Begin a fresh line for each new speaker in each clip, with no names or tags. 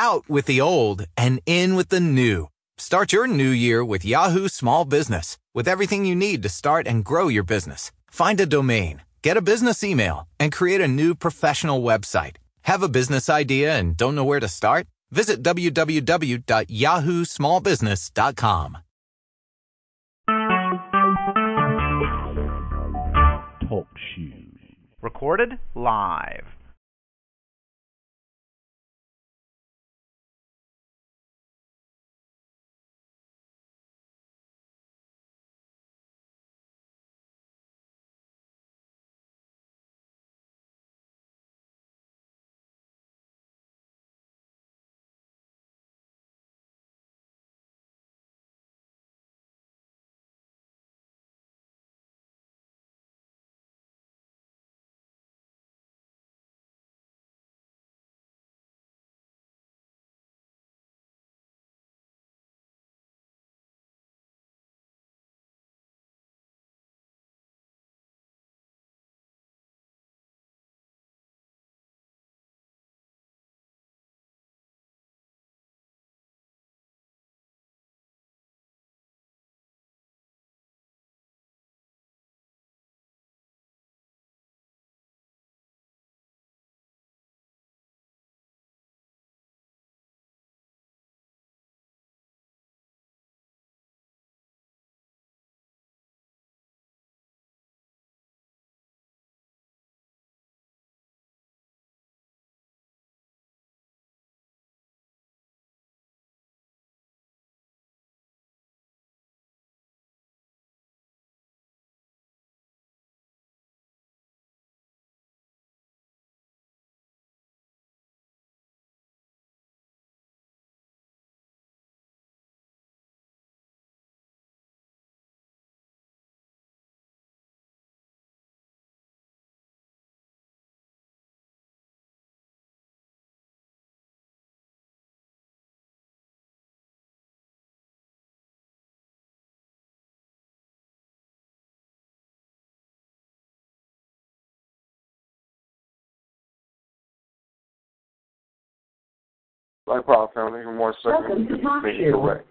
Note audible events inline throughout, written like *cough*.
out with the old and in with the new. Start your new year with Yahoo Small Business with everything you need to start and grow your business. Find a domain, get a business email, and create a new professional website. Have a business idea and don't know where to start? Visit www.yahoosmallbusiness.com.
Talk shoes.
Recorded live.
Power family, give me one second. Make it correct.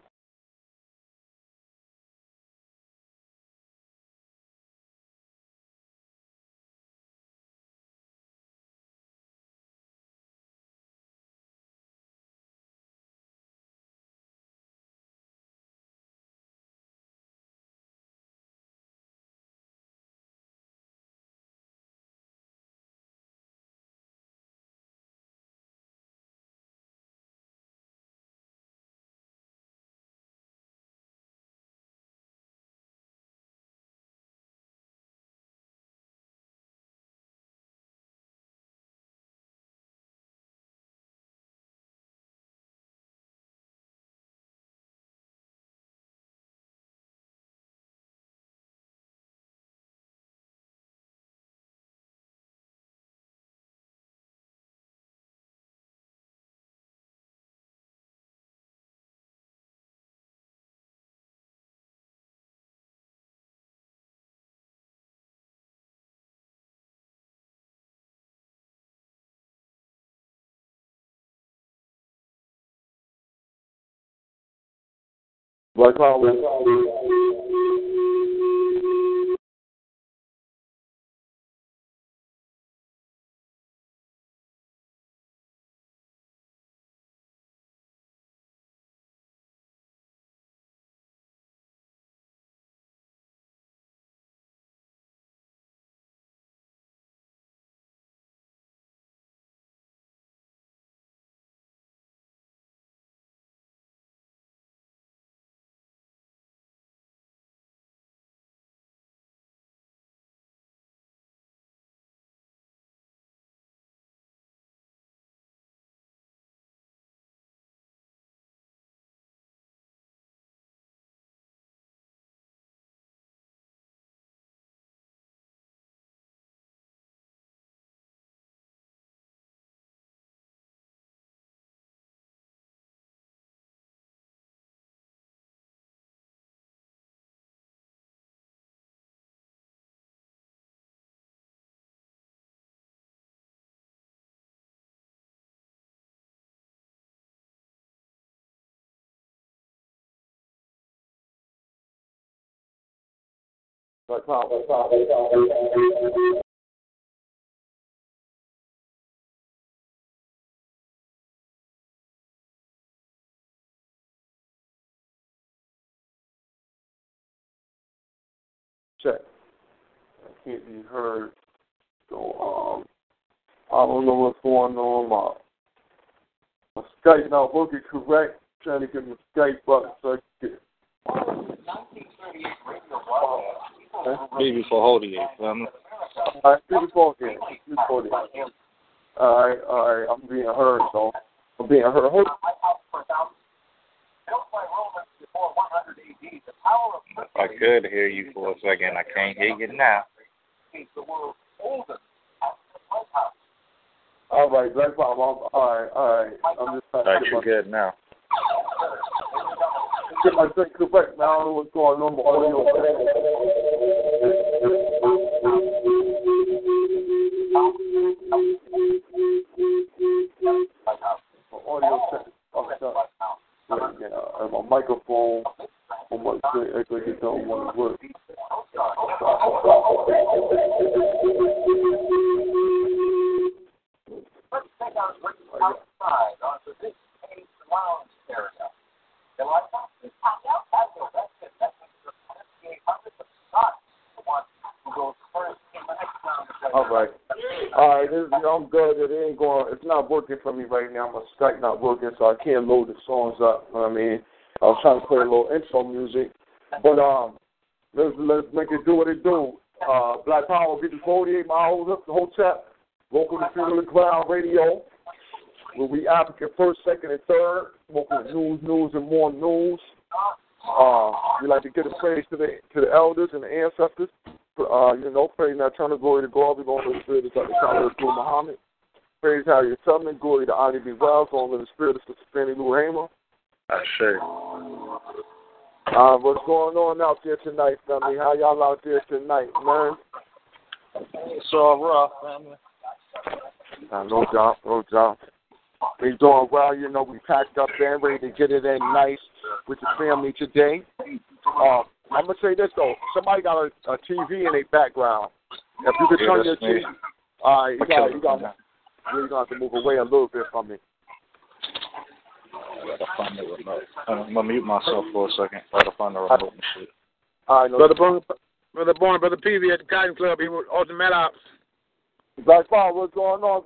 Black Power. Black Power, Black Power. Check. I can't be heard. So um, I don't know what's going on. My, my Skype not working correct. Trying to get my Skype up so I can get.
Maybe for holding it. Um,
All right, speak before again. Speak before again. All right, all right. I'm being heard, so I'm being heard. Hold-
I could hear you for a second. I can't hear you now.
All right, Black Bob. I'm, all right, all right. I'm just trying
All right,
to get
you're
my,
good now.
get my thing correct. Now I don't know what's going on. Audio. Set fucked up. And my microphone. I'm going act like it don't want work. All right. All right, this, I'm good. It ain't going. It's not working for me right now. My Skype not working, so I can't load the songs up. You know what I mean, I was trying to play a little intro music, but um, let's let's make it do what it do. Uh, Black Power, get the 48 miles up the hotel. Welcome to Funeral Ground Radio, where we African first, second, and third. Welcome to news, news, and more news. Uh, we like to give a praise to the to the elders and the ancestors. Uh, you know, praise and eternal glory to God. We're going to the spirit of the Father through Muhammad. Praise Harriet Tubman. Glory to Ida B. Wells. Going to the spirit of Sister Fannie Lou Hamer.
I sure.
Uh, what's going on out there tonight, family? How y'all out there tonight, man?
It's all rough, family.
Uh, no doubt, no doubt. We doing well, you know. We packed up there, ready to get it in nice with the family today. Uh, I'm gonna say this though. Somebody got a, a TV in their background. If you could turn your. TV, all right, you got, you got, you're gonna have to move away a little bit from me.
Gotta find the remote. Uh, I'm gonna mute myself for a second. Gotta find the remote and shit.
All right, no,
Brother Born, Brother Born, Brother Peavy at the Cotton Club. He was ultimate ops.
Black Paul, what's going on,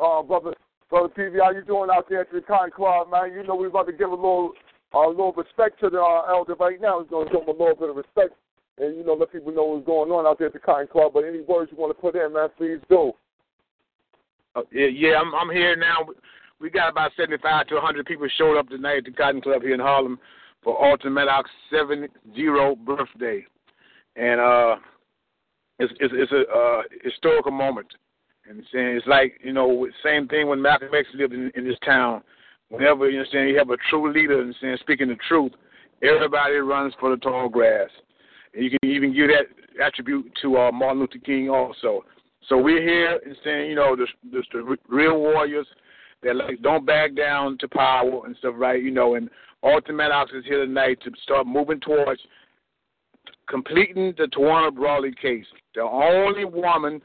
uh, brother? Brother PV, how you doing out there at the Club, man? You know we're about to give a little, a little respect to the uh, elder right now. We're going to give him a little bit of respect, and you know let people know what's going on out there at the Cotton Club. But any words you want to put in, man, please do.
Uh, yeah, yeah, I'm I'm here now. We got about 75 to 100 people showed up tonight at the Cotton Club here in Harlem for Alton Maddox's 70 birthday, and uh, it's it's, it's a uh, historical moment. And saying it's like you know same thing when Malcolm X lived in, in this town. Whenever you understand you have a true leader and saying speaking the truth, everybody runs for the tall grass. And you can even give that attribute to uh, Martin Luther King also. So we're here and saying, you know, the, the, the real warriors that like don't back down to power and stuff, right? You know, and Alton Maddox is here tonight to start moving towards completing the Tawana Brawley case. The only woman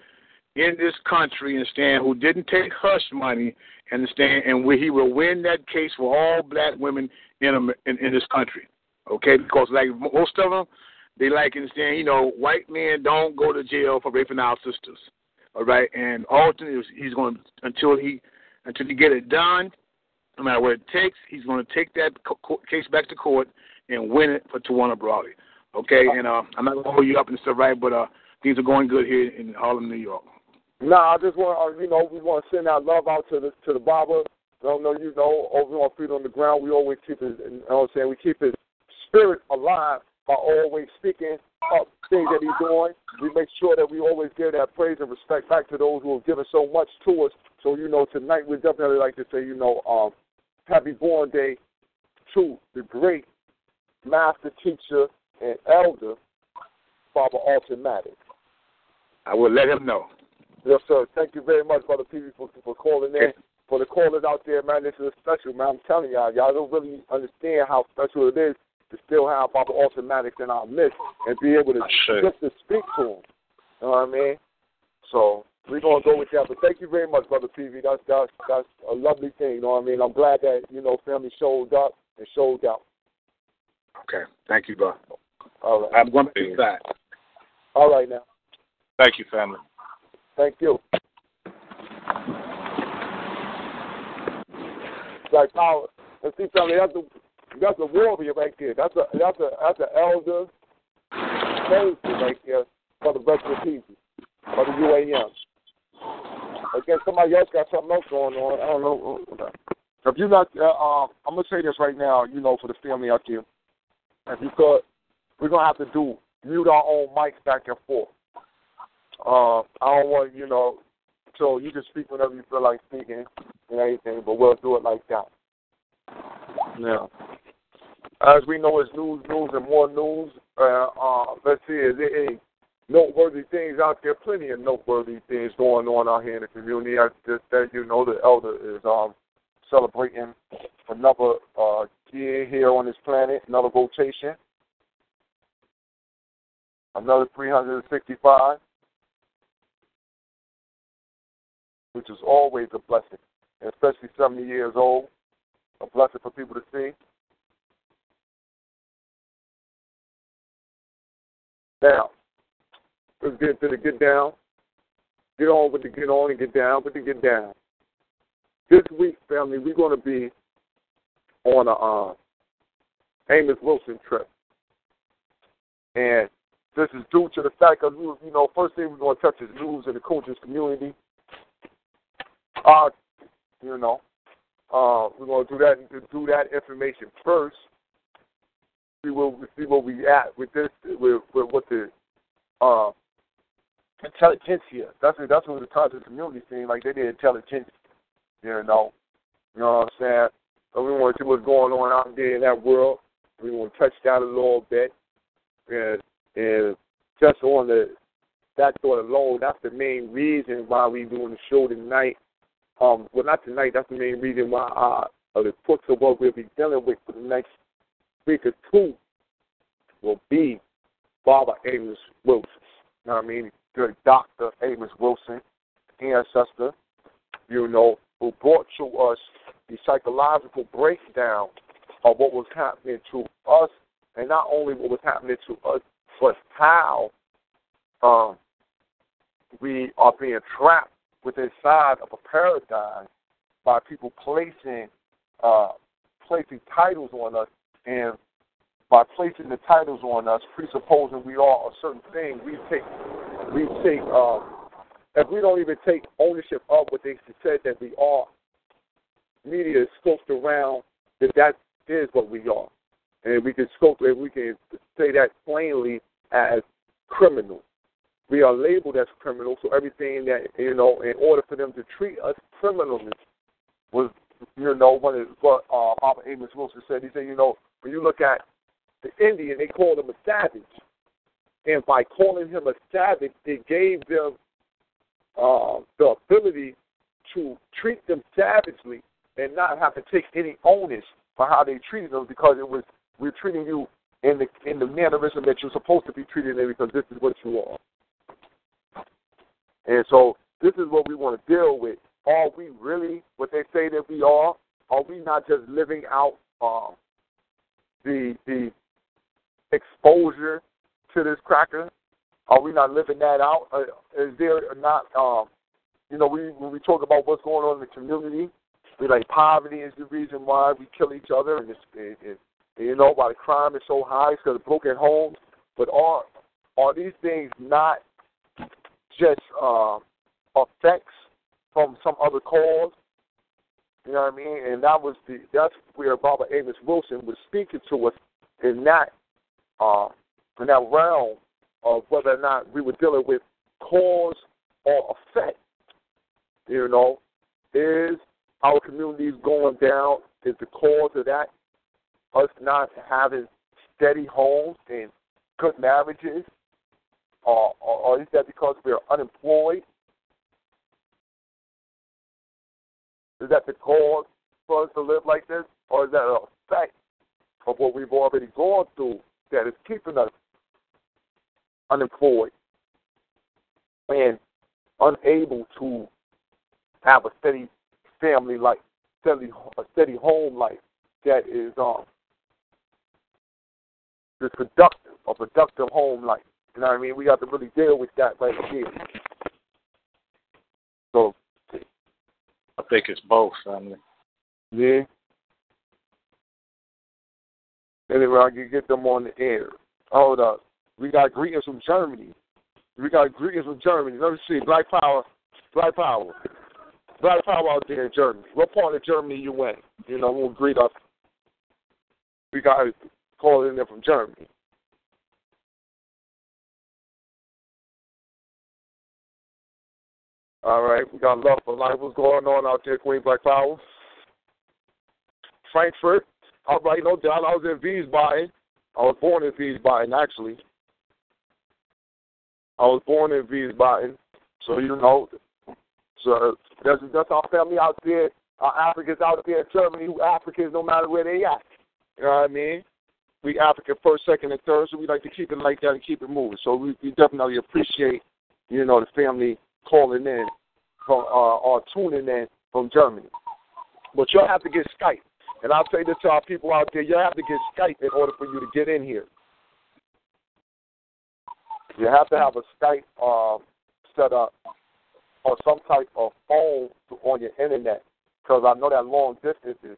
in this country, understand, who didn't take hush money, and understand, and where he will win that case for all black women in, in in this country. Okay, because like most of them, they like understand, you know, white men don't go to jail for raping our sisters. All right, and is he's going until he until he get it done, no matter what it takes, he's going to take that co- case back to court and win it for Tawana Brawley. Okay, and uh, I'm not going to hold you up and stuff, right? But uh, things are going good here in Harlem, New York.
Nah, I just want, uh, you know, we want to send our love out to the to the barber. Don't know, you know, over on feet on the ground. We always keep his, you know what I'm saying, we keep his spirit alive by always speaking up things that he's doing. We make sure that we always give that praise and respect back to those who have given so much to us. So, you know, tonight we definitely like to say, you know, um, happy born day to the great master teacher and elder, Father Alton Maddox.
I will let him know.
Yes, sir. Thank you very much, Brother Peavy, for, for calling in. For the callers out there, man, this is special, man. I'm telling y'all, y'all don't really understand how special it is to still have Baba Alton Maddox in our midst and be able to
Sure.
just to speak to him. You know what I mean? So we're gonna go with that. But thank you very much, brother PV. That's that's that's a lovely thing. You know what I mean? I'm glad that you know family showed up and showed out.
Okay. Thank you, bro.
All right.
I'm going to be back.
All right now.
Thank you, family.
Thank you. Like power. Let's see, family. That's a that's a warrior right there. That's a that's a that's an elder soldier right there for the rest of the people for the UAM. Again, somebody else got something else going on. I don't know. If you're not, uh, um, I'm gonna say this right now. You know, for the family out there, if you could, we're gonna have to do mute our own mics back and forth. Uh, I don't want you know, so you can speak whenever you feel like speaking and everything, but we'll do it like that. Now, as we know, it's news, news, and more news. Uh, uh, let's see, is there any noteworthy things out there? Plenty of noteworthy things going on out here in the community. I just that you know, the elder is um celebrating another uh year here on this planet, another rotation, another 365. Which is always a blessing, and especially 70 years old, a blessing for people to see. Now, let's get to the get down. Get on with the get on and get down with the get down. This week, family, we're going to be on a uh, Amos Wilson trip. And this is due to the fact of, you know, first thing we're going to touch is news in the coaches community. Uh, you know, uh, we're to do that do that information first. See where see where we at with this with, with what the uh, intelligentsia. That's what, that's what the content community seemed like they did intelligence. You know, you know what I'm saying. So we want to see what's going on out there in that world. We want to touch that a little bit, and and just on the that sort of alone, that's the main reason why we doing the show tonight um, well, not tonight. That's the main reason why uh, the books of what we'll be dealing with for the next week or two will be Baba Amos Wilson. You know what I mean? Good Dr. Amos Wilson, ancestor, you know, who brought to us the psychological breakdown of what was happening to us, and not only what was happening to us, but how um, we are being trapped within inside of a paradigm by people placing uh, placing titles on us and by placing the titles on us, presupposing we are a certain thing, we take we take uh, if we don't even take ownership of what they said that we are, media is scoped around that that is what we are. And we can scope it, we can say that plainly as criminals we are labeled as criminals. So everything that you know, in order for them to treat us criminally, was you know what is what uh, Papa Amos Wilson said. He said, you know, when you look at the Indian, they called him a savage, and by calling him a savage, it gave them uh, the ability to treat them savagely and not have to take any onus for how they treated them because it was we're treating you in the in the mannerism that you're supposed to be treated in because this is what you are. And so this is what we want to deal with. Are we really what they say that we are? Are we not just living out uh, the the exposure to this cracker? Are we not living that out? Uh, is there not, um, you know, we when we talk about what's going on in the community, we like poverty is the reason why we kill each other, and it's, it, it, you know why the crime is so high it's because of broken homes. But are are these things not just uh, effects from some other cause. You know what I mean? And that was the that's where Baba Amos Wilson was speaking to us in that uh, in that realm of whether or not we were dealing with cause or effect. You know, is our communities going down? Is the cause of that us not having steady homes and good marriages? Or, or, is that because we are unemployed? Is that the cause for us to live like this, or is that a fact of what we've already gone through that is keeping us unemployed and unable to have a steady family life, steady a steady home life that is um is productive, a productive home life. You know what I mean? We got to really deal with that right here. So
I think it's both, family.
yeah. Anyway, I can get them on the air. Hold up. We got greetings from Germany. We got greetings from Germany. Let me see. Black Power. Black Power. Black Power out there in Germany. What part of Germany you in? You know, we'll greet us. We got calling in there from Germany. All right, we got love for life. What's going on out there, Queen Black Power? Frankfurt. All right, no doubt. I was in Wiesbaden. I was born in Wiesbaden, actually. I was born in Wiesbaden, so you know. So that's that's our family out there. Our Africans out there in Germany, who Africans no matter where they at. You know what I mean? We African first, second, and third, so we like to keep it like that and keep it moving. So we, we definitely appreciate, you know, the family calling in from uh, or tuning in from Germany. But you'll have to get Skype. And I'll say this to our people out there, you have to get Skype in order for you to get in here. You have to have a Skype uh, set up or some type of phone on your internet. Because I know that long distance is,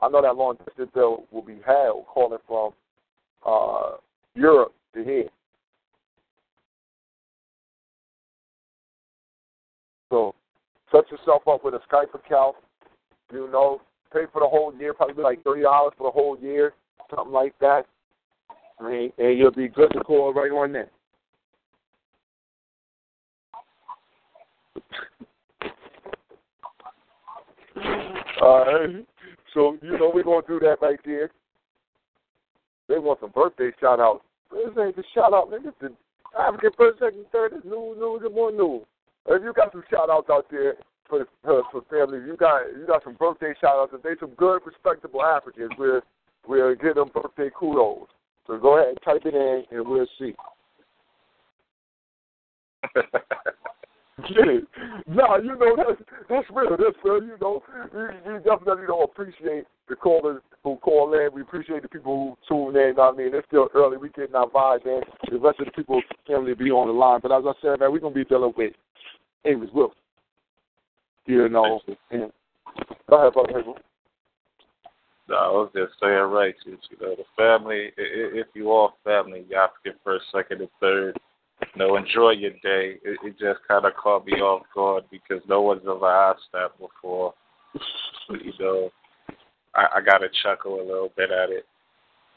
I know that long distance bill will be held calling from uh, Europe to here. So set yourself up with a Skype account. You know, pay for the whole year, probably like thirty dollars for the whole year, something like that. I mean, and you'll be good to call right on then. Alright. So, you know, we're going to do that right there. They want some birthday shout outs. This ain't the shout out, man. This is African first, second, third is new, new, and more new. If you got some shout outs out there for for, for families, you got you got some birthday shout outs, if they some good, respectable Africans, we'll we'll give them birthday kudos. So go ahead and type it in and we'll see. *laughs* Yeah. No, you know that's that's real. That's real. You know, we, we definitely don't appreciate the callers who call in. We appreciate the people who tune in. I mean, it's still early. We getting our vibes in. The rest of the people family be on the line. But as I said, man, we're gonna be dealing with Amos Wilson. You know, and go ahead, brother. Hazel.
No, I was just saying right. You know, the family. If you are family, you have to get first, second, and third. You know, enjoy your day. It, it just kind of caught me off guard because no one's ever asked that before. you know, I, I got to chuckle a little bit at it.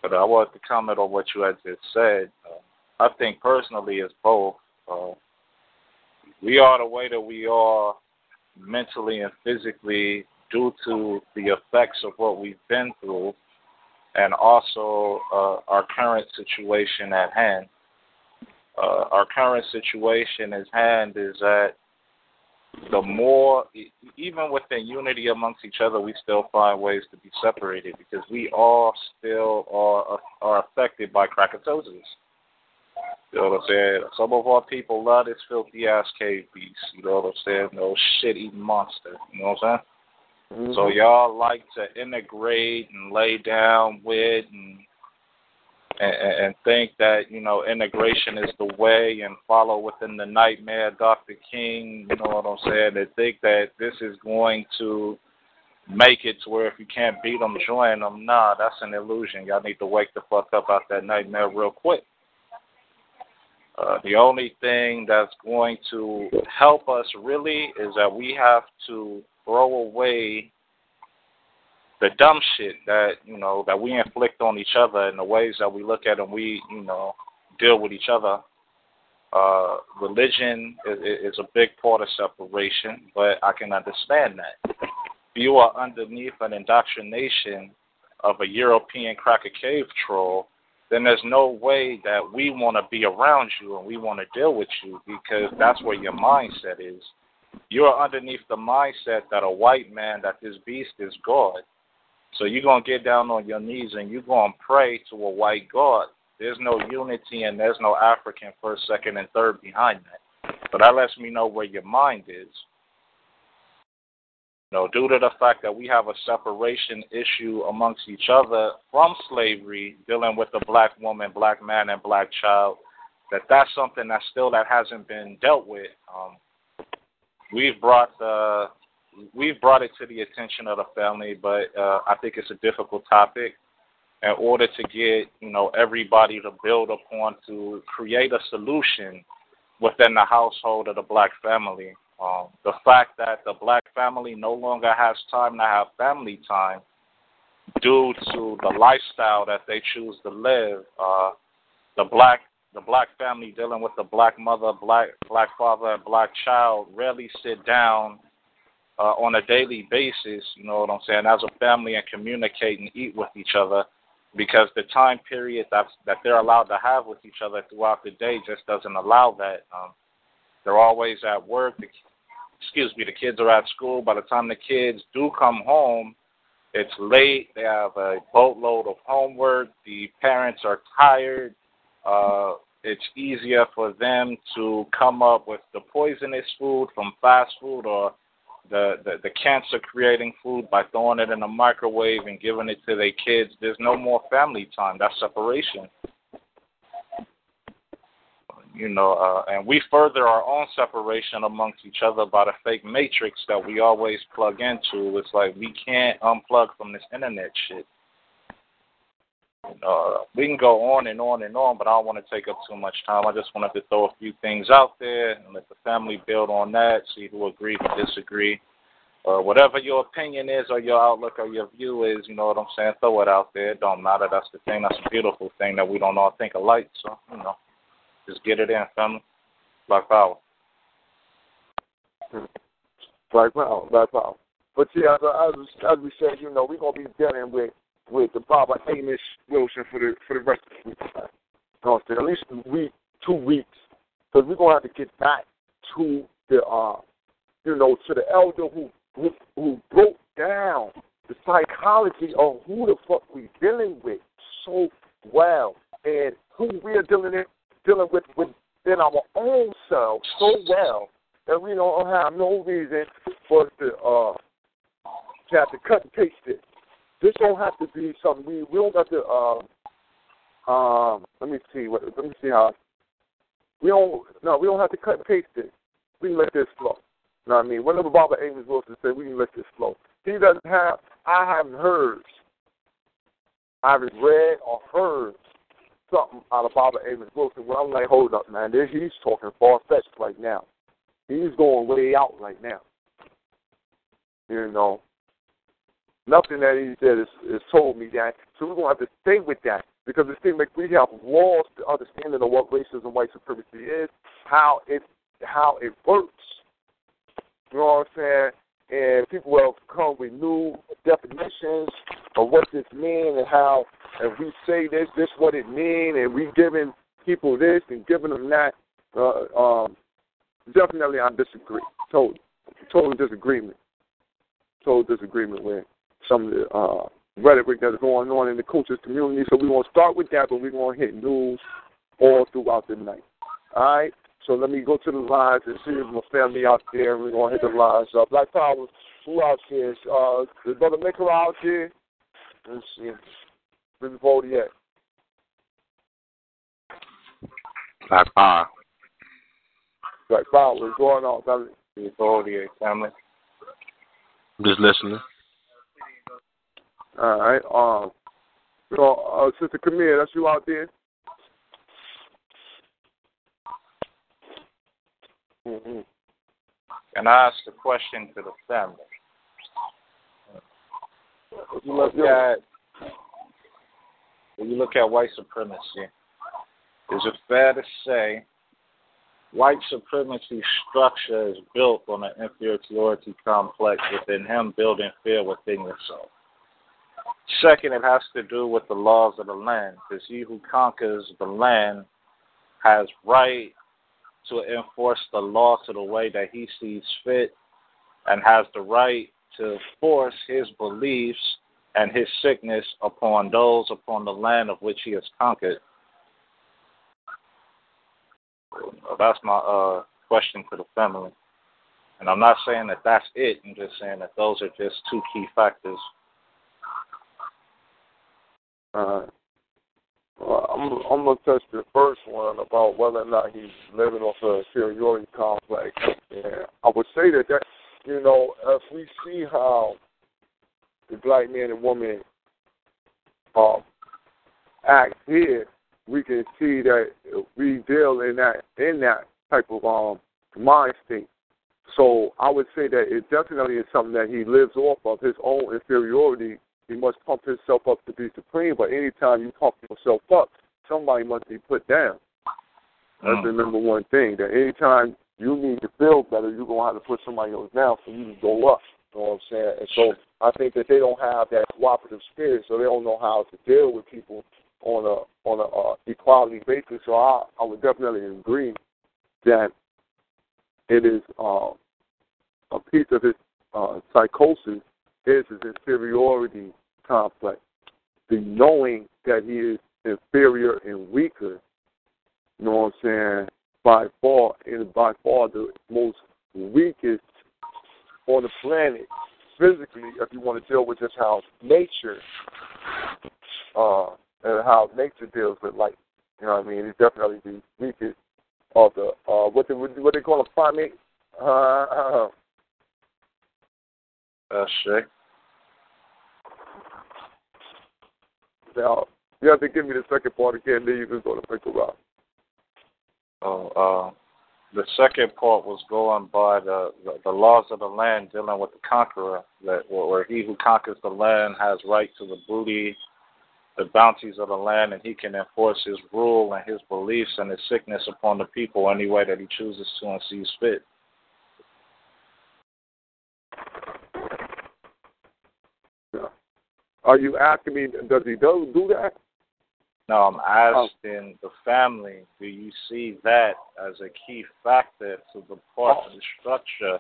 But I wanted to comment on what you had just said. Uh, I think personally, it's both. Uh, we are the way that we are mentally and physically due to the effects of what we've been through and also uh, our current situation at hand uh, our current situation at hand is that the more, even within unity amongst each other, we still find ways to be separated because we all still are are affected by crackatosis. You know what I'm saying? Some of our people love this filthy ass cave beast. You know what I'm saying? No shit eating monster. You know what I'm saying? Mm-hmm. So y'all like to integrate and lay down with and and, and think that you know integration is the way and follow within the nightmare, Dr. King. You know what I'm saying? They think that this is going to make it to where if you can't beat them, join them. Nah, that's an illusion. Y'all need to wake the fuck up out that nightmare real quick. Uh, the only thing that's going to help us really is that we have to throw away the dumb shit that you know that we inflict on each other and the ways that we look at and we you know deal with each other. Uh, religion is, is a big part of separation, but I can understand that. You are underneath an indoctrination of a European cracker cave troll, then there's no way that we want to be around you and we want to deal with you because that's where your mindset is. You're underneath the mindset that a white man, that this beast is God So you're gonna get down on your knees and you're gonna pray to a white God. There's no unity and there's no African first, second, and third behind that. But that lets me know where your mind is. You know, due to the fact that we have a separation issue amongst each other from slavery, dealing with the black woman, black man, and black child, that that's something that still that hasn't been dealt with. Um, we've brought the we've brought it to the attention of the family, but uh, I think it's a difficult topic. In order to get you know everybody to build upon to create a solution within the household of the black family. Um, the fact that the black family no longer has time to have family time due to the lifestyle that they choose to live. Uh, the black the black family dealing with the black mother, black black father, and black child rarely sit down uh, on a daily basis. You know what I'm saying? As a family and communicate and eat with each other, because the time period that that they're allowed to have with each other throughout the day just doesn't allow that. Um, they're always at work. The, excuse me. The kids are at school. By the time the kids do come home, it's late. They have a boatload of homework. The parents are tired. Uh, it's easier for them to come up with the poisonous food from fast food or the, the, the cancer creating food by throwing it in the microwave and giving it to their kids. There's no more family time. That's separation. You know, uh, and we further our own separation amongst each other by the fake matrix that we always plug into. It's like we can't unplug from this internet shit. Uh, we can go on and on and on, but I don't want to take up too much time. I just wanted to throw a few things out there and let the family build on that, see who agrees or disagree. Uh, whatever your opinion is or your outlook or your view is, you know what I'm saying, throw it out there. It don't matter. That's the thing. That's a beautiful thing that we don't all think alike. So, you know, just get it in, family. Black power.
Black power, black power. But yeah, as, as, as we said, you know, we're to be dealing with with the Baba Amos Wilson for the for the rest of the week. At least a week, two weeks, because we're gonna have to get back to the uh, you know, to the elder who who, who broke down the psychology of who the fuck we dealing with so well, and who we are dealing in, dealing with within our own selves so well that we don't have no reason for us to uh to have to cut and paste it this don't have to be something we we don't have to. Um, um, let me see. What, let me see how. We don't. No, we don't have to cut and paste it. We can let this flow. You know what I mean? Whenever Baba Amos Wilson said, we can let this flow. He doesn't have. I haven't heard. I haven't read or heard something out of Baba Amos Wilson where I'm like, hold up, man. He's talking far fetched right now. He's going way out right now. You know, Nothing that he said has, told me that. So we're going to have to stay with that because it seems like we have lost the understanding of what racism, white supremacy is, how it how it works. You know what I'm saying? And people have come with new definitions of what this means and how if we say this, this what it means, and we giving people this and giving them that. Uh, um, definitely, I disagree. Total, total disagreement. Total disagreement with some of the uh, rhetoric that's going on in the coaches community. So going to start with that, but we're to hit news all throughout the night. All right? So let me go to the lines and see if my family out there. We're to hit the lines up. Black Power, who out here? Uh, is Brother Maker out here? Let's see. Where's the vote yet?
Black Power.
Black Power, what's going on, family?
The family.
I'm just listening.
All right. Um. So, uh, Sister Camille, that's you out there.
Mm-hmm. And I ask the question to the family. When you look at when you look at white supremacy, is it fair to say white supremacy structure is built on an inferiority complex within him building fear within yourself? Second, it has to do with the laws of the land, because he who conquers the land has right to enforce the law to the way that he sees fit and has the right to force his beliefs and his sickness upon those upon the land of which he has conquered. That's my uh, question to the family. And I'm not saying that that's it. I'm just saying that those are just two key factors.
Uh, I'm, I'm gonna touch the first one about whether or not he's living off a inferiority complex. And I would say that that you know, if we see how the black man and woman um, act here, we can see that we deal in that in that type of um mind state. So I would say that it definitely is something that he lives off of his own inferiority. He must pump himself up to be supreme. But anytime you pump yourself up, somebody must be put down. That's the number one thing. That anytime you need to feel better, you're gonna have to put somebody else down for you to go up. You know what I'm saying? And so I think that they don't have that cooperative spirit, so they don't know how to deal with people on a on a uh, equality basis. So I I would definitely agree that it is uh, a piece of his uh, psychosis is his inferiority complex. The knowing that he is inferior and weaker, you know what I'm saying, by far and by far the most weakest on the planet physically if you want to deal with just how nature uh and how nature deals with life. You know what I mean? It's definitely the weakest of the uh what they what they call a primate. Uh, *laughs*
uh shit.
Now you have to give me the second part again, then you can go to Pickle Rock.
Oh, uh, the second part was going by the, the, the laws of the land, dealing with the conqueror, that where he who conquers the land has right to the booty, the bounties of the land, and he can enforce his rule and his beliefs and his sickness upon the people any way that he chooses to and sees fit.
Are you asking me, does he do, do that?
No, I'm asking oh. the family, do you see that as a key factor to the part oh. of the structure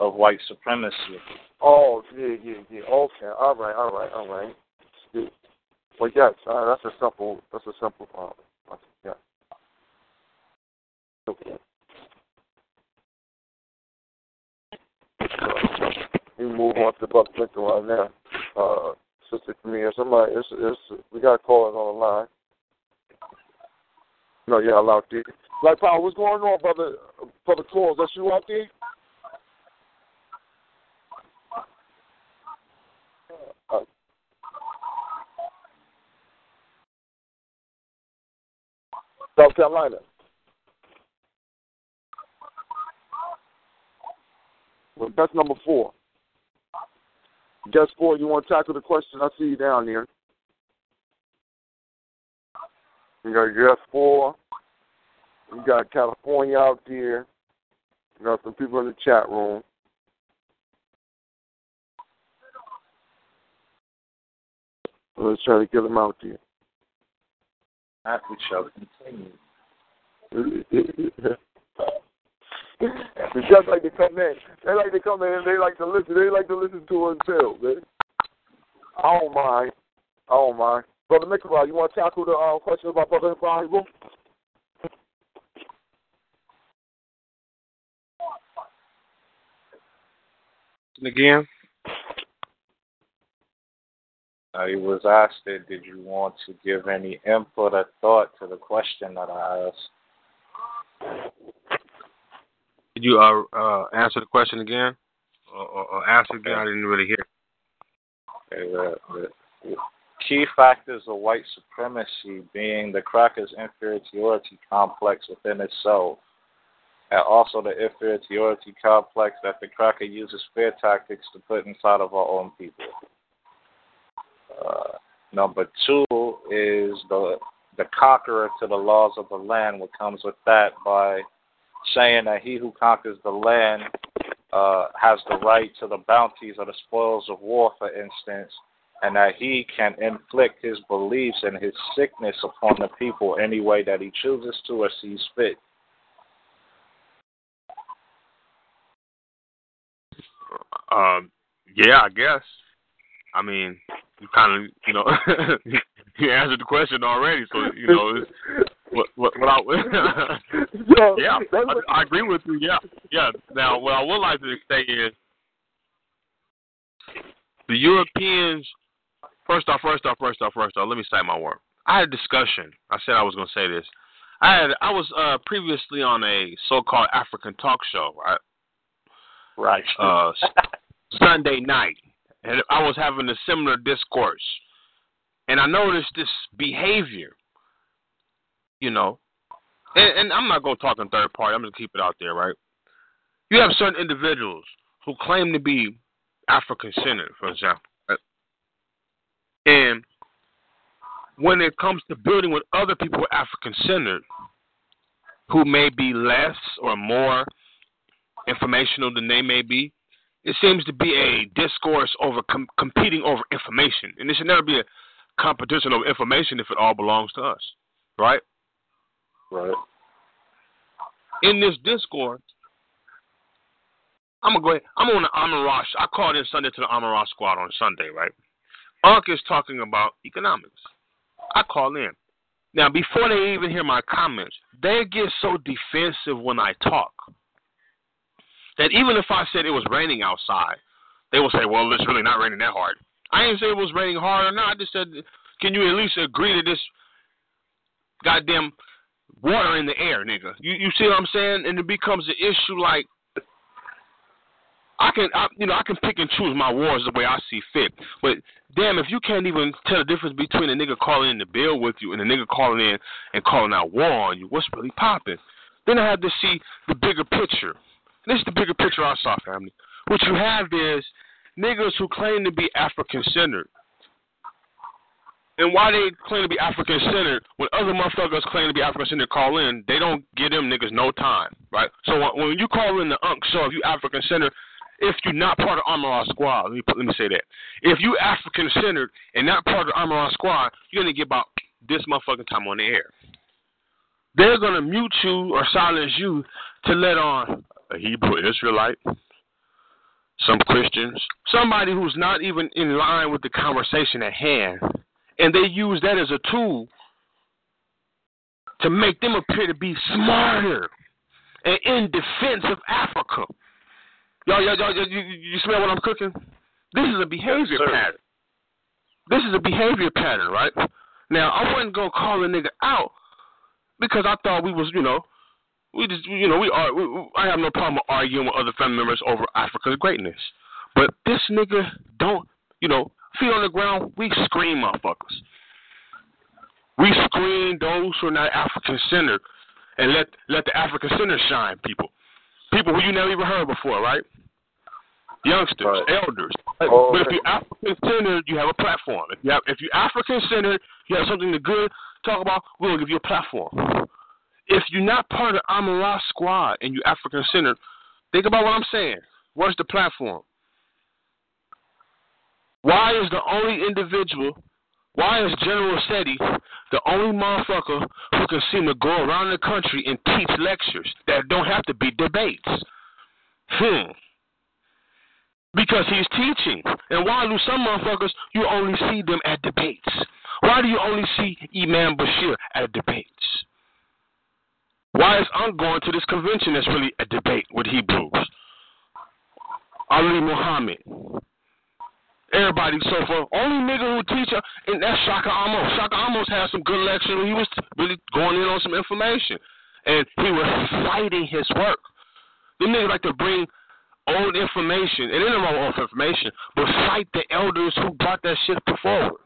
of white supremacy?
Oh, yeah, yeah, yeah. Okay. All right, all right, all right. Well, yes, uh, that's a simple, that's a simple problem. Yeah. Okay. we move on to Buck Lincoln right now. Uh, Sister Camille, somebody, it's, it's, we got callers on the line. No, yeah, I'm out there. Like, Power, what's going on, brother? Brother Claus, that's you out there? Uh, South Carolina. Well, that's number four. Guess four, you want to tackle the question? I see you down there. You got US four. You got California out there. You got some people in the chat room. Let's try to get them out there.
That we shall continue.
they just like to come in. They like to come in and they like to listen. They like to listen to us too, man. Oh, I don't mind. I don't oh, mind. Brother Nikolai, you want to tackle the uh, question about Brother Ibrahim?
Again?
Uh, he was asked, did you want to give any input or thought to the question that I asked?
Did you uh, uh, answer the question again? Or, or, or ask again? I didn't really hear.
Okay, the, the, key factors of white supremacy being the cracker's inferiority complex within itself, and also the inferiority complex that the cracker uses fear tactics to put inside of our own people. Uh, number two is the the conqueror to the laws of the land, what comes with that by saying that he who conquers the land uh, has the right to the bounties or the spoils of war, for instance, and that he can inflict his beliefs and his sickness upon the people any way that he chooses to or sees fit.
Um, yeah, I guess. I mean, you kind of, you know, *laughs* you answered the question already. So you know, it's, what what, what I, *laughs* yeah, I, I agree with you. Yeah, yeah. Now, what I would like to say is the Europeans. First off, first off, first off, first off. Let me say my work. I had a discussion. I said I was going to say this. I had I was uh previously on a so-called African talk show, right?
Right.
Uh, Sunday night, and I was having a similar discourse, and I noticed this behavior. You know, and, and I'm not going to talk in third party. I'm going to keep it out there, right? You have certain individuals who claim to be African centered, for example? And when it comes to building with other people who are African centered, who may be less or more informational than they may be, it seems to be a discourse over com- competing over information. And it should never be a competition over information if it all belongs to us, right?
Right.
In this discourse, I'm gonna go ahead. I'm on the Amara. I called in Sunday to the Amara squad on Sunday, right? Unc is talking about economics. I call in. Now, before they even hear my comments, they get so defensive when I talk that even if I said it was raining outside, they will say, "Well, it's really not raining that hard." I didn't say it was raining hard or not. I just said, "Can you at least agree to this goddamn water in the air, nigga?" You you see what I'm saying? And it becomes an issue like I can, I, you know, I can pick and choose my wars the way I see fit. But damn, if you can't even tell the difference between a nigga calling in to bill with you and a nigga calling in and calling out war on you, what's really popping? Then I have to see the bigger picture. And This is the bigger picture I saw, family. What you have is niggas who claim to be African centered. And why they claim to be African centered, when other motherfuckers claim to be African centered call in, they don't give them niggas no time, right? So when you call in the Unk show, if you African centered, if you're not part of Amara Squad, let me let me say that. If you African centered and not part of Amara Squad, you're gonna get about this motherfucking time on the air. They're gonna mute you or silence you to let on a Hebrew Israelite, some Christians, somebody who's not even in line with the conversation at hand, and they use that as a tool to make them appear to be smarter and in defense of Africa. Y'all, y'all, y'all, you, you smell what I'm cooking? This is a behavior pattern. This is a behavior pattern, right? Now, I wasn't gonna call a nigga out because I thought we was, you know, we just, you know, we are. We, I have no problem arguing with other family members over Africa's greatness, but this nigga don't, you know, feet on the ground. We scream, motherfuckers. We scream those who are not African centered, and let let the African center shine, people. People who you never even heard before, right? Youngsters,
right.
elders.
Oh,
but if you're African centered, you have a platform. If you have, if you're African centered, you have something to good talk about. We'll give you a platform. If you're not part of Amara squad and you're African centered, think about what I'm saying. What's the platform? Why is the only individual? Why is General Seti the only motherfucker who can seem to go around the country and teach lectures that don't have to be debates? Hmm because he's teaching. And why do some motherfuckers you only see them at debates? Why do you only see Imam Bashir at debates? Why is I'm going to this convention that's really a debate with Hebrews? Ali Muhammad. Everybody so far. Only nigga who teach and that's Shaka Amos. Shaka Amos had some good lecture he was really going in on some information. And he was fighting his work. The niggas like to bring old information, and ain't no old information, but cite the elders who brought that shit forward.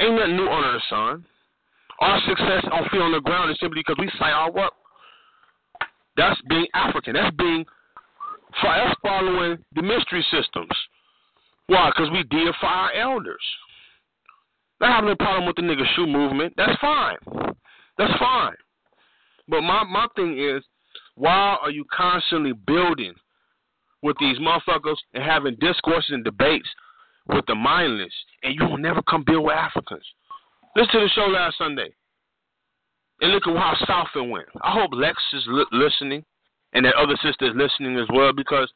Ain't nothing new under the sun. Our success on feet on the ground is simply because we cite our work. That's being African. That's being that's following the mystery systems. Why? Because we deify our elders. Not having a problem with the nigga shoe movement. That's fine. That's fine. But my my thing is, why are you constantly building with these motherfuckers and having discourses and debates with the mindless, and you will never come build with Africans. Listen to the show last Sunday, and look at how south it went. I hope Lex is li- listening, and that other sister is listening as well, because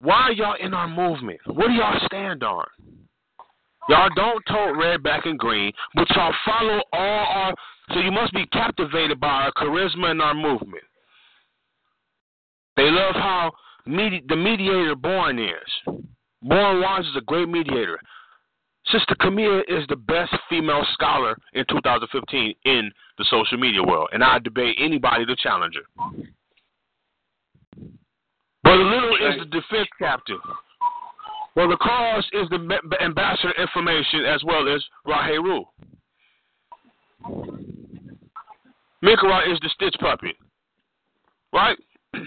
Why are y'all in our movement? What do y'all stand on? Y'all don't tote red, black, and green, but y'all follow all our. So you must be captivated by our charisma and our movement. They love how medi- the mediator Born is. Born Wise is a great mediator. Sister Camille is the best female scholar in 2015 in the social media world, and I debate anybody to challenge her. Brother Little is the defense captain. The cause is the ambassador information as well as Raheru. Mikra is the stitch puppet. Right? *clears throat*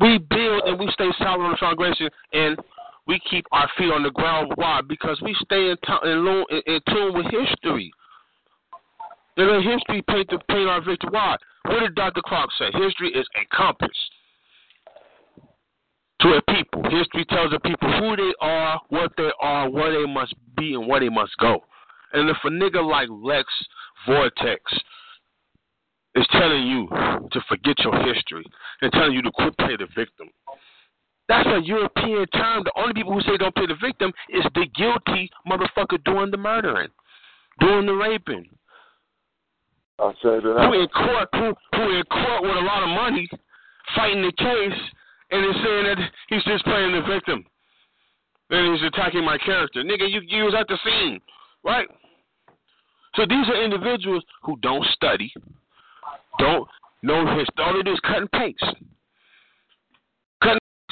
We build and we stay solid on the foundation and we keep our feet on the ground. Why? Because we stay in, t- in, in tune with history. And let history paint, the, paint our victory. Why? What did Dr. Clarke say? History is a compass to a people. History tells a people who they are, what they are, where they must be, and where they must go. And if a nigga like Lex Vortex is telling you to forget your history and telling you to quit playing the victim, that's a European term. The only people who say don't play the victim is the guilty motherfucker doing the murdering, doing the raping.
I said that.
Who in court? Who, who in court with a lot of money, fighting the case, and is saying that he's just playing the victim, and he's attacking my character. Nigga, you you was at the scene, right? So these are individuals who don't study, don't know his. All they do is cut and paste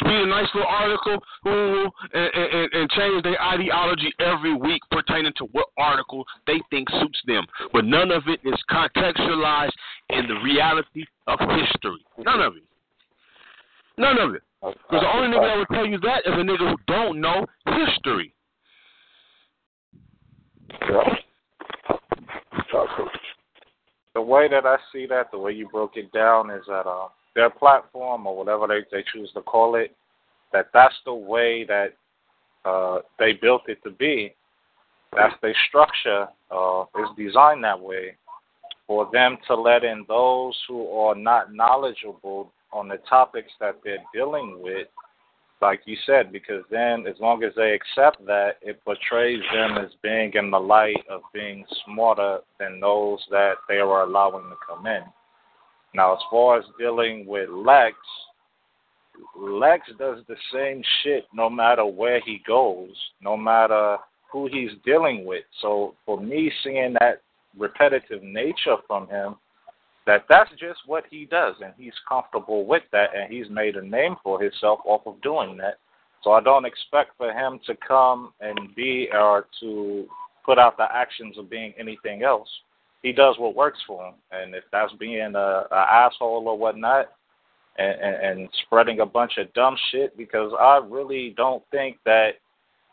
read a nice little article ooh, and, and, and change their ideology every week pertaining to what article they think suits them. But none of it is contextualized in the reality of history. None of it. None of it. Because the only nigga that would tell you that is a nigga who don't know history.
Yeah.
The way that I see that, the way you broke it down, is that uh, their platform or whatever they, they choose to call it, that that's the way that uh, they built it to be. That's their structure uh, is designed that way for them to let in those who are not knowledgeable on the topics that they're dealing with, like you said, because then as long as they accept that, it portrays them as being in the light of being smarter than those that they are allowing to come in. Now, as far as dealing with Lex, Lex does the same shit no matter where he goes, no matter who he's dealing with. So for me, seeing that repetitive nature from him, that that's just what he does, and he's comfortable with that, and he's made a name for himself off of doing that. So I don't expect for him to come and be or to put out the actions of being anything else he does what works for him, and if that's being a, a asshole or whatnot, and, and, and spreading a bunch of dumb shit, because I really don't think that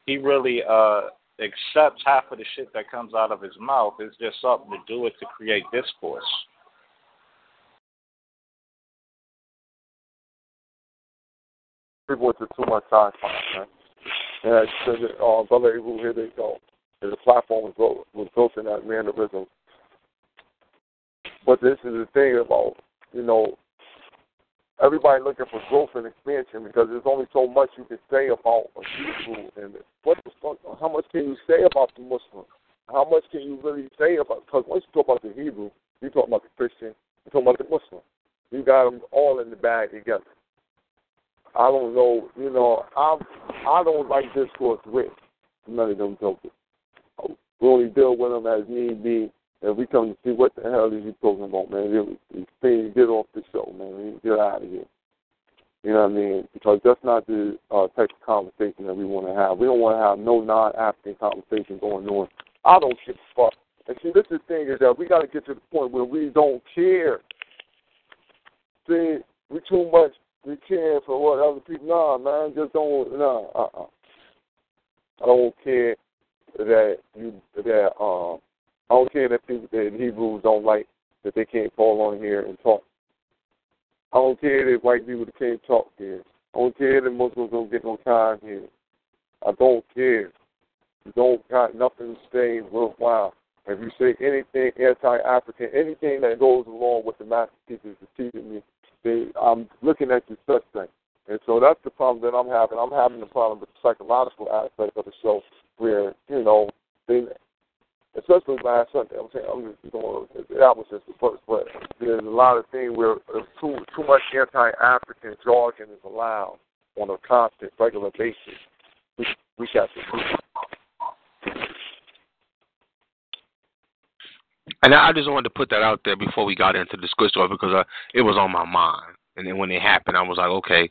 he really uh accepts half of the shit that comes out of his mouth. It's just something to do it to create discourse.
People to too much time, man. And I said, uh, Brother Abu, here they go. And the platform was built, was built in that mannerism but this is the thing about, you know, everybody looking for growth and expansion because there's only so much you can say about a Hebrew and what the fuck, how much can you say about the Muslim? How much can you really say about? Because once you talk about the Hebrew, you talk about the Christian, you talk about the Muslim. You got them all in the bag together. I don't know, you know, I I don't like discourse with none of them jokers. We only deal with them as need be and we come to see what the hell is you talking about, man. Please get off the show, man. Get out of here. You know what I mean? Because that's not the uh, type of conversation that we want to have. We don't want to have no non-African conversation going on. I don't give a fuck. And see, this is the thing is that we got to get to the point where we don't care. See, we too much we care for what other people. Nah, man, just don't. Nah, uh, uh I don't care that you that um I don't care that people that Hebrews don't like that they can't call on here and talk. I don't care that white people can't talk here. I don't care that Muslims don't get no time here. I don't care. You don't got nothing to say worthwhile. If you say anything anti-African, anything that goes along with the master teachers is teaching me, they I'm looking at such thing. And so that's the problem that I'm having. I'm having the problem with the psychological aspect of the show where, you know, they especially last Sunday, I'm saying I'm just going that was just the first, but there's a lot of things where uh, too too much anti African jargon is allowed on a constant, regular basis. We we got to
And I just wanted to put that out there before we got into the squid story because uh, it was on my mind. And then when it happened, I was like, okay.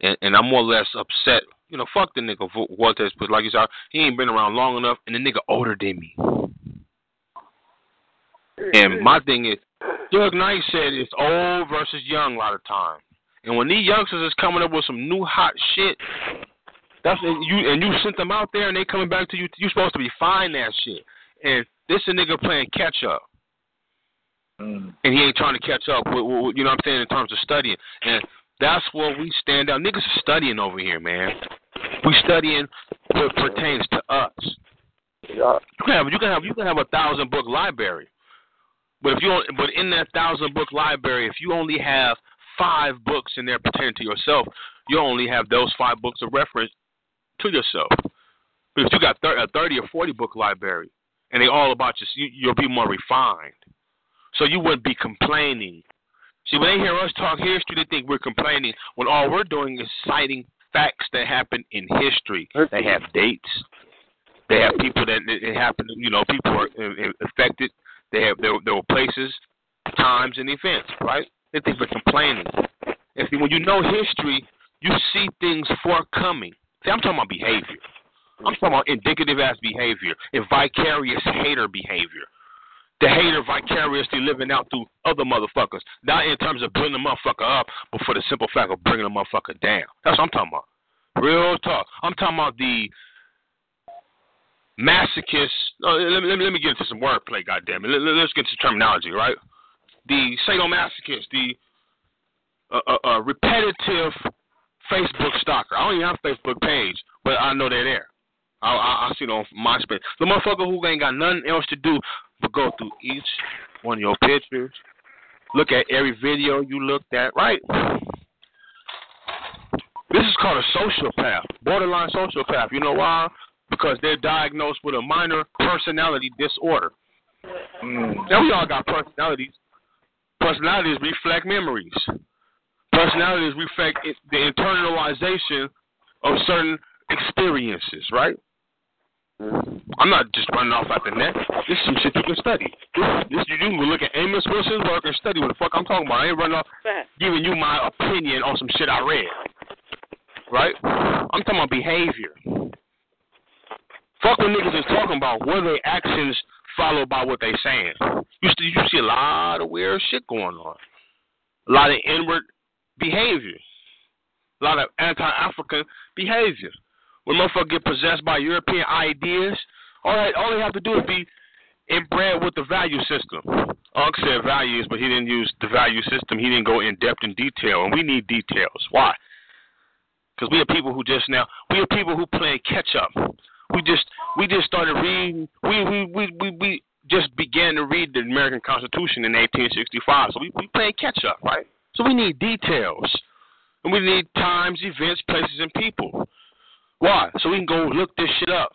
And, and I'm more or less upset. You know, fuck the nigga Walters, but like you said, he ain't been around long enough, and the nigga older than me. And my thing is, Doug Knight said it's old versus young a lot of times. And when these youngsters is coming up with some new hot shit, that's and you and you sent them out there and they coming back to you. You're supposed to be fine that shit. And this is a nigga playing catch up.
Mm.
And he ain't trying to catch up with, with, you know what I'm saying, in terms of studying. And that's where we stand out. Niggas are studying over here, man. We studying what pertains to us.
Yeah.
You can have you can have you can have a thousand book library. But if you don't, but in that thousand book library, if you only have five books in there pertaining to yourself, you only have those five books of reference to yourself. But if you got a thirty or forty book library, and they all about you, you'll be more refined. So you wouldn't be complaining. See, when they hear us talk history, they think we're complaining when all we're doing is citing facts that happened in history. They have dates. They have people that it happened. You know, people are uh, uh, affected. They have there, there were places, times, and events. Right? They think we're complaining. See, when you know history, you see things forthcoming. See, I'm talking about behavior. I'm talking about indicative ass behavior and vicarious hater behavior. The hater vicariously living out through other motherfuckers. Not in terms of bringing the motherfucker up, but for the simple fact of bringing the motherfucker down. That's what I'm talking about. Real talk. I'm talking about the masochist. Oh, let, me, let, me, let me get into some wordplay, goddamn it. Let, us get into terminology, right? The sadomasochist, the uh, uh, uh, repetitive Facebook stalker. I don't even have a Facebook page, but I know they're there. I, I, I see it on MySpace. The motherfucker who ain't got nothing else to do but go through each one of your pictures, look at every video you looked at, right? This is called a sociopath, borderline sociopath. You know why? Because they're diagnosed with a minor personality disorder.
Mm.
Now we all got personalities. Personalities reflect memories. Personalities reflect the internalization of certain experiences, right? Mm-hmm. I'm not just running off at the net. This is some shit you can study. This, this you can look at Amos Wilson's work and study what the fuck I'm talking about. I ain't running off giving you my opinion on some shit I read. Right? I'm talking about behavior. Fuck what niggas is talking about. What are their actions followed by what they saying? You see, you see a lot of weird shit going on. A lot of inward behavior. A lot of anti-African behavior. When motherfuckers get possessed by European ideas, all right, all they have to do is be inbred with the value system. Unc said values, but he didn't use the value system. He didn't go in depth in detail, and we need details. Why? Because we are people who just now we are people who play catch up. We just we just started reading. We we we we, we just began to read the American Constitution in 1865. So we we playing catch up, right? So we need details, and we need times, events, places, and people. Why? So we can go look this shit up.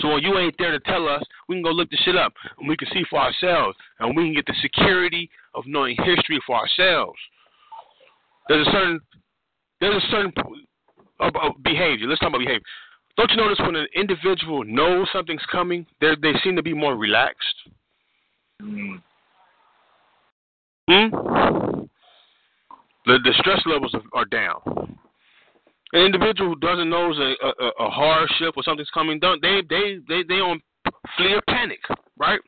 So when you ain't there to tell us, we can go look this shit up and we can see for ourselves and we can get the security of knowing history for ourselves. There's a certain there's a certain behavior. Let's talk about behavior. Don't you notice when an individual knows something's coming, they they seem to be more relaxed.
Mm.
Hmm. The the stress levels are down. An individual who doesn't know a, a, a hardship or something's coming, don't they they they they on flee or panic, right?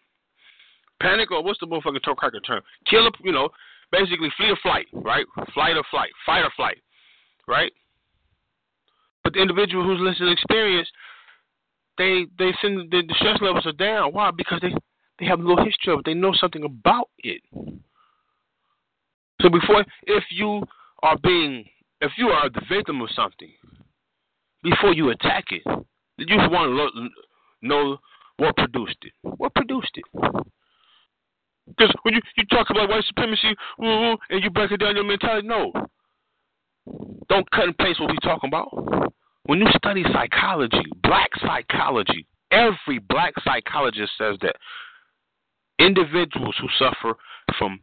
Panic or what's the motherfucking term cracker term? Kill, you know, basically flee or flight, right? Flight or flight, fight or flight, right? But the individual who's less experienced, they they send the, the stress levels are down. Why? Because they they have a little history of it. They know something about it. So before, if you are being if you are the victim of something, before you attack it, you want to know what produced it. What produced it? Because when you, you talk about white supremacy and you break it down your mentality, no. Don't cut and paste what we talking about. When you study psychology, black psychology, every black psychologist says that individuals who suffer from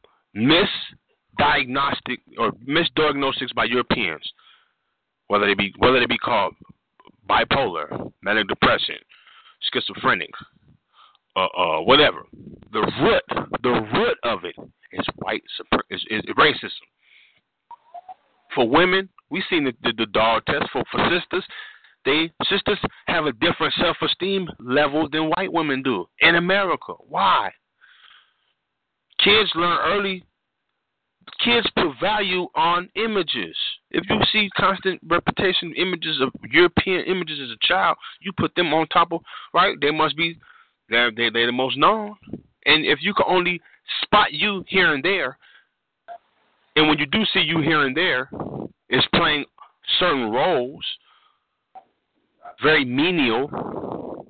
misdiagnostic or misdiagnostics by Europeans, whether they be whether they be called bipolar, manic depression, schizophrenic, uh, uh, whatever. The root, the root of it is white is, is racism. For women, we've seen the, the, the dog test. For for sisters, they sisters have a different self esteem level than white women do in America. Why? Kids learn early. Kids put value on images. If you see constant repetition images of European images as a child, you put them on top of right. They must be they're they, they're the most known. And if you can only spot you here and there, and when you do see you here and there, it's playing certain roles, very menial,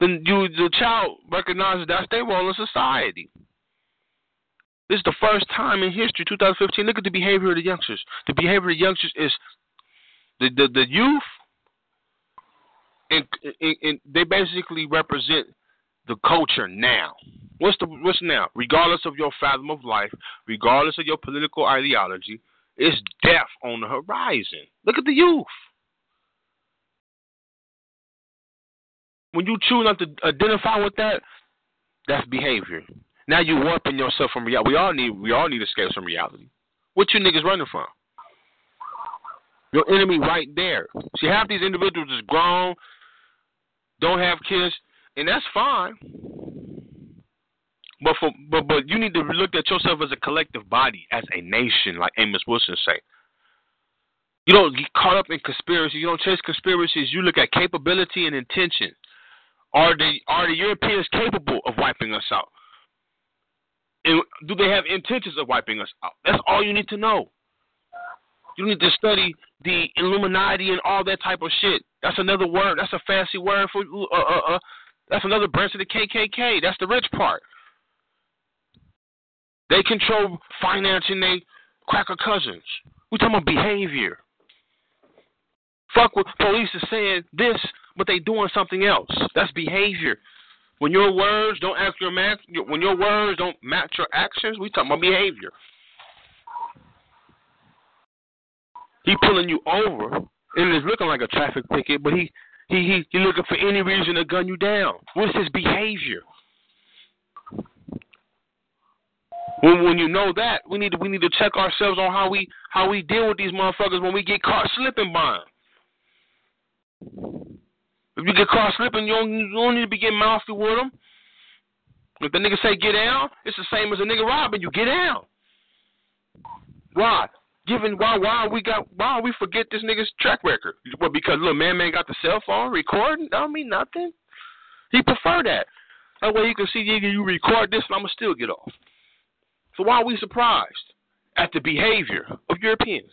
then you the child recognizes that's their role in society. This is the first time in history, 2015. Look at the behavior of the youngsters. The behavior of the youngsters is the the, the youth, and, and, and they basically represent the culture now. What's the what's now? Regardless of your fathom of life, regardless of your political ideology, it's death on the horizon. Look at the youth. When you choose not to identify with that, that's behavior. Now you warping yourself from reality. We all need we all need escapes from reality. What you niggas running from? Your enemy right there. See, half these individuals is grown, don't have kids, and that's fine. But for but but you need to look at yourself as a collective body, as a nation, like Amos Wilson say. You don't get caught up in conspiracies. You don't chase conspiracies. You look at capability and intention. Are the are the Europeans capable of wiping us out? And do they have intentions of wiping us out? That's all you need to know. You need to study the Illuminati and all that type of shit. That's another word. That's a fancy word for uh, uh, uh, that's another branch of the KKK. That's the rich part. They control financing they cracker cousins. We talking about behavior. Fuck what police is saying this, but they doing something else. That's behavior. When your words don't act your match, when your words don't match your actions, we talking about behavior. He pulling you over, and it's looking like a traffic ticket, but he he he he looking for any reason to gun you down. What's his behavior? When when you know that, we need to we need to check ourselves on how we how we deal with these motherfuckers when we get caught slipping by them. If you get caught slipping, you don't, you don't need to be getting mouthy with them. If the nigga say get down, it's the same as a nigga robbing you. Get down. Why? Given why why we got why we forget this nigga's track record? Well, because little man man got the cell phone recording. Don't mean nothing. He prefer that. That way you can see you, you record this and I'ma still get off. So why are we surprised at the behavior of Europeans?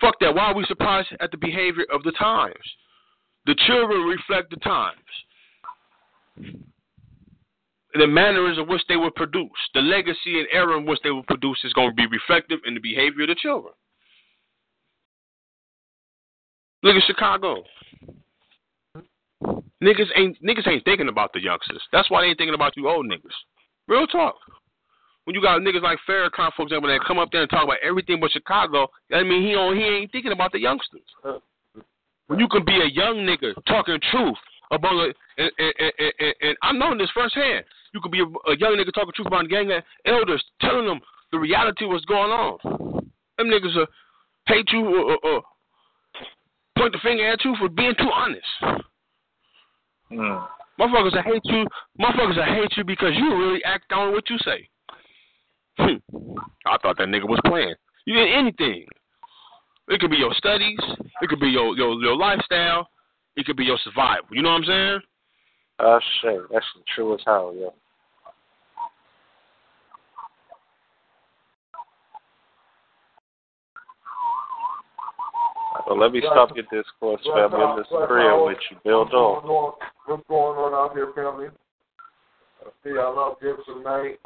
Fuck that. Why are we surprised at the behavior of the times? The children reflect the times the manners in which they were produced, the legacy and era in which they were produced is going to be reflective in the behavior of the children. Look at Chicago. Niggas ain't niggas ain't thinking about the youngsters. That's why they ain't thinking about you old niggas. Real talk. When you got niggas like Farrakhan, for example, that come up there and talk about everything but Chicago, I mean he on he ain't thinking about the youngsters. When you can be a young nigga talking truth about it, and, and, and, and, and I know this firsthand. You could be a, a young nigga talking truth about gang elders, telling them the reality of what's going on. Them niggas uh, hate you or, or, or point the finger at you for being too honest.
Mm.
Motherfuckers that hate you, motherfuckers that hate you because you really act on what you say. Hmm. I thought that nigga was playing. You get anything. It could be your studies. It could be your your, your lifestyle. It could be your survival. You know what I'm saying?
Uh, shit. That's true as hell, yo. Well, let me stop your discourse, family. I'm just agreeing with you. Build on.
What's going on out here, family? see y'all out there tonight.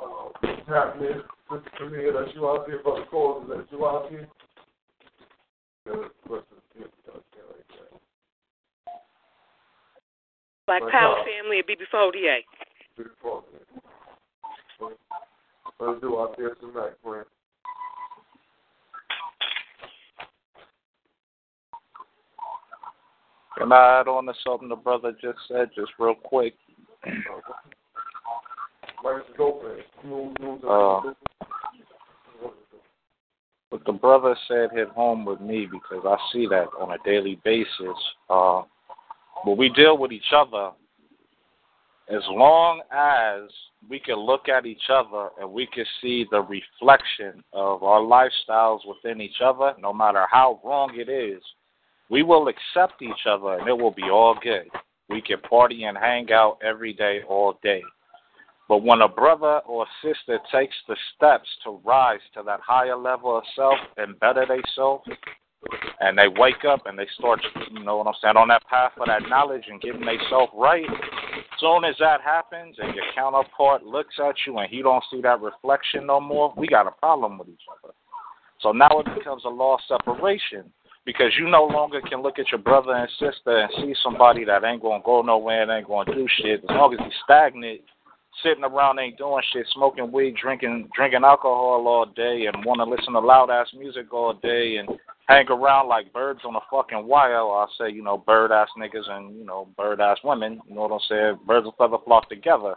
Uh, what's happening? Sister Camille, that's you out there, Brother Cole, that's you out here.
Black Power family at BB4DA.
Let's do out there tonight, friend.
Can I add on to something the brother just said, just real quick? Uh, what the brother said hit home with me because I see that on a daily basis. Uh, but we deal with each other as long as we can look at each other and we can see the reflection of our lifestyles within each other, no matter how wrong it is, we will accept each other and it will be all good. We can party and hang out every day, all day. But when a brother or sister takes the steps to rise to that higher level of self and better themselves, and they wake up and they start, you know what I'm saying, on that path of that knowledge and getting themselves right, soon as that happens and your counterpart looks at you and he don't see that reflection no more, we got a problem with each other. So now it becomes a law of separation because you no longer can look at your brother and sister and see somebody that ain't gonna go nowhere and ain't gonna do shit. As long as he's stagnant, sitting around ain't doing shit, smoking weed, drinking drinking alcohol all day, and want to listen to loud ass music all day and hang around like birds on a fucking wire. I say, you know, bird ass niggas and you know, bird ass women. You know what I'm saying? Birds of feather flock together.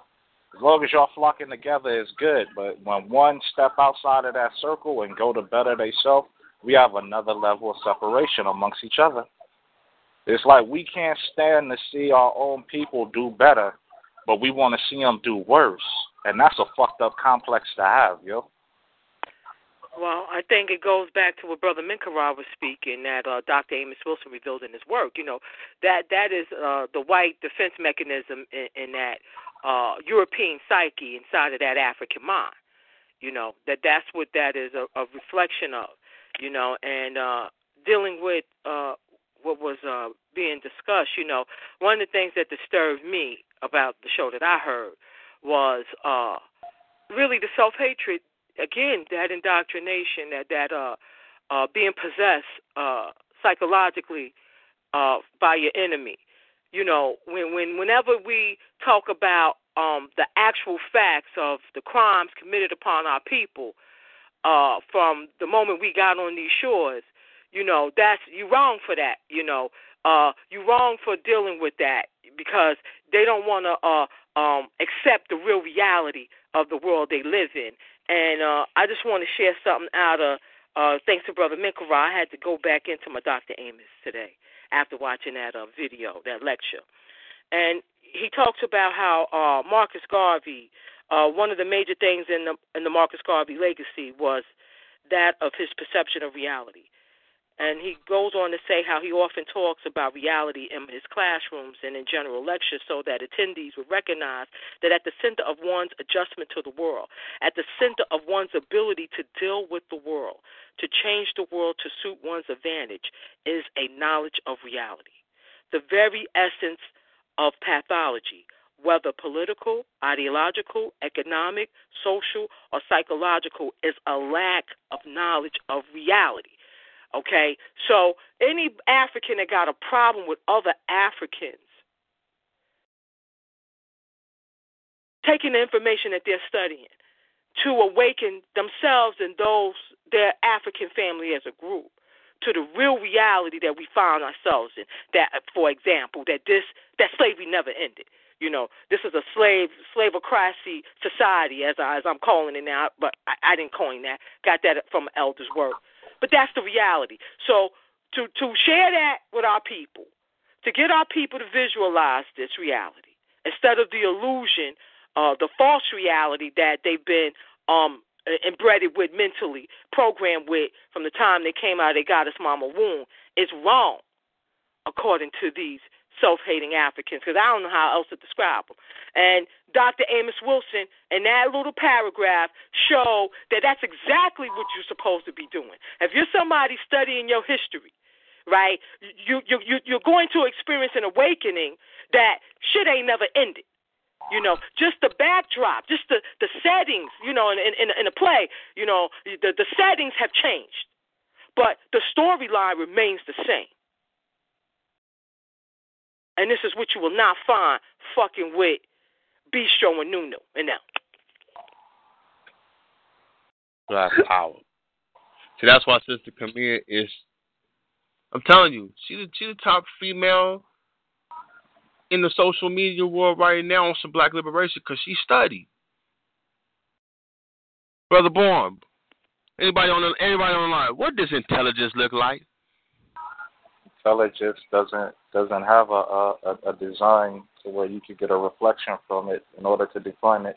As long as y'all flocking together, it's good. But when one step outside of that circle and go to better themselves, we have another level of separation amongst each other. It's like we can't stand to see our own people do better, but we want to see them do worse. And that's a fucked up complex to have, yo.
Well, I think it goes back to what Brother Minkara was speaking that uh, Dr. Amos Wilson revealed in his work. You know, that that is uh, the white defense mechanism in, in that uh, European psyche inside of that African mind. You know, that that's what that is a, a reflection of. You know, and uh, dealing with uh, what was uh, being discussed. You know, one of the things that disturbed me about the show that I heard was uh, really the self hatred again that indoctrination that that uh uh being possessed uh psychologically uh by your enemy. You know when when whenever we talk about um the actual facts of the crimes committed upon our people uh from the moment we got on these shores you know that's you're wrong for that you know. Uh you're wrong for dealing with that because they don't want to uh um accept the real reality of the world they live in and uh, I just want to share something out of, uh, thanks to Brother Minkara, I had to go back into my Dr. Amos today after watching that uh, video, that lecture. And he talks about how uh, Marcus Garvey, uh, one of the major things in the, in the Marcus Garvey legacy was that of his perception of reality. And he goes on to say how he often talks about reality in his classrooms and in general lectures so that attendees would recognize that at the center of one's adjustment to the world, at the center of one's ability to deal with the world, to change the world to suit one's advantage, is a knowledge of reality. The very essence of pathology, whether political, ideological, economic, social, or psychological, is a lack of knowledge of reality. Okay? So any African that got a problem with other Africans taking the information that they're studying to awaken themselves and those their African family as a group to the real reality that we found ourselves in. That, for example, that this that slavery never ended. You know, this is a slave slavocracy society, as I, as I'm calling it now. But I, I didn't coin that. Got that from elders' work. But that's the reality. So to to share that with our people, to get our people to visualize this reality instead of the illusion, uh, the false reality that they've been um embedded with mentally, programmed with from the time they came out of their goddess mama womb, is wrong, according to these self-hating Africans, because I don't know how else to describe them. And Dr. Amos Wilson in that little paragraph show that that's exactly what you're supposed to be doing. If you're somebody studying your history, right, you you you you're going to experience an awakening that shit ain't never ended. You know, just the backdrop, just the, the settings, you know, in, in, in a play, you know, the, the settings have changed. But the storyline remains the same. And this is what you will not find fucking with Bistro and Nunu. And now.
That's power. See, that's why Sister Camille is. I'm telling you, she's the, she the top female in the social media world right now on some black liberation because she studied. Brother Born, anybody on the anybody on the line, what does intelligence look like?
Intelligence doesn't doesn't have a, a, a design to where you could get a reflection from it in order to define it.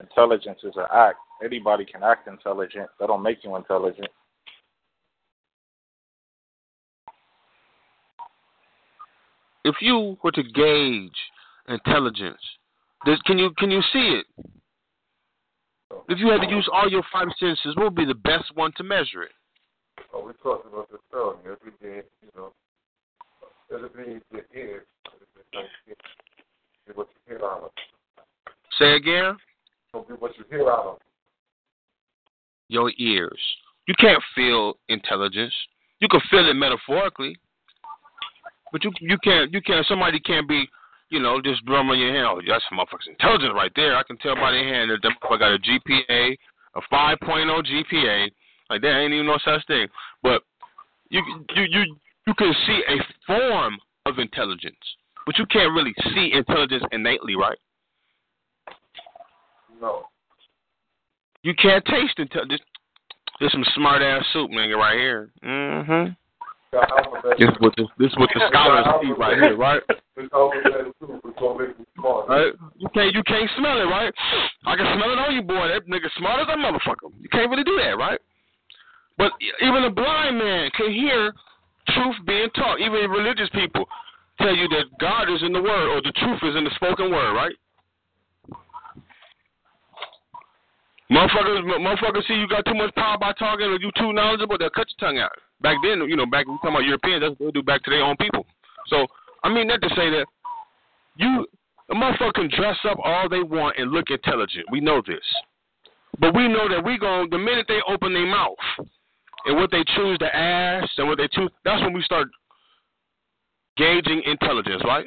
Intelligence is an act. Anybody can act intelligent. That don't make you intelligent.
If you were to gauge intelligence, can you can you see it? If you had to use all your five senses, what would be the best one to measure it?
Oh, we talked about this earlier. Every day, you know, doesn't mean your ears. What you hear out of.
Say again.
Don't be what you hear out of.
Your ears. You can't feel intelligence. You can feel it metaphorically, but you you can't you can't. Somebody can't be you know, just drumming your hand. Oh, that's motherfucker's intelligence right there. I can tell by their hand that that motherfucker got a GPA, a 5.0 GPA. Like that ain't even no such thing. But you you you you can see a form of intelligence, but you can't really see intelligence innately, right?
No.
You can't taste intelligence. There's some smart ass soup, nigga, right here. Mm-hmm. This is what the, this is what the scholars see right here, right? Right? You can't you can't smell it, right? I can smell it on you, boy. That nigga smart as a motherfucker. You can't really do that, right? But even a blind man can hear truth being taught. Even religious people tell you that God is in the word or the truth is in the spoken word, right? Motherfuckers, motherfuckers see you got too much power by talking or you too knowledgeable, they'll cut your tongue out. Back then, you know, back when we talking about Europeans, that's what they do back to their own people. So, I mean that to say that you, a motherfucker can dress up all they want and look intelligent. We know this. But we know that we going the minute they open their mouth and what they choose to ask and what they choose, that's when we start gauging intelligence, right?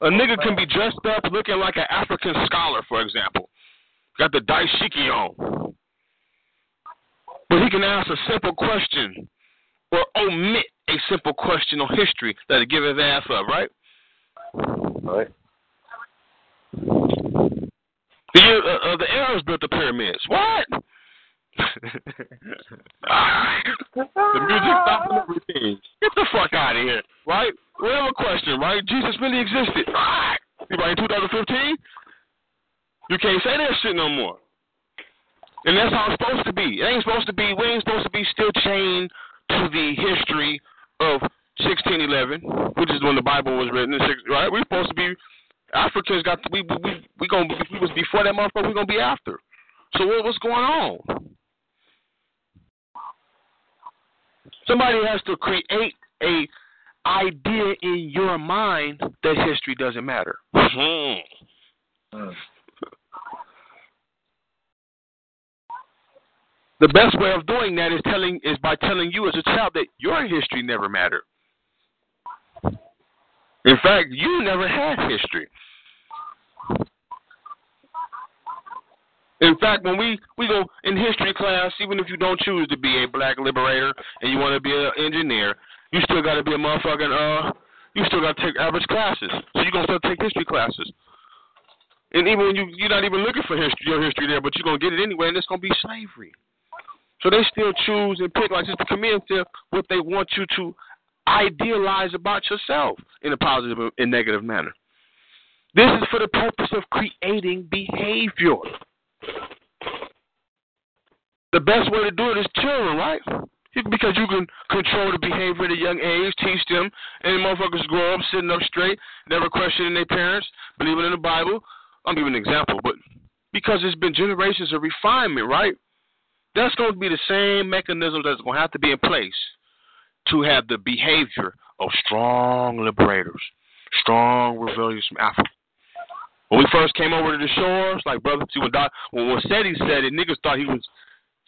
A nigga can be dressed up looking like an African scholar, for example. Got the dashiki on. But he can ask a simple question or omit a simple question on history that'll give his ass up, right?
Right.
The, uh, uh, the Arabs built the pyramids. What? *laughs* the music stopped and everything. Get the fuck out of here, right? We have a question, right? Jesus really existed. Right? Right in 2015? You can't say that shit no more. And that's how it's supposed to be. It ain't supposed to be. We ain't supposed to be still chained to the history of 1611, which is when the Bible was written. Right? We're supposed to be. Africans got we we we gonna we was before that motherfucker. We gonna be after. So what what's going on? Somebody has to create a idea in your mind that history doesn't matter. The best way of doing that is telling is by telling you as a child that your history never mattered. In fact, you never had history. In fact, when we, we go in history class, even if you don't choose to be a black liberator and you want to be an engineer, you still got to be a motherfucking, uh, you still got to take average classes. So you're going to still take history classes. And even when you, you're not even looking for history, your history there, but you're going to get it anyway, and it's going to be slavery. So they still choose and pick, like Sister Camille said, what they want you to idealize about yourself in a positive and negative manner. This is for the purpose of creating behavior. The best way to do it is children, right? Because you can control the behavior at a young age, teach them, and motherfuckers grow up sitting up straight, never questioning their parents, believing in the Bible. I'm giving an example, but because it's been generations of refinement, right? That's going to be the same mechanism that's going to have to be in place to have the behavior of strong liberators, strong rebellious from Africa. When we first came over to the shores, like brother, see when Doc, when, when Seti said it, niggas thought he was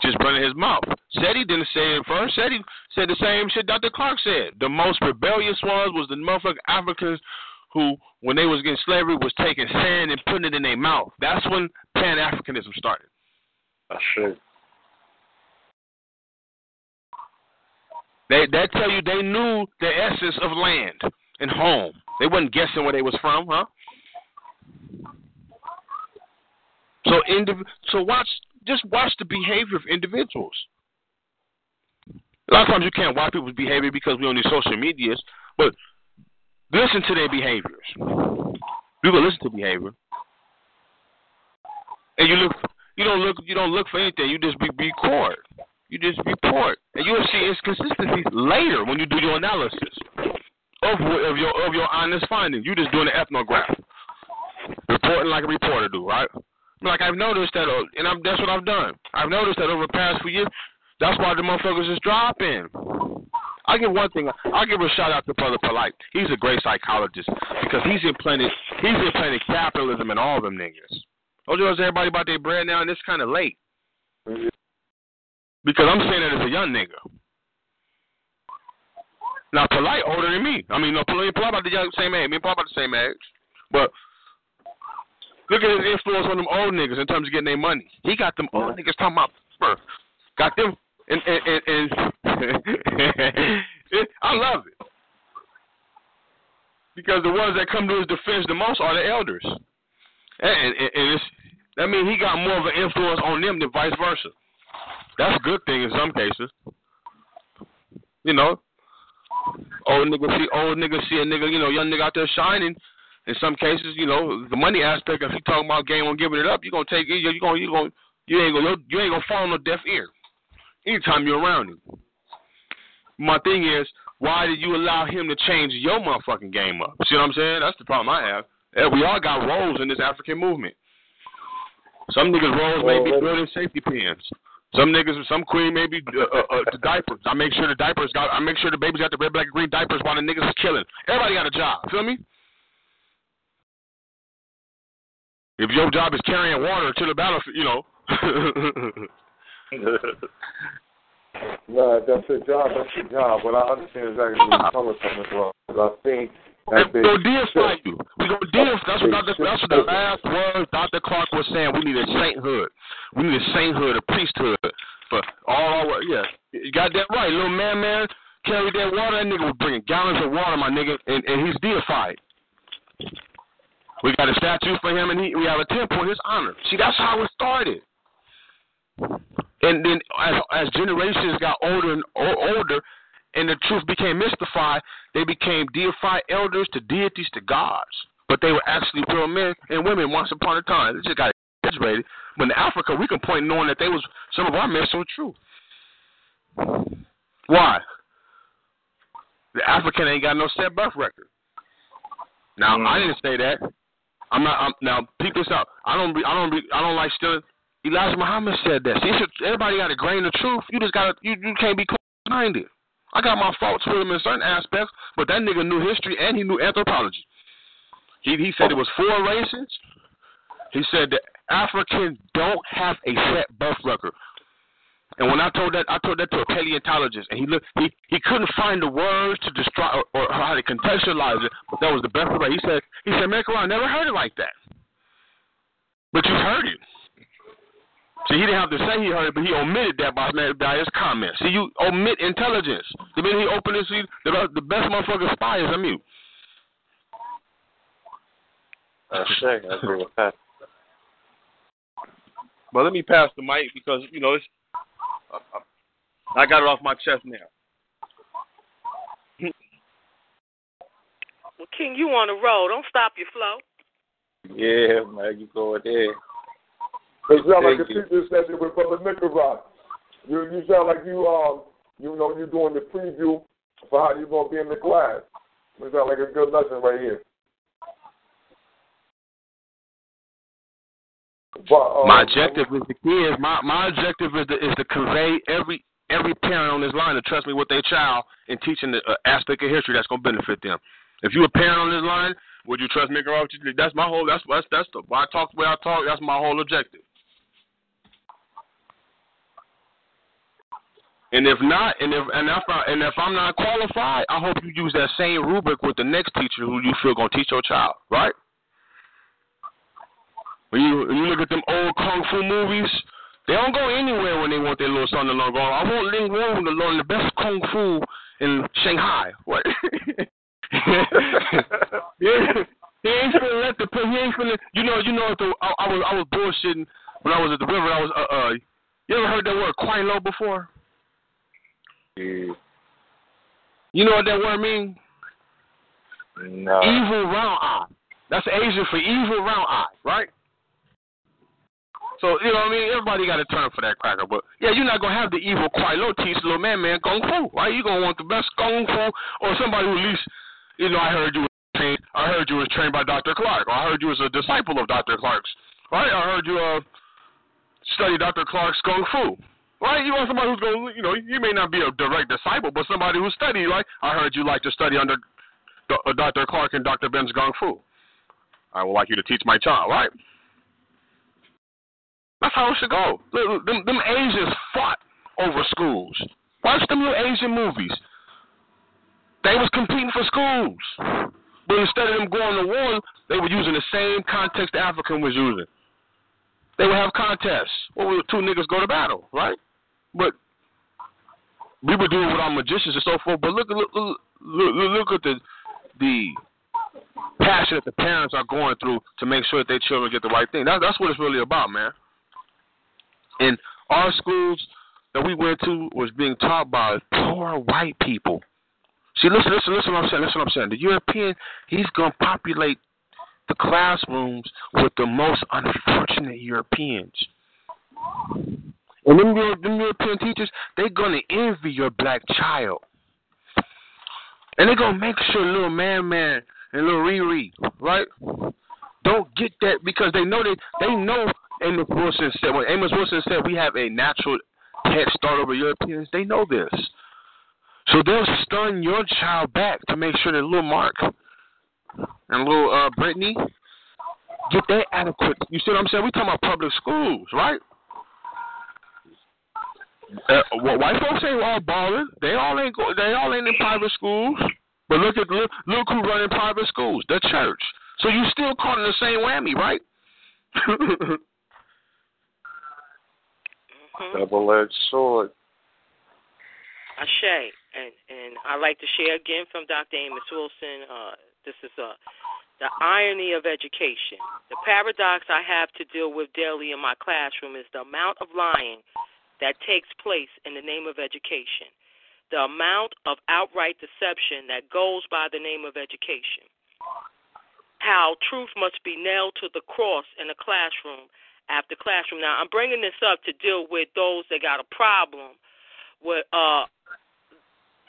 just running his mouth. Seti didn't say it first. Seti said the same shit Dr. Clarke said. The most rebellious ones was the motherfucking Africans who, when they was getting slavery, was taking sand and putting it in their mouth. That's when Pan Africanism started.
That's true.
They that tell you they knew the essence of land and home. They wasn't guessing where they was from, huh? So indiv- so watch just watch the behavior of individuals. A lot of times you can't watch people's behavior because we're on these social medias, but listen to their behaviors. You can listen to behavior, and you look. You don't look. You don't look for anything. You just be record. You just report, and you'll see inconsistencies later when you do your analysis of of your of your honest findings. You're just doing an ethnograph, reporting like a reporter do, right? Like I've noticed that, uh, and I'm, that's what I've done. I've noticed that over the past few years, that's why the motherfuckers is dropping. I give one thing. I'll give a shout out to Brother Polite. He's a great psychologist because he's implanted he's implanted capitalism in all them niggas. Don't you ask everybody about their bread now, and it's kind of late. Because I'm saying that as a young nigga. Now Polite older than me. I mean, no, Polite, Polite about the young same age. Me and Paul about the same age. But Look at his influence on them old niggas in terms of getting their money. He got them old niggas talking about got them and and and, and I love it. Because the ones that come to his defense the most are the elders. And, and, and it's that means he got more of an influence on them than vice versa. That's a good thing in some cases. You know, old nigga see old nigga see a nigga, you know, young nigga out there shining, in some cases, you know, the money aspect. If you talking about game on giving it up, you're gonna take it. You're gonna you gonna you ain't gonna you ain't gonna fall on no deaf ear. Anytime you're around him. My thing is, why did you allow him to change your motherfucking game up? See what I'm saying? That's the problem I have. Yeah, we all got roles in this African movement. Some niggas' roles may be building safety pins. Some niggas, some queen maybe uh, uh, uh, the diapers. I make sure the diapers got. I make sure the babies got the red, black, and green diapers while the niggas is killing. Everybody got a job. Feel me? If your job is carrying water to the battlefield, you know. *laughs*
no, that's your job. That's your job. But I understand exactly where you're coming from as well. Because I think that
we gonna deify you. We gonna deify. That's what Dr. That's what the last words Dr. Clarke was saying. We need a sainthood. We need a sainthood, a priesthood for all our. Yeah, you got that right, little man, man. Carry that water. That nigga was bringing gallons of water, my nigga, and, and he's deified. We got a statue for him, and he, we have a temple in his honor. See, that's how it started. And then as, as generations got older and older, and the truth became mystified, they became deified elders to deities to gods. But they were actually real men and women once upon a time. They just got exaggerated. But in Africa, we can point knowing that they was some of our men so true. Why? The African ain't got no set birth record. Now mm. I didn't say that. I'm not. I'm, now, peep this out. I don't. Be, I don't. Be, I don't like stealing. Elijah Muhammad said that. See, everybody got a grain of truth. You just gotta. You, you can't be close-minded. I got my faults with him in certain aspects, but that nigga knew history and he knew anthropology. He he said it was four races. He said that Africans don't have a set birth record. And when I told that, I told that to a paleontologist, and he looked, he he couldn't find the words to describe or, or how to contextualize it. But that was the best way. He said, he said, man, I never heard it like that. But you heard it. See, he didn't have to say he heard it, but he omitted that by, by his comments. See, you omit intelligence. The minute he opened his see, the, the best motherfucker spy is a mute.
Uh, sure, I agree with that.
But let me pass the mic because you know it's I got it off my chest now.
well, King, you on the road. Don't stop your flow.
Yeah, man, you go there.
It sound like a teacher session with Brother Nicarag. You you sound like you um you know you're doing the preview for how you're gonna be in the class. It sound like a good lesson right here.
But, um, my objective is the kids. My my objective is to is to convey every every parent on this line to trust me with their child in teaching the uh, aspect of history that's going to benefit them. If you're a parent on this line, would you trust me? That's my whole. That's that's that's the why I talk the way I talk. That's my whole objective. And if not, and if and if I, and if I'm not qualified, I hope you use that same rubric with the next teacher who you feel gonna teach your child, right? When you when you look at them old kung fu movies, they don't go anywhere when they want their little son to learn. I want Ling Wong to learn the best kung fu in Shanghai. *laughs* What? yeah, he ain't finna let the he ain't finna. You know, you know. The, I, I was I was bullshitting when I was at the river. I was uh, uh you ever heard that word quite low before?
Yeah.
You know what that word means?
No.
Evil round eye. That's Asian for evil round eye, right? So you know what I mean. Everybody got a term for that cracker, but yeah, you're not gonna have the evil gweilo teach little man man kung fu, right? You're gonna want the best kung fu or somebody who at least, you know, I heard you was trained. I heard you was trained by Dr. Clarke, or I heard you was a disciple of Dr. Clarke's, right? I heard you uh study Dr. Clarke's kung fu. Right, you want somebody who's going, to you know, you may not be a direct disciple, but somebody who studied. Like I heard you like to study under Dr. Uh, Clarke and Dr. Ben's Kung Fu. I would like you to teach my child, right? That's how it should go. Them, them Asians fought over schools. Watch them new Asian movies. They was competing for schools. But instead of them going to war, they were using the same context the African was using. They would have contests. Well, two niggas go to battle, right? But we were doing with our magicians and so forth. But look, look, look, look, at the the passion that the parents are going through to make sure that their children get the right thing. That, that's what it's really about, man. And our schools that we went to was being taught by poor white people. See, listen, listen, listen. What I'm saying, listen. What I'm saying. The European, he's gonna populate the classrooms with the most unfortunate Europeans. And them, them European teachers, they're gonna envy your black child. And they're gonna make sure little man man and little Riri, right? Don't get that because they know they they know Amos Wilson said when Amos Wilson said we have a natural head start over Europeans, they know this. So they'll stun your child back to make sure that little Mark and little uh Brittany get that adequate you see what I'm saying? We talking about public schools, right? Uh, well, white folks ain't all balling. They all ain't go. They all ain't in private schools. But look at look, look who running private schools. The church. So you still caught in the same whammy, right? *laughs*
mm-hmm.
Double-edged sword.
Ashe, and and I like to share again from Dr. Amos Wilson. Uh, this is uh, the irony of education. The paradox I have to deal with daily in my classroom is the amount of lying that takes place in the name of education, the amount of outright deception that goes by the name of education, how truth must be nailed to the cross in a classroom after classroom. Now, I'm bringing this up to deal with those that got a problem with uh,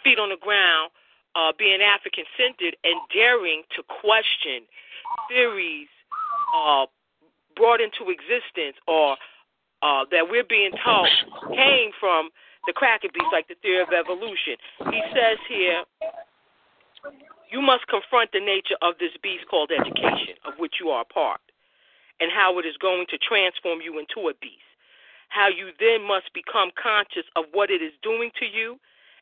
feet on the ground, uh, being African centered, and daring to question theories uh, brought into existence or uh, that we're being taught came from the cracker beast, like the theory of evolution. He says here, you must confront the nature of this beast called education, of which you are a part, and how it is going to transform you into a beast. How you then must become conscious of what it is doing to you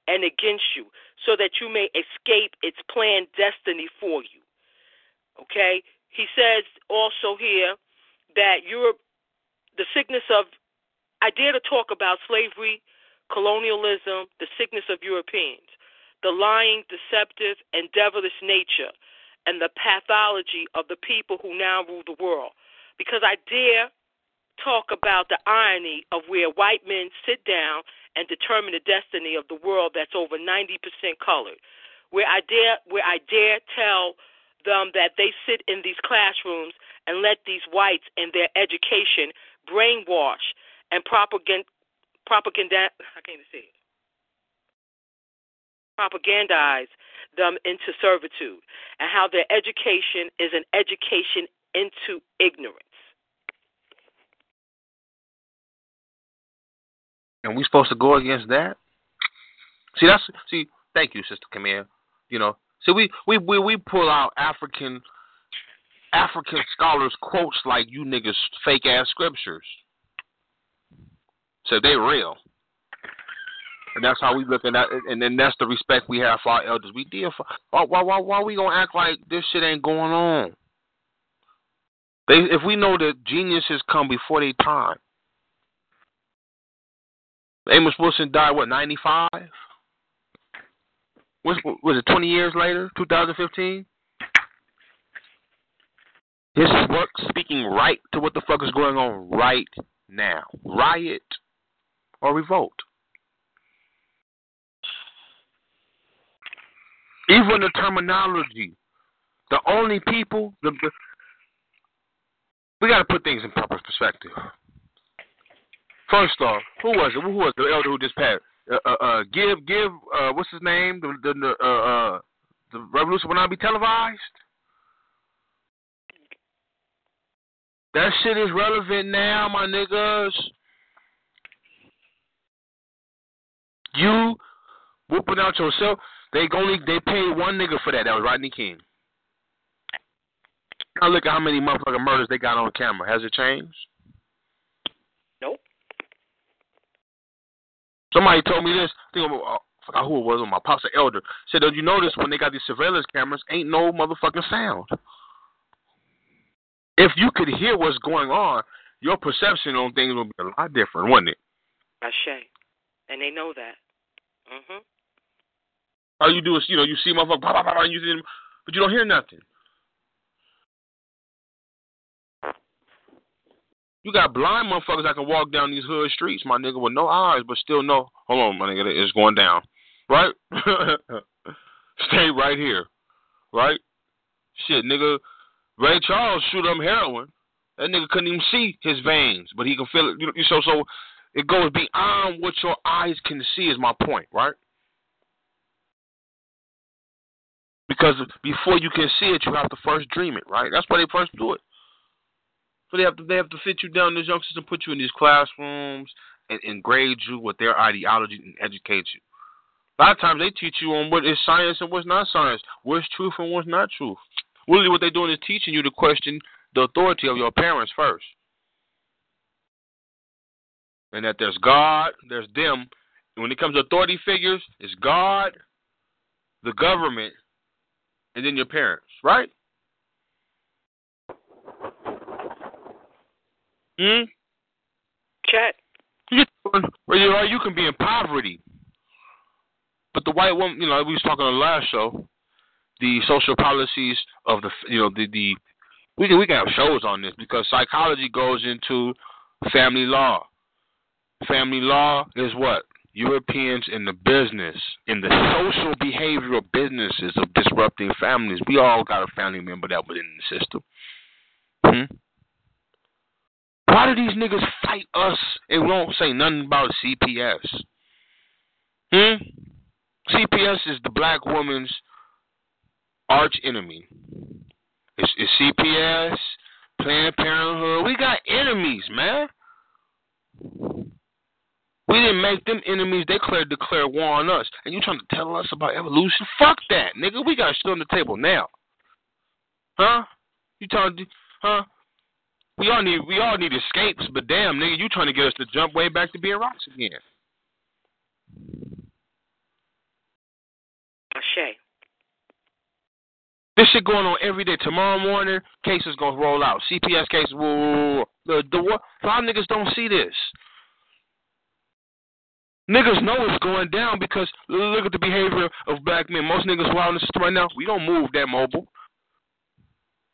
and against you, so that you may escape its planned destiny for you. Okay? He says also here that you're the sickness of, I dare to talk about slavery, colonialism, the sickness of Europeans, the lying, deceptive, and devilish nature, and the pathology of the people who now rule the world. Because I dare talk about the irony of where white men sit down and determine the destiny of the world that's over 90% colored. Where I dare, where I dare tell them that they sit in these classrooms and let these whites and their education brainwash and propaganda, I can't even propagandize them into servitude, and how their education is an education into ignorance.
And we supposed to go against that? See, that's see. Thank you, Sister Camille. You know, see, we we we we pull out African African scholars quotes like you niggas fake ass scriptures. So they real. And that's how we looking at it, and then that's the respect we have for our elders. We did for why why why, why we gonna act like this shit ain't going on? They if we know that geniuses come before their time. Amos Wilson died what ninety five? Was was it twenty years later? Two thousand fifteen. His work speaking right to what the fuck is going on right now. Riot or revolt. Even the terminology. The only people, the, the we got to put things in proper perspective. First off, who was it? Who was the elder who just passed? Uh, uh, uh, give, give. Uh, what's his name? The the uh, uh, the revolution will not be televised. That shit is relevant now, my niggas. You whooping out yourself. They only they paid one nigga for that. That was Rodney King. Now look at how many motherfucking murders they got on camera. Has it changed?
Nope.
Somebody told me this. I think uh, I forgot who it was. My pops, elder said, "Did you notice when they got these surveillance cameras, ain't no motherfucking sound? If you could hear what's going on, your perception on things would be a lot different, wouldn't it?"
Ashe. And they know that. Mhm.
All you do is, you know, you see motherfucker, blah, blah, blah, and you see them, but you don't hear nothing. You got blind motherfuckers that can walk down these hood streets, my nigga, with no eyes, but still know. Hold on, my nigga, it's going down. Right? *laughs* Stay right here. Right? Shit, nigga. Ray Charles shoot him heroin. That nigga couldn't even see his veins, but he can feel it. You know, so so it goes beyond what your eyes can see. Is my point, right? Because before you can see it, you have to first dream it, right? That's why they first do it. So they have to they have to fit you down these youngsters and put you in these classrooms and, and grade you with their ideology and educate you. A lot of times they teach you on what is science and what's not science, what's truth and what's not truth. Really, what they're doing is teaching you to question the authority of your parents first, and that there's God, there's them. And when it comes to authority figures, it's God, the government, and then your parents, right? Hmm.
Chat.
You, or you, or you can be in poverty, but the white woman, you know, we was talking on the last show, the social policies of the, you know, the the we can we can have shows on this because psychology goes into family law. Family law is what Europeans in the business, in the social behavioral businesses of disrupting families. We all got a family member that was in the system. Hmm? Why do these niggas fight us and won't say nothing about CPS? Hmm? CPS is the black woman's arch enemy. It's, it's CPS, Planned Parenthood. We got enemies, man. We didn't make them enemies. They declare declare war on us. And you trying to tell us about evolution? Fuck that, nigga. We got shit on the table now. Huh? You trying to, huh? We all need we all need escapes, but damn, nigga, you trying to get us to jump way back to being rocks again.
Ashe.
This shit going on every day. Tomorrow morning, cases gonna roll out. CPS cases. Whoa, whoa, whoa. The the what? Of niggas don't see this. Niggas know it's going down because look at the behavior of black men. Most niggas are in the system right now, we don't move that mobile.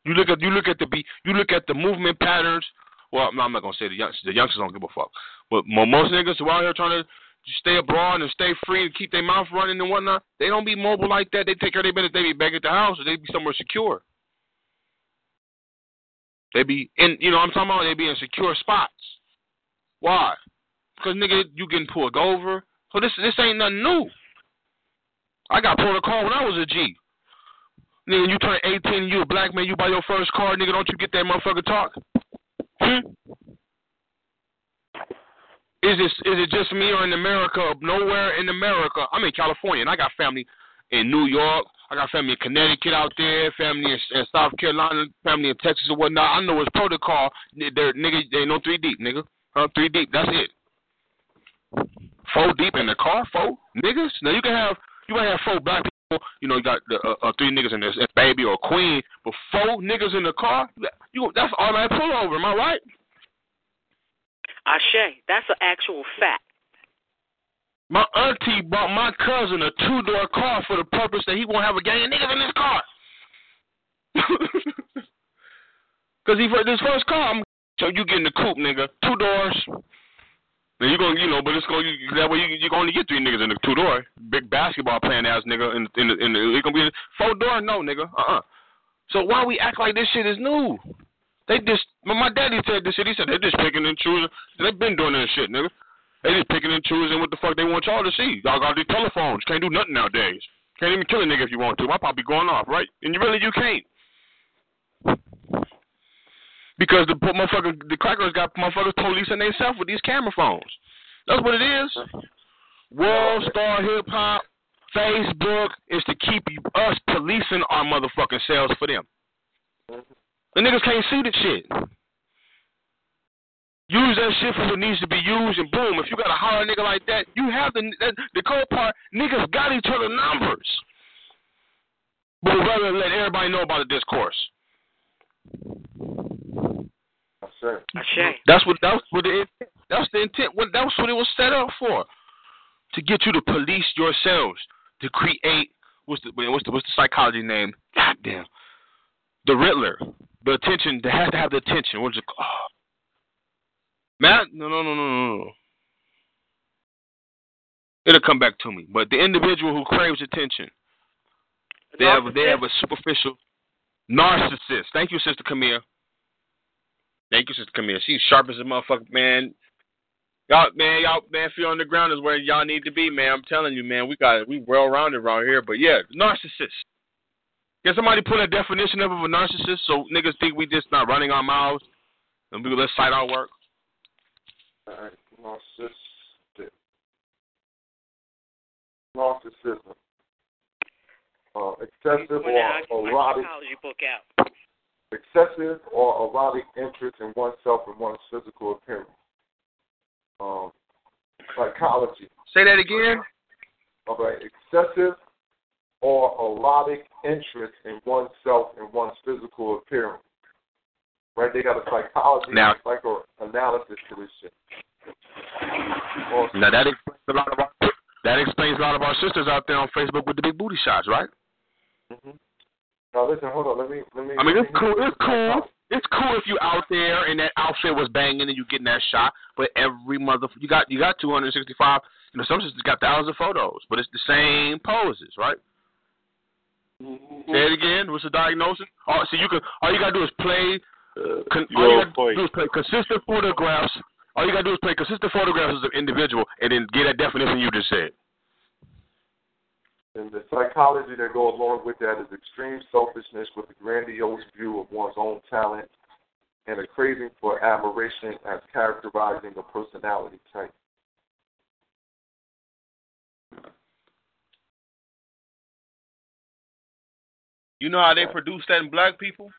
You look at you look at the be you look at the movement patterns. Well, I'm not gonna say the youngsters. The youngsters don't give a fuck. But most niggas who out here trying to stay abroad and stay free and keep their mouth running and whatnot, they don't be mobile like that. They take care of their business. They be back at the house or they be somewhere secure. They be in, you know, I'm talking about. They be in secure spots. Why? Because nigga, you getting pulled over. So this this ain't nothing new. I got pulled a car when I was a G. Nigga, you turn 18 you a black man, you buy your first car, nigga, don't you get that motherfucker talk? Hmm? Is it is it just me or in America? Nowhere in America. I'm in California and I got family in New York. I got family in Connecticut out there, family in, in South Carolina, family in Texas or whatnot. I know it's protocol. They're nigga, they know three deep, nigga. Huh? Three deep. That's it. Four deep in the car, four niggas. Now you can have you might have four black people. You know, you got the, uh, uh, three niggas in this baby or queen, but four niggas in the car. You that's all I pull over. Am I right?
Ashe, that's an actual fact.
My auntie bought my cousin a two door car for the purpose that he won't have a gang of niggas in his car. *laughs* Cause he for this first car, I'm so you get in the coupe, nigga, two doors. Then you gonna, you know, but it's gonna you, that way you you gonna get three niggas in the two door. Big basketball playing ass nigga in in the, in the it gonna be four door, no nigga, uh uh So why we act like this shit is new? They just, my daddy said this shit. He said they just picking and choosing. They've been doing this shit, nigga. They just picking and choosing what the fuck they want y'all to see. Y'all got these telephones. Can't do nothing nowadays. Can't even kill a nigga if you want to. My pop be going off, right? And you really you can't. Because the motherfucker, the crackers got motherfuckers policing themselves with these camera phones. That's what it is. World Star Hip Hop, Facebook is to keep us policing our motherfucking selves for them. The niggas can't see the shit. Use that shit for what needs to be used, and boom. If you got a hard nigga like that, you have the that, the cold part. Niggas got each other numbers, but we'd rather let everybody know about the discourse. That's what that's what it that's the intent. What that's what it was set up for, to get you to police yourselves, to create what's the what's the what's the psychology name? God damn, the Riddler. The attention. They have to have the attention. What's it? Oh. Matt, no, no, no, no, no. It'll come back to me. But the individual who craves attention, they have they have a superficial narcissist. Thank you, Sister Camille. Thank you, Sister Camille. She's sharp as a motherfucker, man. Y'all, man, y'all, man, feel on the ground is where y'all need to be, man. I'm telling you, man. We got we well rounded around here, but yeah, narcissist. Can somebody put a definition of a narcissist so niggas think we just not running our mouths and we let's cite our work?
All right, narcissistic. Narcissism. Uh, excessive or erotic.
book out.
Excessive or erotic interest in oneself and one's physical appearance. Um, psychology.
Say that again.
All right, excessive or erotic interest in oneself and one's physical appearance right? They got a psychology,
now,
psychoanalysis to this shit.
now that explains a lot of our that explains a lot of our sisters out there on Facebook with the big booty shots, right?
Mm-hmm. Now listen, hold on. Let me let me.
I mean, it's cool. It's cool. It's cool if you out there and that outfit was banging and you getting that shot. But every mother, you got you got 265. You know, some sisters got thousands of photos, but it's the same poses, right?
Mm-hmm.
Say it again. What's the diagnosis? Oh, so you can all you gotta do is play uh, con-
all
you gotta do is play consistent photographs. All you gotta do is play consistent photographs as an individual, and then get that definition you just said.
And the psychology that goes along with that is extreme selfishness with a grandiose view of one's own talent and a craving for admiration as characterizing a personality type.
You know how they produce that in black people?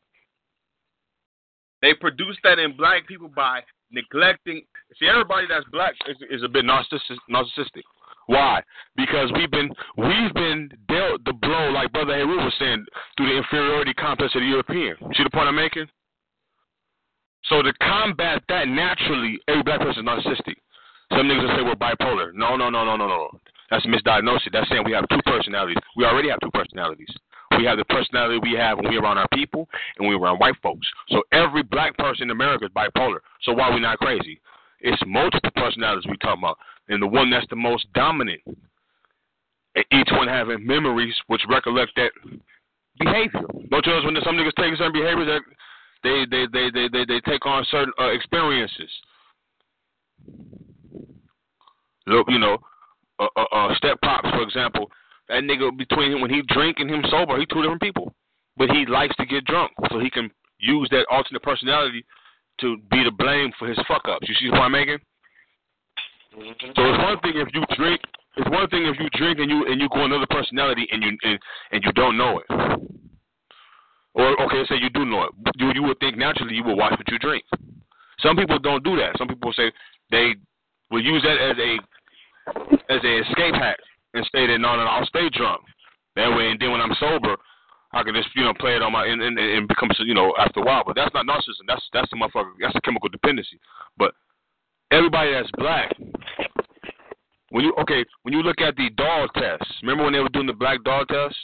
They produce that in black people by neglecting. See, everybody that's black is, is a bit narcissistic. Why? Because we've been we've been dealt the blow, like Brother Heru was saying, through the inferiority complex of the European. See the point I'm making? So to combat that naturally, every black person is narcissistic. Some niggas will say we're bipolar. No, no, no, no, no, no. That's a misdiagnosis. That's saying we have two personalities. We already have two personalities. We have the personality we have when we're around our people and we're around white folks. So every black person in America is bipolar. So why are we not crazy? It's multiple personalities we talk about, and the one that's the most dominant. Each one having memories which recollect that behavior. Don't you notice when some niggas take certain behaviors that they they they they they, they take on certain uh, experiences. Look, you know, uh, uh, uh, step pops, for example, that nigga between him when he drink and him sober, he two different people. But he likes to get drunk, so he can use that alternate personality to be the blame for his fuck ups. You see point I'm making?
Mm-hmm.
So it's one thing if you drink. It's one thing if you drink and you and you go another personality and you and, and you don't know it. Or okay, say you do know it. You you would think naturally you would watch what you drink. Some people don't do that. Some people say they will use that as a as a escape hack and that no, no, no, I'll stay drunk. That way, and then when I'm sober, I can just you know play it on my and and, and become you know after a while. But that's not narcissism. That's that's the motherfucker. That's a chemical dependency. But everybody that's black, when you okay, when you look at the dog test, remember when they were doing the black dog test?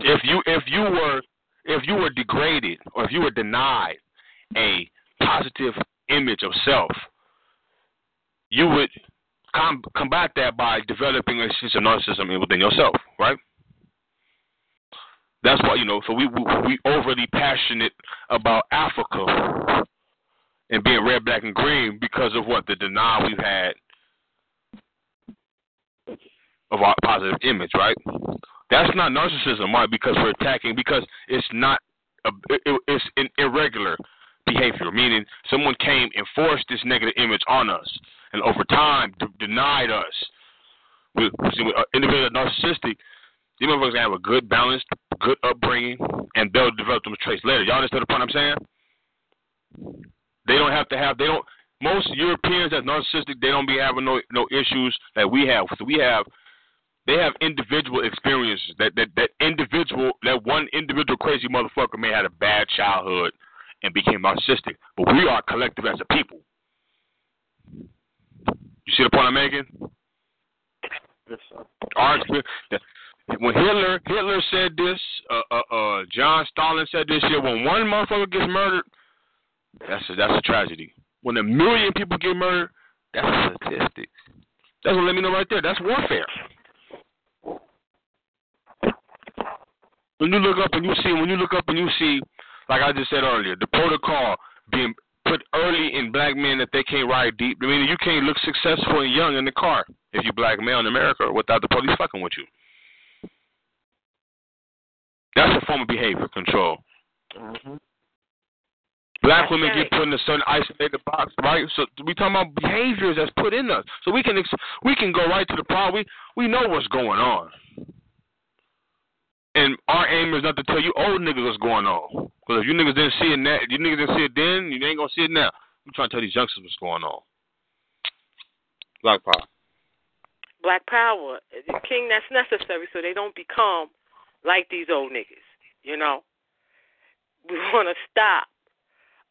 If you if you were if you were degraded or if you were denied a positive image of self, you would com- combat that by developing a sense of narcissism within yourself, right? That's why you know. So we we, overly passionate about Africa and being red, black, and green because of what the denial we've had of our positive image, right? That's not narcissism, right? Because we're attacking because it's not a, it, it's irregular behavior, meaning someone came and forced this negative image on us, and over time d- denied us. We, see, uh, individuals are narcissistic. These motherfuckers have a good, balanced, good upbringing, and they'll develop them traits later. Y'all understand the point I'm saying? They don't have to have. They don't. Most Europeans that's narcissistic, they don't be having no no issues that we have. So we have. They have individual experiences. That that that individual, that one individual crazy motherfucker may have had a bad childhood and became narcissistic. But we are collective as a people. You see the point I'm making?
Yes, sir.
Our. When Hitler Hitler said this, uh, uh, uh, John Stalin said this shit. When one motherfucker gets murdered, that's a, that's a tragedy. When a million people get murdered, that's a statistic. That's what let me know right there. That's warfare. When you look up and you see, when you look up and you see, like I just said earlier, the protocol being put early in black men that they can't ride deep. I mean, you can't look successful and young in the car if you're black male in America without the police fucking with you. That's a form of behavior control.
Mm-hmm.
Black women get put in a certain isolated box, right? So we talking about behaviors that's put in us, so we can ex- we can go right to the problem. We we know what's going on, and our aim is not to tell you old niggas what's going on. Because if you niggas didn't see it, now, you niggas didn't see it then, you ain't gonna see it now. We trying to tell these youngsters what's going on. Black power.
Black power, the king that's necessary so they don't become like these old niggas. You know, we *laughs* want to stop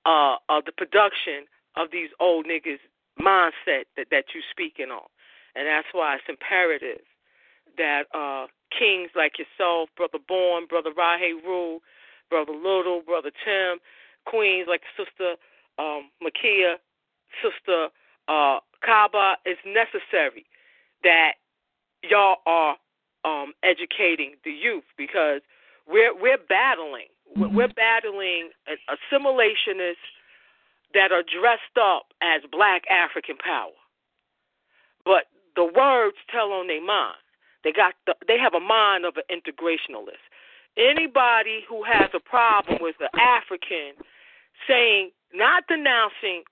uh, uh, the production of these old niggas mindset that that you're speaking on, and that's why it's imperative that uh, kings like yourself, brother Born, brother Rahe Rule, brother Little, brother Tim, queens like sister um, Makia, sister uh, Kaba, it's necessary that y'all are um, educating the youth because we're we're battling
Mm-hmm.
we're battling assimilationists that are dressed up as black African power, but the words tell on their mind. They got the, they have a mind of an integrationalist. Anybody who has a problem with the African saying not denouncing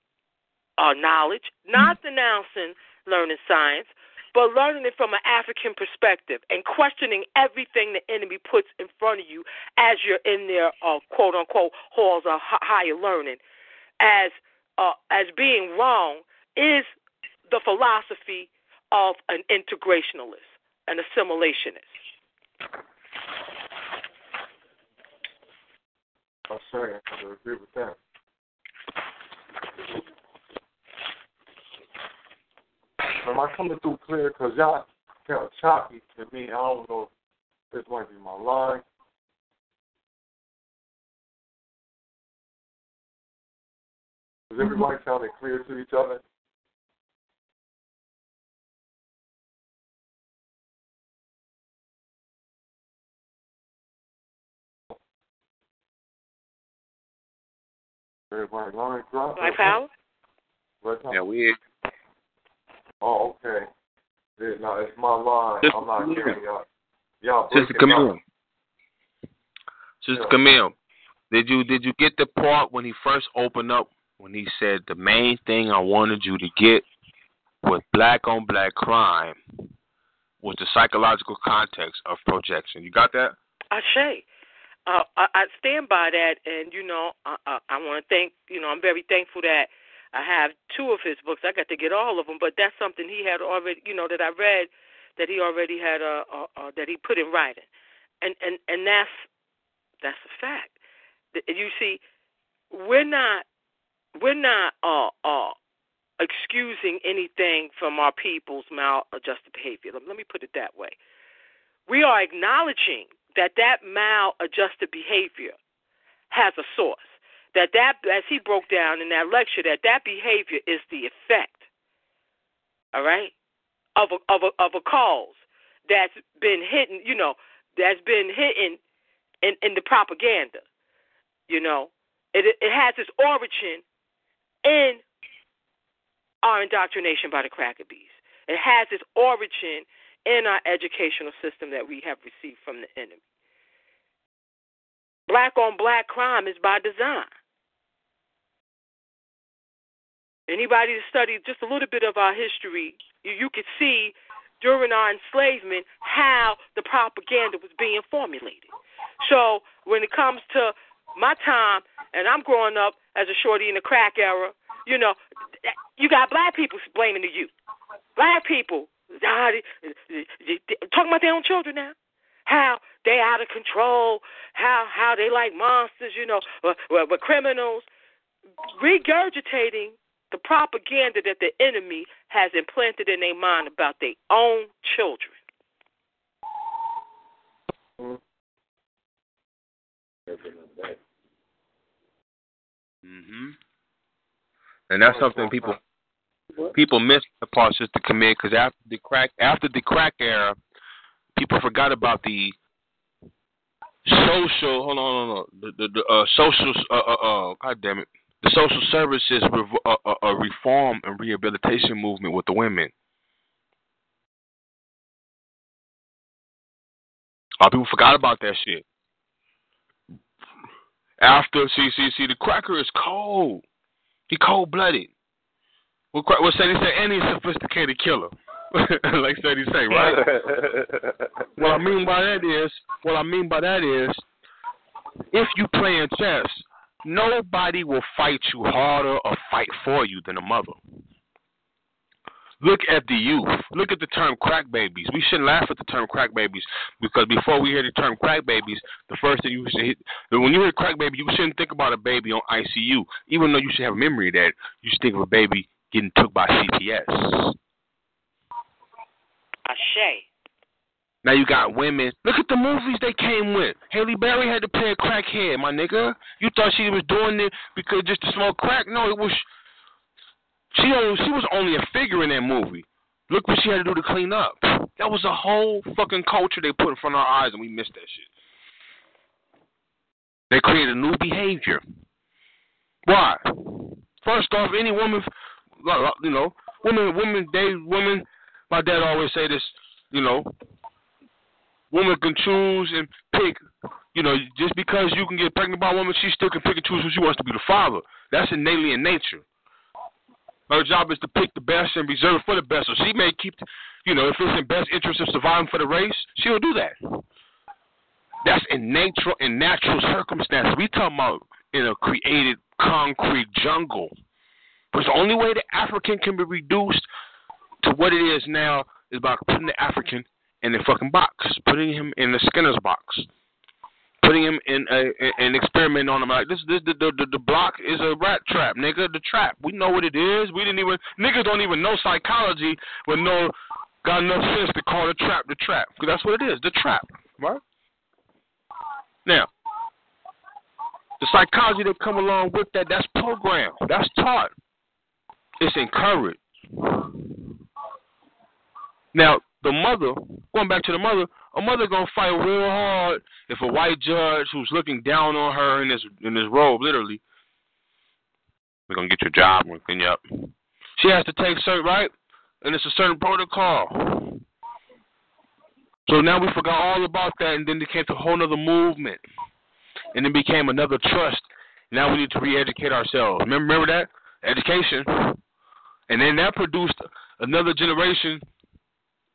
uh, knowledge, not denouncing learning science, but learning it from an African perspective and questioning everything the enemy puts in front of you as you're in their uh, quote unquote halls of higher learning, as uh, as being wrong is the philosophy of an integrationalist, an assimilationist.
I'm sorry, I have to agree with that. Am I coming through clear? Because y'all kind of choppy to me. I don't know if this might be my line. Is everybody sounding clear to each other? Everybody line drop.
Black power?
Yeah, we.
Oh, okay. Yeah, no, it's my line.
Sister
I'm not
Camille.
hearing y'all. Y'all
Sister
breaking up.
Camille. Sister
Yeah.
Camille, did you did you get the part when he first opened up when he said the main thing I wanted you to get with black on black crime was the psychological context of projection. You got that?
I say. Uh, I, I stand by that, and you know, I, I, I want to thank. You know, I'm very thankful that I have two of his books. I got to get all of them, but that's something he had already. You know, that I read that he already had uh, uh, uh that he put in writing, and and and that's that's a fact. You see, we're not we're not uh uh excusing anything from our people's maladjusted behavior. Let me put it that way. We are acknowledging that that maladjusted behavior has a source. That that, as he broke down in that lecture, that that behavior is the effect. All right, of a of a of a cause that's been hidden. You know, that's been hidden in in the propaganda. You know, it it has its origin in our indoctrination by the cracker bees. It has its origin in our educational system that we have received from the enemy. Black on black crime is by design. Anybody that studied just a little bit of our history, you, you could see during our enslavement how the propaganda was being formulated. So when it comes to my time, and I'm growing up as a shorty in the crack era, you know, you got black people blaming the youth. Black people talking about their own children now. How they out of control, how how they like monsters, you know, or, or, or criminals, regurgitating the propaganda that the enemy has implanted in their mind about their own children.
Mhm. And that's something people people miss the just to commit because after the crack after the crack era, people forgot about the social. Hold on, hold on, the the, the uh, social. Uh, uh, uh, God damn it, the social services rev- uh, uh, reform and rehabilitation movement with the women. A lot of people forgot about that shit. After, see, see, see, the cracker is cold. He cold blooded. What Sadie say? Any sophisticated killer. *laughs* like Sadie say, right? *laughs* what I mean by that is, what I mean by that is, if you playing chess, nobody will fight you harder or fight for you than a mother. Look at the youth. Look at the term crack babies. We shouldn't laugh at the term crack babies because before we hear the term crack babies, the first thing you should hit, when you hear crack baby, you shouldn't think about a baby on ICU. Even though you should have a memory of that, you should think of a baby getting took by CPS.
Ashe.
Now you got women. Look at the movies they came with. Halle Berry had to play a crackhead, my nigga. You thought she was doing it because just to smoke crack? No, it was. She she was only a figure in that movie. Look what she had to do to clean up. That was a whole fucking culture they put in front of our eyes, and we missed that shit. They created a new behavior. Why? First off, any woman you know, women, women, they, women. My dad always say this, you know, women can choose and pick. You know, just because you can get pregnant by a woman, she still can pick and choose who she wants to be the father. That's innately in nature. Her job is to pick the best and reserve for the best. So she may keep, you know, if it's in best interest of surviving for the race, she'll do that. That's in natural in natural circumstances. We talking about in a created concrete jungle. Because the only way the African can be reduced to what it is now is by putting the African in the fucking box, putting him in the Skinner's box, putting him in a, an experiment on him. Like this, this the, the the block is a rat trap, nigga. The trap. We know what it is. We didn't even niggas don't even know psychology, but no got enough sense to call the trap the trap. Cause that's what it is, the trap, right? Now, the psychology that come along with that, that's programmed, that's taught. It's encouraged. Now, the mother, going back to the mother, a mother gonna fight real hard if a white judge who's looking down on her in this in this robe, literally, we're gonna get your job, we're gonna clean you up. She has to take certain right, and it's a certain protocol. So now we forgot all about that, and then it came to a whole other movement, and it became another trust Now we need to re-educate ourselves. Remember, remember that education, and then that produced another generation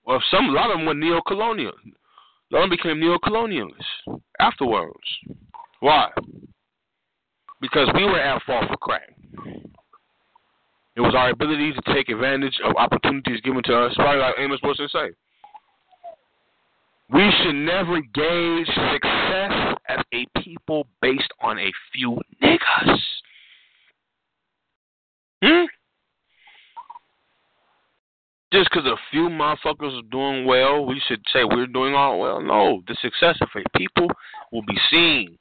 of some. A lot of them were neo-colonial. A lot of them became neo-colonialists afterwards. Why? Because we were at fault for crack. It was our ability to take advantage of opportunities given to us, probably like Amos Wilson say. We should never gauge success as a people based on a few niggas. Hmm? Just because a few motherfuckers are doing well, we should say we're doing all well. No, the success of a people will be seen.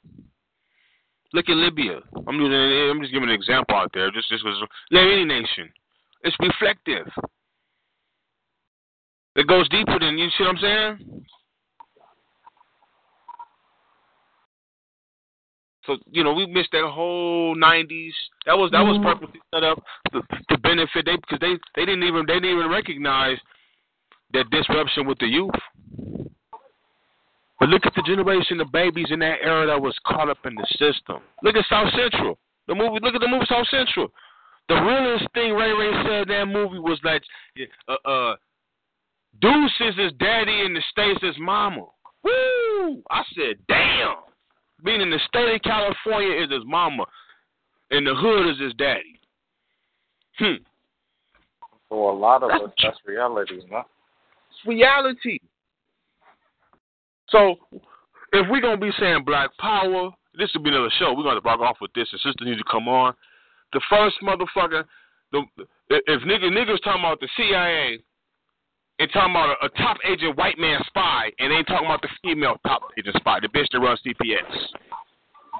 Look at Libya. I'm. I'm just giving an example out there. Just, just was any nation. It's reflective. It goes deeper than you see what I'm saying. So you know we missed that whole '90s. That was that was
Mm-hmm.
purposely set up to, to benefit they because they they didn't even they didn't even recognize that disruption with the youth. But look at the generation of babies in that era that was caught up in the system. Look at South Central. The movie. Look at the movie South Central. The realest thing Ray Ray said in that movie was that uh, uh, Deuce is his daddy in the states is mama. Woo! I said, damn. Being in the state of California is his mama, and the hood is his daddy. Hmm.
For a lot of us, that's reality, man.
It's reality. So, if we're gonna be saying Black Power, this will be another show. We're gonna rock off with this, and sister needs to come on. The first motherfucker, the if niggas niggas talking about the CIA and talking about a, a top agent white man spy, and they ain't talking about the female top agent spy, the bitch that runs CPS.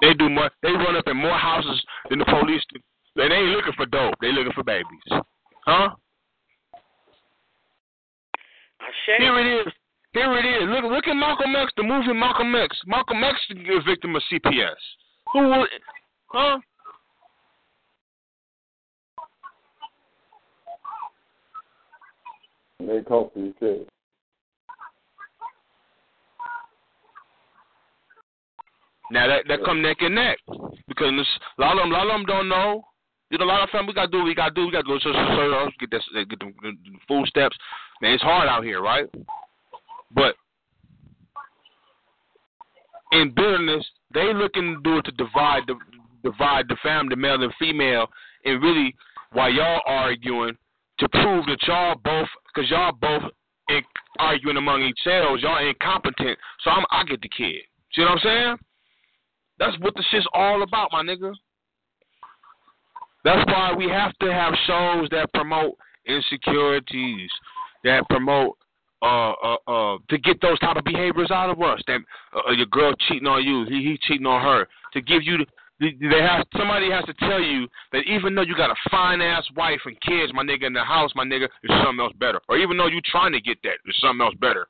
They do more. They run up in more houses than the police. Do. They ain't looking for dope. They looking for babies. Huh? Here it is. Here it is. Look, look at Malcolm X, the movie Malcolm X. Malcolm X is a victim of CPS. Who would? Huh?
They talk to each other.
Now that that come neck and neck because a lot of them, a lot of them don't know. You know, a lot of them we gotta do, what we gotta do, we gotta go to so, uh, get this, uh, get the, the, the full steps. Man, it's hard out here, right? But in bitterness, they looking to do it to divide the divide the family, the male and female, and really while y'all arguing to prove that y'all both, because y'all both in, arguing among each selves, y'all incompetent. So I'm, I get the kid. See what I'm saying? That's what the shit's all about, my nigga. That's why we have to have shows that promote insecurities, that promote uh uh uh to get those type of behaviors out of us. That uh, your girl cheating on you, he he cheating on her. To give you they have somebody has to tell you that even though you got a fine ass wife and kids, my nigga, in the house, my nigga, there's something else better. Or even though you're trying to get that, there's something else better.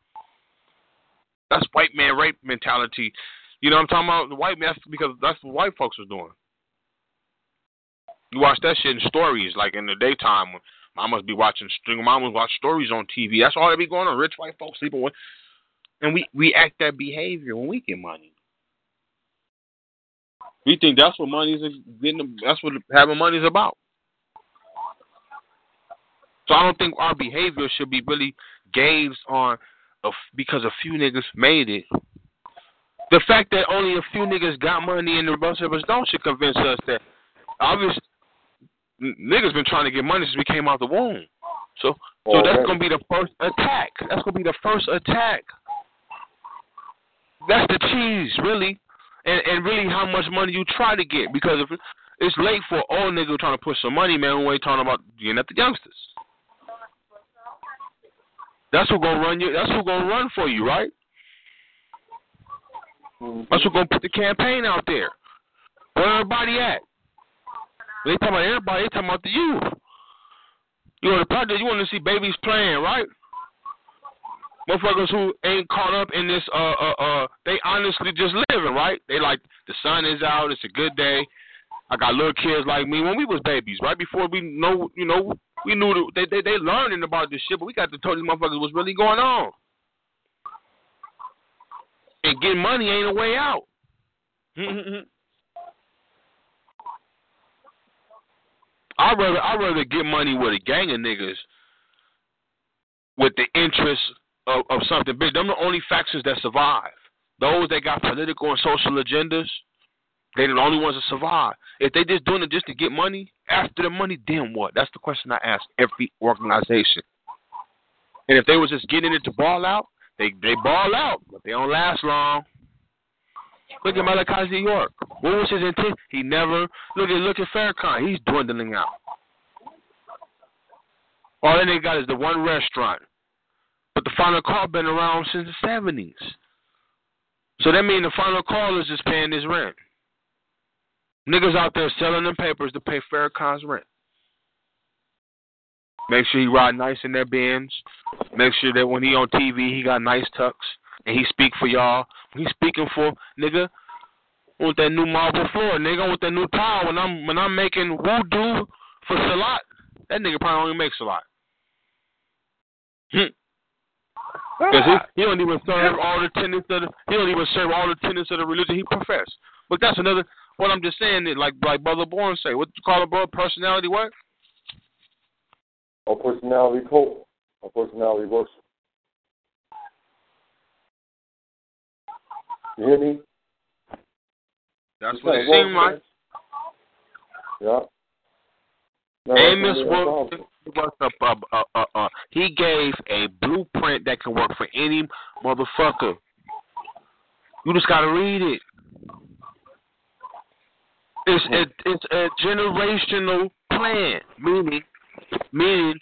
That's white man rape mentality. You know what I'm talking about? The white man that's because that's what white folks are doing. You watch that shit in stories, like in the daytime when mamas be watching string mamas watch stories on TV. That's all that be going on. Rich white folks sleeping with and we we act that behavior when we get money. We think that's what money's getting. That's what having money is about. So I don't think our behavior should be really gauged on a, because a few niggas made it. The fact that only a few niggas got money and the rest of us don't should convince us that obviously niggas been trying to get money since we came out the womb. So so that's gonna be the first attack. That's gonna be the first attack. That's the cheese, really, and and really how much money you try to get. Because if it's late for old nigga trying to push some money, man, we ain't talking about getting at the youngsters. That's who gonna run you. That's who gonna run for you, right? Mm-hmm. That's who gonna put the campaign out there. Where everybody at? They talking about everybody. They talking about the youth. You know the project. You want to see babies playing, right? Motherfuckers who ain't caught up in this. Uh, uh, uh. They honestly just living, right? They like the sun is out. It's a good day. I got little kids like me when we was babies, right before we know, you know, we knew that they they they learning about this shit, but we got to tell these motherfuckers what's really going on. And getting money ain't a way out. *laughs* I rather I rather get money with a gang of niggas with the interest of, of something big. Them the only factions that survive. Those that got political and social agendas, they're the only ones that survive. If they just doing it just to get money, after the money, then what? That's the question I ask every organization. And if they was just getting it to ball out, they they ball out, but they don't last long. Look at Malachi New York. What was his intent? He never look at look at Farrakhan. He's dwindling out. All they got is the one restaurant. But the final call been around since the seventies. So that means the final call is just paying his rent. Niggas out there selling them papers to pay Farrakhan's rent. Make sure he ride nice in their Benz. Make sure that when he on TV, he got nice tucks and he speak for y'all. He speaking for nigga, want that new marble floor, nigga. Want that new tile. When I'm when I'm making wudu for Salat, that nigga probably only makes a lot. Hmm. Cause he, he don't even serve all the tenets of the he don't even serve all the tenets of the religion he profess. But that's another. What I'm just saying is like like Brother Born say. What you call it, bro? Personality what?
Or personality cult. Or personality worship. You hear me?
That's what it seemed like.
Yeah. No,
Amos
Wilson.
was a, uh, uh, uh, uh, he gave a blueprint that can work for any motherfucker. You just gotta read it. It's a, it's a generational plan, meaning meaning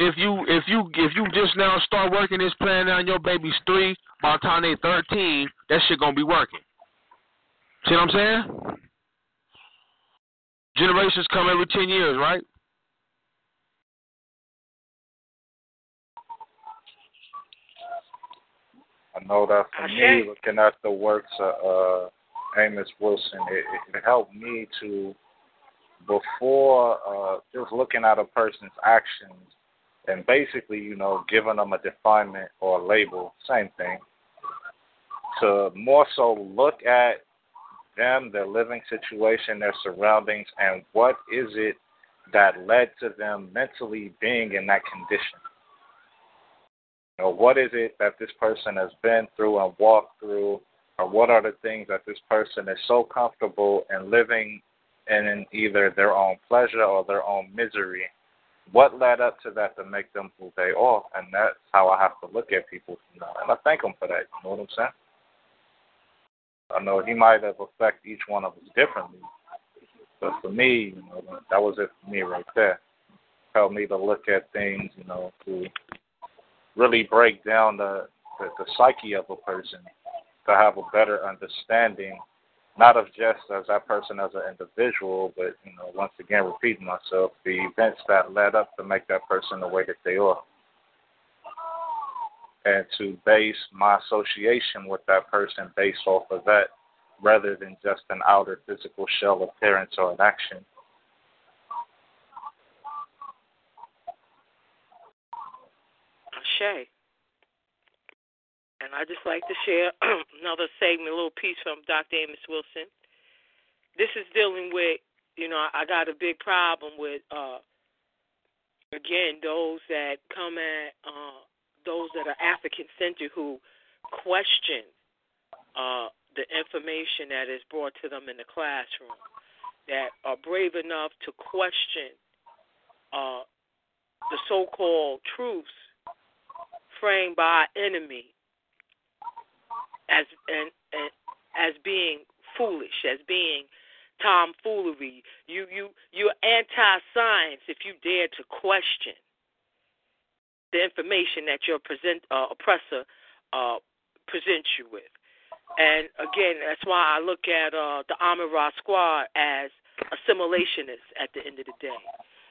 if you if you if you just now start working this plan on your baby's three, by the time they're thirteen, that shit gonna be working. See what I'm saying? Generations come every ten years, right?
I know that for me, looking at the works of uh, Amos Wilson, it, it helped me to, before uh, just looking at a person's actions and basically, you know, giving them a definement or a label, same thing, to more so look at them, their living situation, their surroundings, and what is it that led to them mentally being in that condition. You know, what is it that this person has been through and walked through, or what are the things that this person is so comfortable in living in either their own pleasure or their own misery? What led up to that to make them who they are? And that's how I have to look at people, you know, and I thank them for that. You know what I'm saying? I know he might have affected each one of us differently, but for me, you know, that was it for me right there. Helped me to look at things, you know, to really break down the, the the psyche of a person, to have a better understanding, not of just as that person as an individual, but you know, once again, repeating myself, the events that led up to make that person the way that they are and to base my association with that person based off of that rather than just an outer physical shell appearance or an action.
Shay. And I just like to share *clears throat* another segment, a little piece from Dr. Amos Wilson. This is dealing with, you know, I got a big problem with, uh, again, those that come at uh, those that are African centered who question uh, the information that is brought to them in the classroom, that are brave enough to question uh, the so called truths framed by our enemy as and, and as being foolish, as being tomfoolery. You you you're anti science if you dare to question the information that your present uh, oppressor uh, presents you with. And again, that's why I look at uh, the Amara Squad as assimilationists at the end of the day.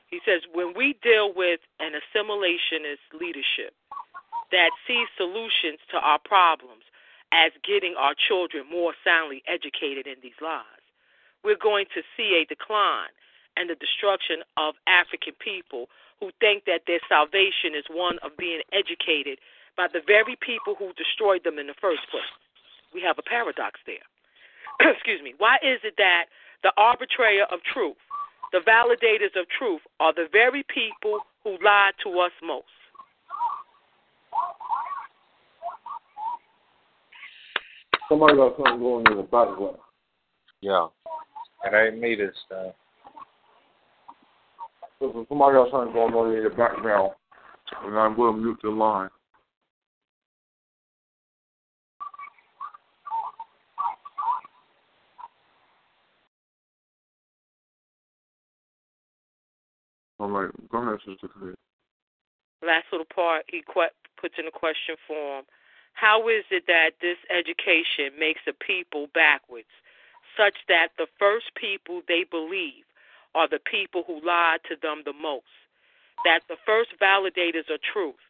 He says when we deal with an assimilationist leadership that sees solutions to our problems as getting our children more soundly educated in these lies, we're going to see a decline and the destruction of African people who think that their salvation is one of being educated by the very people who destroyed them in the first place. We have a paradox there. *clears throat* Excuse me. Why is it that the arbitrator of truth the validators of truth are the very people who lie to us most.
Somebody got something going in the background.
Yeah. It ain't me this time.
So somebody got something going on in the background, and I'm going to mute the line. All right, go ahead, Sister.
Last little part, he puts in a question form. How is it that this education makes a people backwards, such that the first people they believe are the people who lie to them the most? That the first validators of truth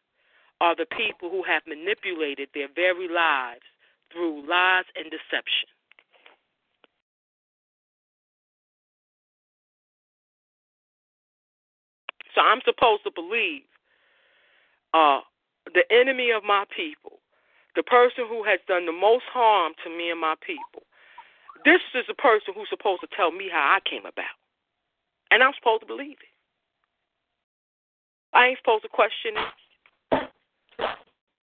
are the people who have manipulated their very lives through lies and deception. So I'm supposed to believe uh, the enemy of my people, the person who has done the most harm to me and my people. This is the person who's supposed to tell me how I came about. And I'm supposed to believe it. I ain't supposed to question it.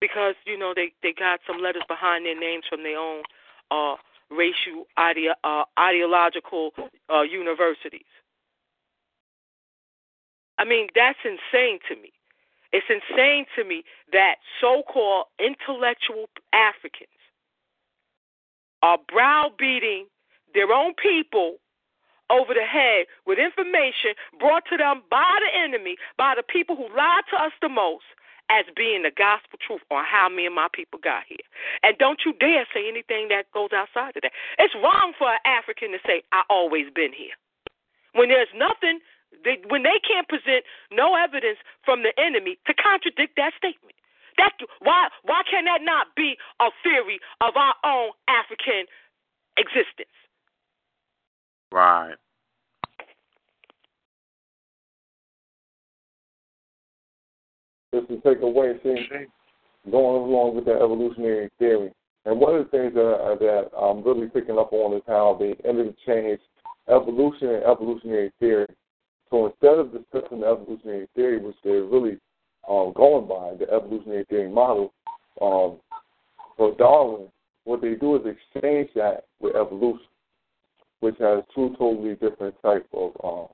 Because, you know, they, they got some letters behind their names from their own uh, racial ide- uh, ideological uh, universities. I mean, that's insane to me. It's insane to me that so called intellectual Africans are browbeating their own people over the head with information brought to them by the enemy, by the people who lied to us the most, as being the gospel truth on how me and my people got here. And don't you dare say anything that goes outside of that. It's wrong for an African to say, I always been here. When there's nothing they, when they can't present no evidence from the enemy to contradict that statement. That why why can that not be a theory of our own African existence?
Right.
Just to take away, see, going along with that evolutionary theory. And one of the things that, that I'm really picking up on is how they interchange evolution and evolutionary theory so instead of discussing the evolutionary theory, which they're really um, going by, the evolutionary theory model, um, for Darwin, what they do is exchange that with evolution, which has two totally different type of um,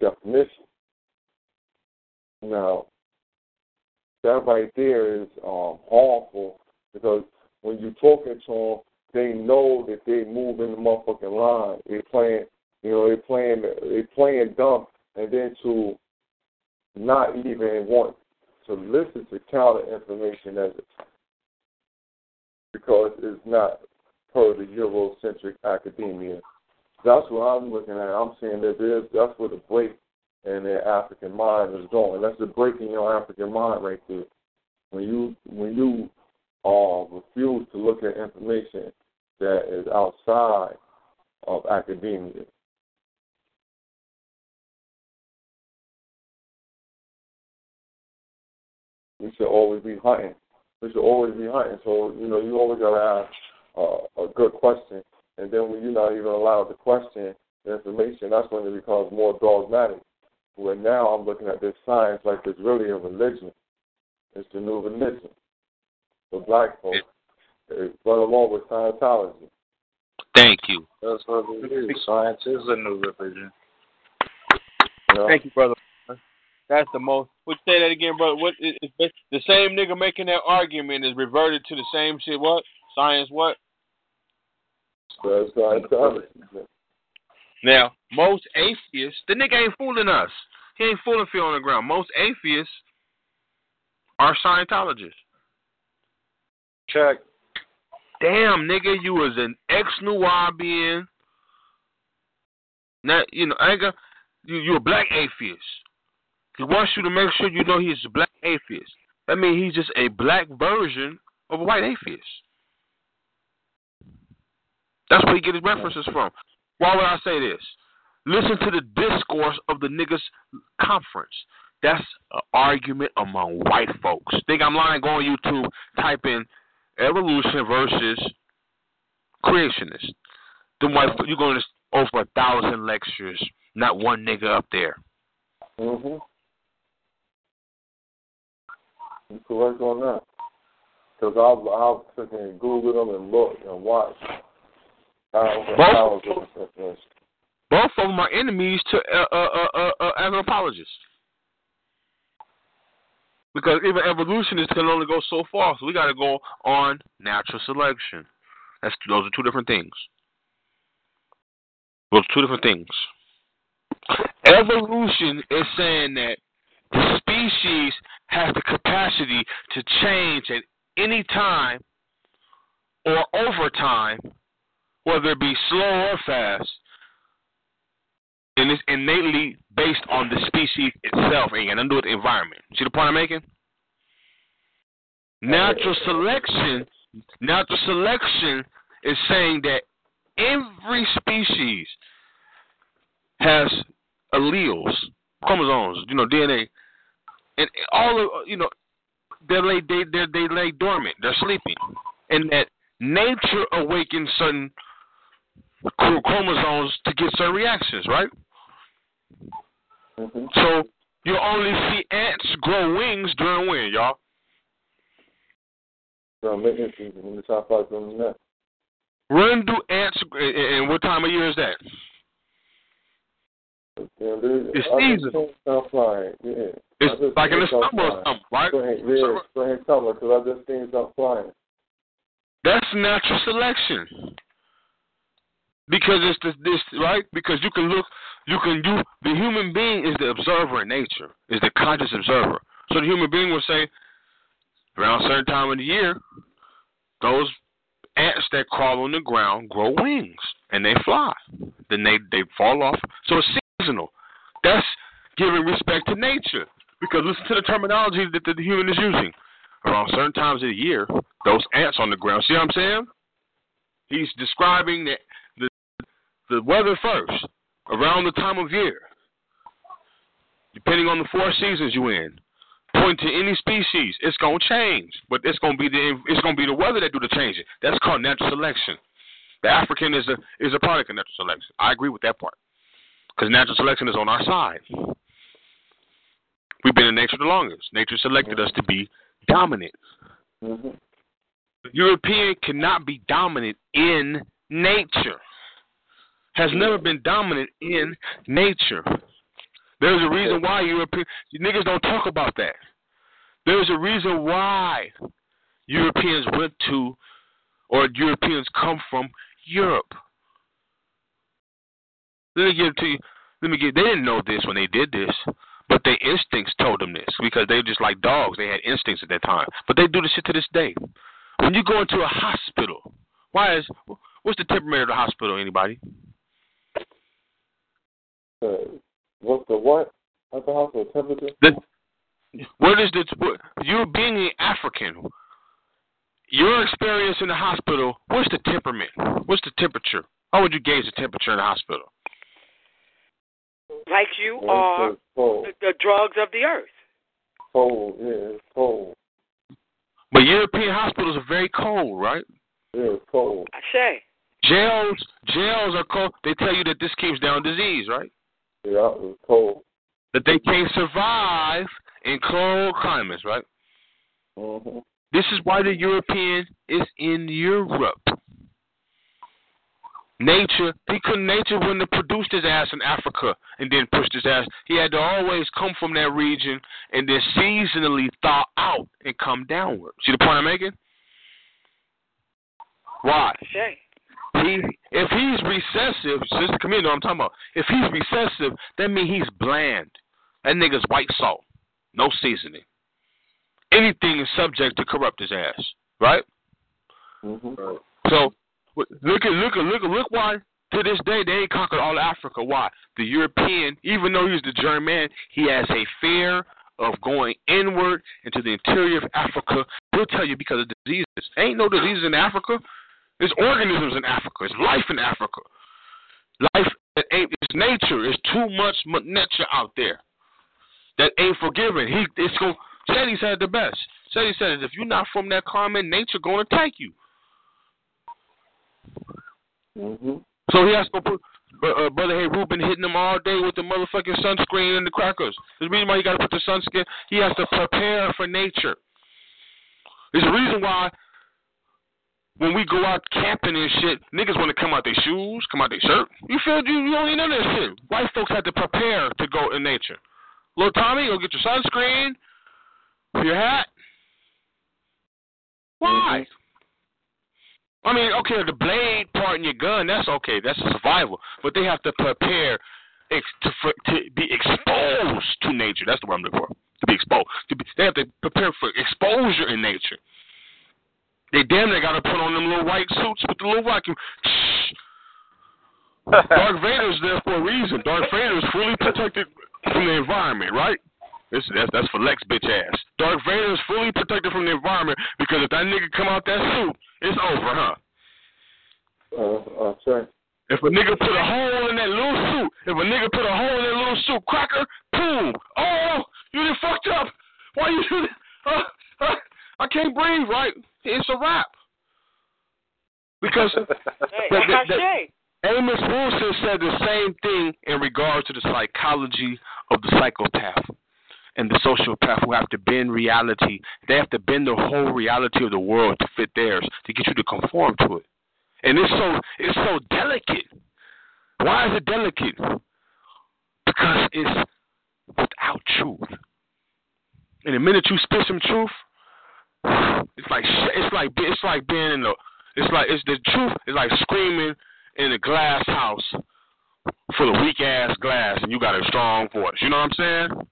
definitions. Now, that right there is um, harmful because when you're talking to them, they know that they move in the motherfucking line. They're playing, you know, they're playing, they're playing dumb and then to not even want to listen to counter information as it because it's not per the Eurocentric academia. That's what I'm looking at. I'm saying that there's that's where the break in their African mind is going. That's the break in your African mind right there. When you when you uh, refuse to look at information that is outside of academia. we should always be hunting. We should always be hunting. So, you know, you always got to ask uh, a good question. And then when you're not even allowed to question the information, that's when it becomes more dogmatic. Where now I'm looking at this science like it's really a religion. It's the new religion for black folks. It's run along with Scientology.
Thank you.
That's what it is. Science is a new religion.
You know?
Thank you, brother. That's the most. Would you say that again, brother? What is the same nigga making that argument is reverted to the same shit? What science? What?
That's.
Now, most atheists, the nigga ain't fooling us. He ain't fooling feet on the ground. Most atheists are Scientologists.
Check.
Damn, nigga, you was an ex Nubian. Now, you know, ain't you, you a black atheist. He wants you to make sure you know he's a black atheist. That means he's just a black version of a white atheist. That's where he get his references from. Why would I say this? Listen to the discourse of the niggas conference. That's an argument among white folks. Think I'm lying? Go on YouTube, type in evolution versus creationist. Then white you're going to over a thousand lectures, not one nigga up there.
Mhm. Correct on that. I'll sit there and Google them and look and watch.
Both-
of.
Both of them are enemies to uh, uh, uh, uh, uh, anthropologists. Because even evolutionists can only go so far, so we got to go on natural selection. That's those are two different things. Those are two different things. Evolution is saying that the species has the capacity to change at any time or over time, whether it be slow or fast, and it's innately based on the species itself. and nothing to do with the environment. See the point I'm making? Natural selection, natural selection is saying that every species has alleles, chromosomes, you know, DNA, and all of you know, they lay they they they lay dormant, they're sleeping, and that nature awakens certain chromosomes to get certain reactions, right?
Mm-hmm.
So you only see ants grow wings during when, y'all?
So make it easy. Let me top five from.
When do ants? And what time of year is that?
Yeah,
It's season.
flying. Yeah.
It's like in the summer or
flying.
something, right?
Go ahead, yeah, go ahead, me, because I just seen something flying.
That's natural selection. Because it's the, this right. Because you can look, you can you. The human being is the observer in nature, is the conscious observer. So the human being will say, around a certain time of the year, those ants that crawl on the ground grow wings and they fly. Then they they fall off. So it's seasonal. That's giving respect to nature. Because listen to the terminology that the human is using. Around certain times of the year, those ants on the ground. See what I'm saying? He's describing the the, the weather first, around the time of year, depending on the four seasons you in. Point to any species, it's gonna change, but it's gonna be the it's gonna be the weather that do the changing. That's called natural selection. The African is a is a product of natural selection. I agree with that part, because natural selection is on our side. We've been in nature the longest. Nature selected us to be dominant.
Mm-hmm.
The European cannot be dominant in nature. Has never been dominant in nature. There's a reason why European you niggas don't talk about that. There's a reason why Europeans went to or Europeans come from Europe. Let me give to you. Let me get. They didn't know this when they did this, but their instincts told them this because they were just like dogs. They had instincts at that time, but they do this shit to this day. When you go into a hospital, why is what's the temperature of the hospital? Anybody?
Uh, what's the what? At the hospital temperature?
The, what is the what, you being an African? Your experience in the hospital. What's the temperament? What's the temperature? How would you gauge the temperature in the hospital?
Like you
Yeah,
are the, the drugs of the earth.
Cold, yeah, it's cold.
But European hospitals are very cold, right?
Yeah, it's cold.
I say.
Jails, jails are cold. They tell you that this keeps down disease, right?
Yeah, it's cold.
That they can't survive in cold climates, right?
Mm-hmm.
This is why the European is in Europe. Nature, he couldn't. Nature wouldn't have produced his ass in Africa and then pushed his ass. He had to always come from that region and then seasonally thaw out and come downward. See the point I'm making? Why?
I.
He, if he's recessive, here, know what I'm talking about. If he's recessive, that means he's bland. That nigga's white salt, no seasoning. Anything is subject to corrupt his ass, right?
Mm-hmm.
So look at look at look at look why to this day they ain't conquered all Africa. Why? The European, even though he's the German, he has a fear of going inward into the interior of Africa. He'll tell you because of diseases. Ain't no diseases in Africa. There's organisms in Africa. There's life in Africa. Life that ain't it's nature. It's too much nature out there that ain't forgiving. He it's going Shetty said it the best. Shetty said if you're not from that climate, nature gonna attack you.
Mm-hmm.
So he has to put uh, brother Hey Ruben hitting him all day with the motherfucking sunscreen and the crackers. There's a reason why he got to put the sunscreen. He has to prepare for nature. There's a reason why when we go out camping and shit, niggas want to come out their shoes, come out their shirt. You feel you, you don't need none of that shit. White folks have to prepare to go in nature. Little Tommy, go get your sunscreen, your hat. Why? I mean, okay, the blade part in your gun, that's okay. That's survival. But they have to prepare ex- to, for, to be exposed to nature. That's the word I'm looking for. To be exposed. To be, they have to prepare for exposure in nature. They damn they got to put on them little white suits with the little vacuum. *laughs* Dark Vader's there for a reason. Dark Vader's fully protected from the environment, right? This, that's, that's for Lex bitch ass. Dark Vader's fully protected from the environment because if that nigga come out that suit, it's over, huh?
Uh, that's right.
If a nigga put a hole in that little suit, if a nigga put a hole in that little suit, cracker, boom. Oh, you done fucked up. Why you do *laughs* that? Uh, uh, I can't breathe, right? It's a wrap. Because *laughs*
Hey,
the- the- the- Amos Wilson said the same thing in regards to the psychology of the psychopath and the sociopath who have to bend reality. They have to bend the whole reality of the world to fit theirs to get you to conform to it. And it's so it's so delicate. Why is it delicate? Because it's without truth. And the minute you spit some truth, it's like it's like it's like being in the it's like it's the truth is like screaming in a glass house full of weak ass glass, and you got a strong voice. You know what I'm saying?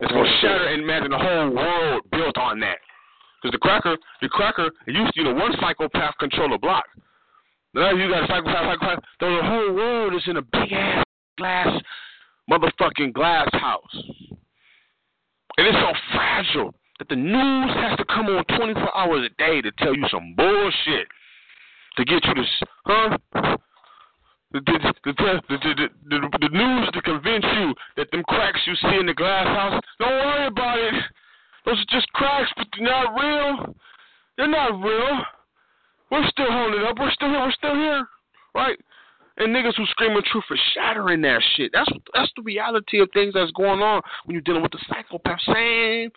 It's gonna shatter and imagine the whole world built on that. Because the cracker, the cracker, used to, you know, one psychopath control a block. Now you got a psychopath, psychopath. The whole world is in a big ass glass, motherfucking glass house, and it's so fragile that the news has to come on 24 hours a day to tell you some bullshit to get you to, huh? The, the, the, the, the, the, the news to convince you that them cracks you see in the glass house, don't worry about it. Those are just cracks, but they're not real. They're not real. We're still holding up. We're still here. We're still here, right? And niggas who scream screaming truth are shattering that shit. That's that's the reality of things that's going on when you're dealing with the psychopath. Same,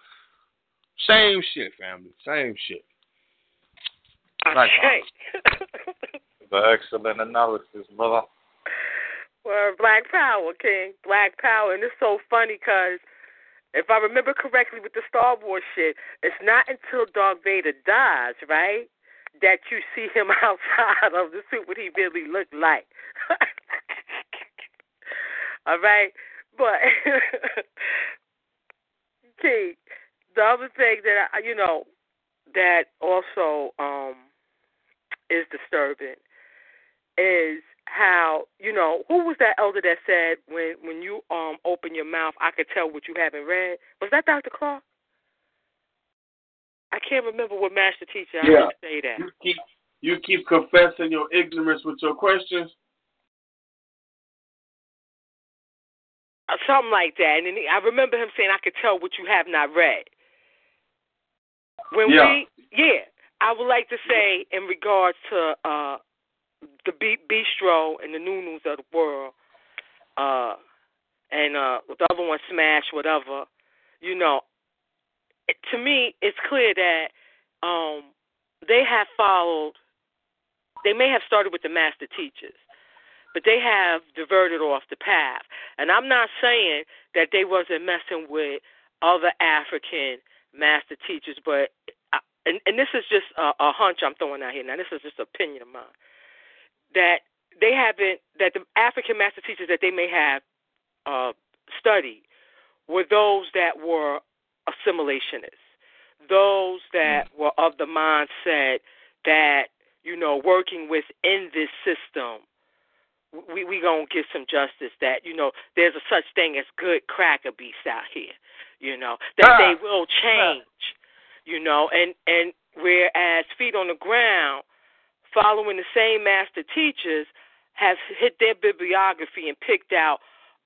same shit, family. Same shit. Right.
Uh, *laughs* Ashe.
The excellent analysis, brother.
Well, Black Power, King. Black Power. And it's so funny because if I remember correctly with the Star Wars shit, it's not until Darth Vader dies, right, that you see him *laughs* outside of the suit what he really looked like. *laughs* All right? But, King, the other thing that, I, you know, that also um is disturbing is how you know who was that elder that said when when you um open your mouth I could tell what you haven't read was that Dr. Clarke? I can't remember what master teacher I
Yeah.
say that.
You keep you keep confessing your ignorance with your questions.
Uh, something like that. And then he, I remember him saying I could tell what you have not read. When
Yeah.
we yeah, I would like to say in regards to uh the B- bistro and the new news of the world, uh, and uh, the other one, Smash, whatever. You know, it, to me, it's clear that um, they have followed. They may have started with the master teachers, but they have diverted off the path. And I'm not saying that they wasn't messing with other African master teachers, but I, and, and this is just a, a hunch I'm throwing out here. Now, this is just an opinion of mine. That they haven't that the African master teachers that they may have uh, studied were those that were assimilationists, those that were of the mindset that you know working within this system we we gonna get some justice that you know there's a such thing as good cracker beasts out here you know that they will change you know and and whereas feet on the ground following the same master teachers has hit their bibliography and picked out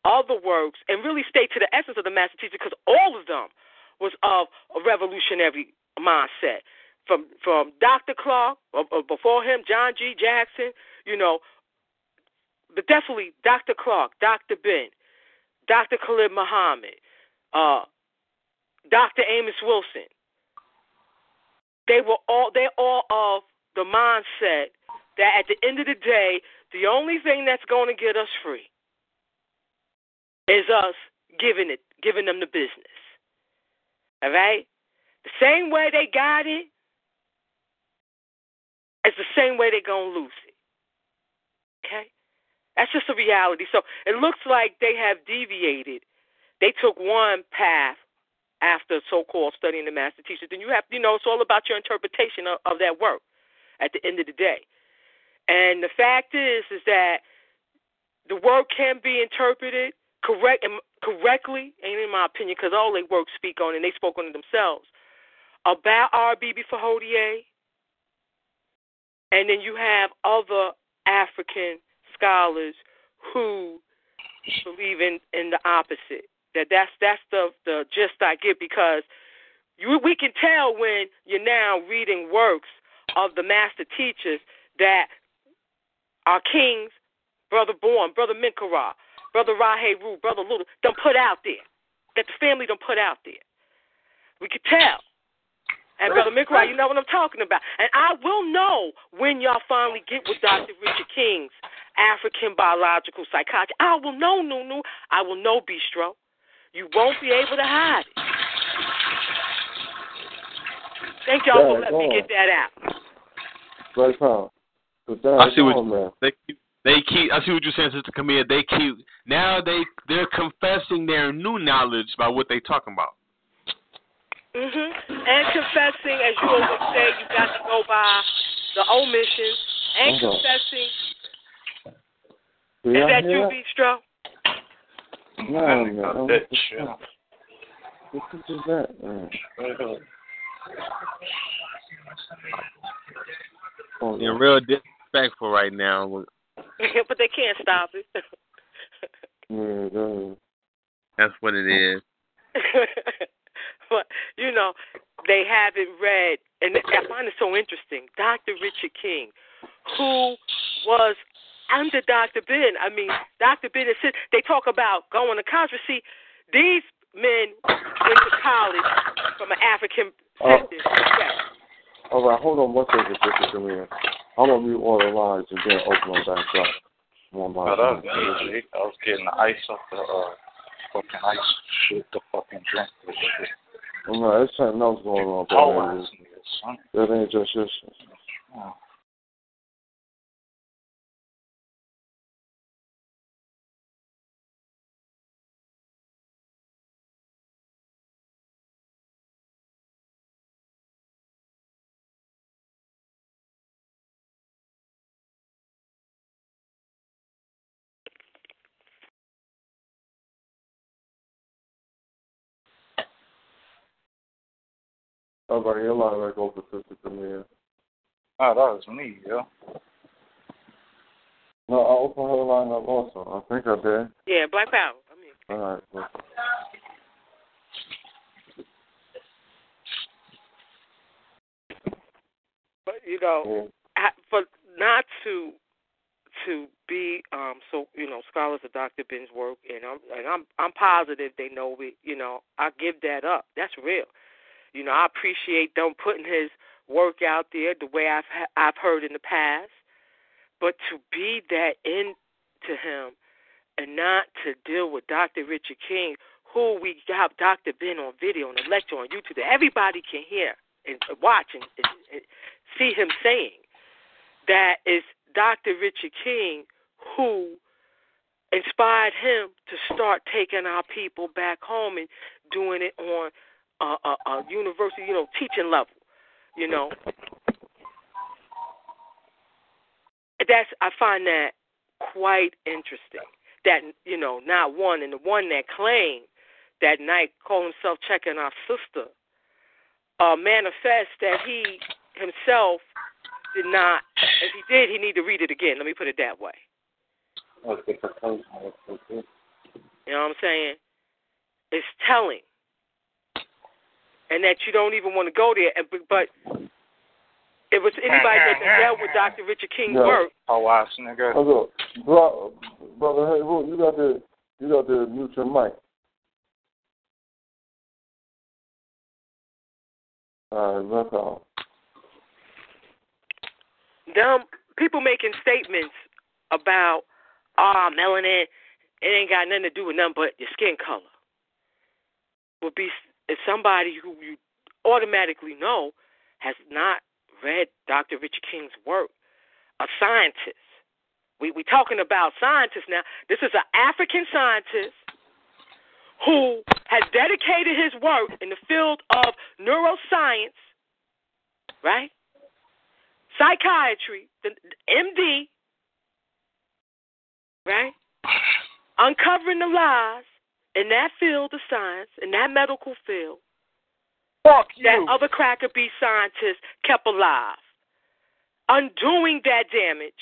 other works and really stayed to the essence of the master teacher because all of them was of a revolutionary mindset. From from Dr. Clarke, or, or before him, John G. Jackson, you know, but definitely Dr. Clarke, Dr. Ben, Dr. Khalid Muhammad, uh, Dr. Amos Wilson. They were all they're all of the mindset that at the end of the day, the only thing that's going to get us free is us giving it, giving them the business. All right? The same way they got it, it's the same way they're going to lose it. Okay? That's just a reality. So it looks like they have deviated. They took one path after so-called studying the master teachers. Then you have, you know, it's all about your interpretation of, of that work. At the end of the day, and the fact is, is that the work can be interpreted correct correctly, and in my opinion, because all they work speak on and they spoke on it themselves about R. Bibi Fahodier, and then you have other African scholars who believe in in the opposite. That that's that's the the gist I get because you we can tell when you're now reading works of the master teachers that our kings, Brother Born, Brother Minkara, Brother Rahe Ru, Brother Little, don't put out there. That the family don't put out there. We could tell. And Brother Mikra, you know what I'm talking about. And I will know when y'all finally get with Dr. Richard King's African biological psychology. I will know, Nunu. I will know, Bistro. You won't be able to hide it. Thank y'all for letting me get that out.
Right, Paul.
I see what man. they keep. They keep. I see what you're saying, Sister Camille. They keep now. They they're confessing their new knowledge by what they're talking about.
Mhm. And confessing, as you always say, you got to go by the omissions. And
Okay.
confessing.
Do
Is that
hear
you,
that?
Bistro?
No, man.
Got
What
that
the
shit.
What the fuck is that, man? Oh,
You're real disrespectful right now. *laughs*
but they can't stop it.
Yeah, go
That's what it is. *laughs*
but you know, they haven't read, and I find it so interesting. Dr. Richard King, who was under Dr. Ben. I mean, Dr. Ben is. They talk about going to college. But See, these men went to college from an African
Oh.
perspective. Yes.
All right, hold on one second, Sister Camille. I'm gonna mute all the lines and then open them back up. One by
No, that was
one.
I was getting the ice off the uh, fucking ice shit the fucking drink this shit.
No, there's something else going on.
Oh,
brother.
ass.
That ain't just this.
Oh.
All right, your line back open, Sister Camille.
Oh, that was me, yo.
No, I opened her line up also. I think I did.
Yeah, Black Power. I mean,
All right. well,
but you know,
yeah.
for not to to be um so you know scholars of Dr. Ben's work and I'm and I'm I'm positive they know it you know I give that up that's real you know I appreciate them putting his work out there the way I've I've heard in the past but to be that into him and not to deal with Dr. Richard King who we have Dr. Ben on video and a lecture on YouTube that everybody can hear and watch and, and, and see him saying that is Dr. Richard King who inspired him to start taking our people back home and doing it on a, a, a university, you know, teaching level, you know. That's I find that quite interesting. That you know, not one and the one that claimed that night called himself checking our sister, uh, manifest that he himself did not. If he did, he need to read it again. Let me put it that way.
What's the proposal? What's the-
You know what I'm saying? It's telling, and that you don't even want to go there. And but if It was anybody that dealt with Dr. Richard King's
Yeah.
work.
Oh, watch, nigga.
Hold up. Bro, brother, hey, Ru, you got to you got to mute your mic. All right, that's all.
Them people making statements about ah melanin, it ain't got nothing to do with nothing but your skin color. Would be is somebody who you automatically know has not read Dr. Richard King's work, a scientist. We we talking about scientists now. This is an African scientist who has dedicated his work in the field of neuroscience, right? Psychiatry, the MD, right? Uncovering the lies in that field of science, in that medical field,
Fuck you.
that other cracker bee scientists kept alive, undoing that damage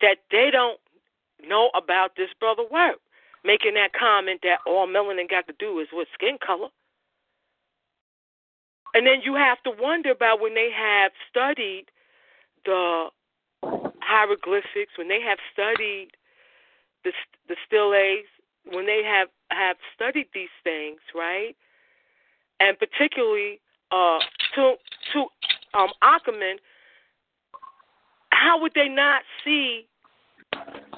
that they don't know about this brother work, making that comment that all melanin got to do is with skin color. And then you have to wonder about when they have studied the hieroglyphics, when they have studied the the still A's, when they have have studied these things, right? And particularly uh, to to um, Ackerman, how would they not see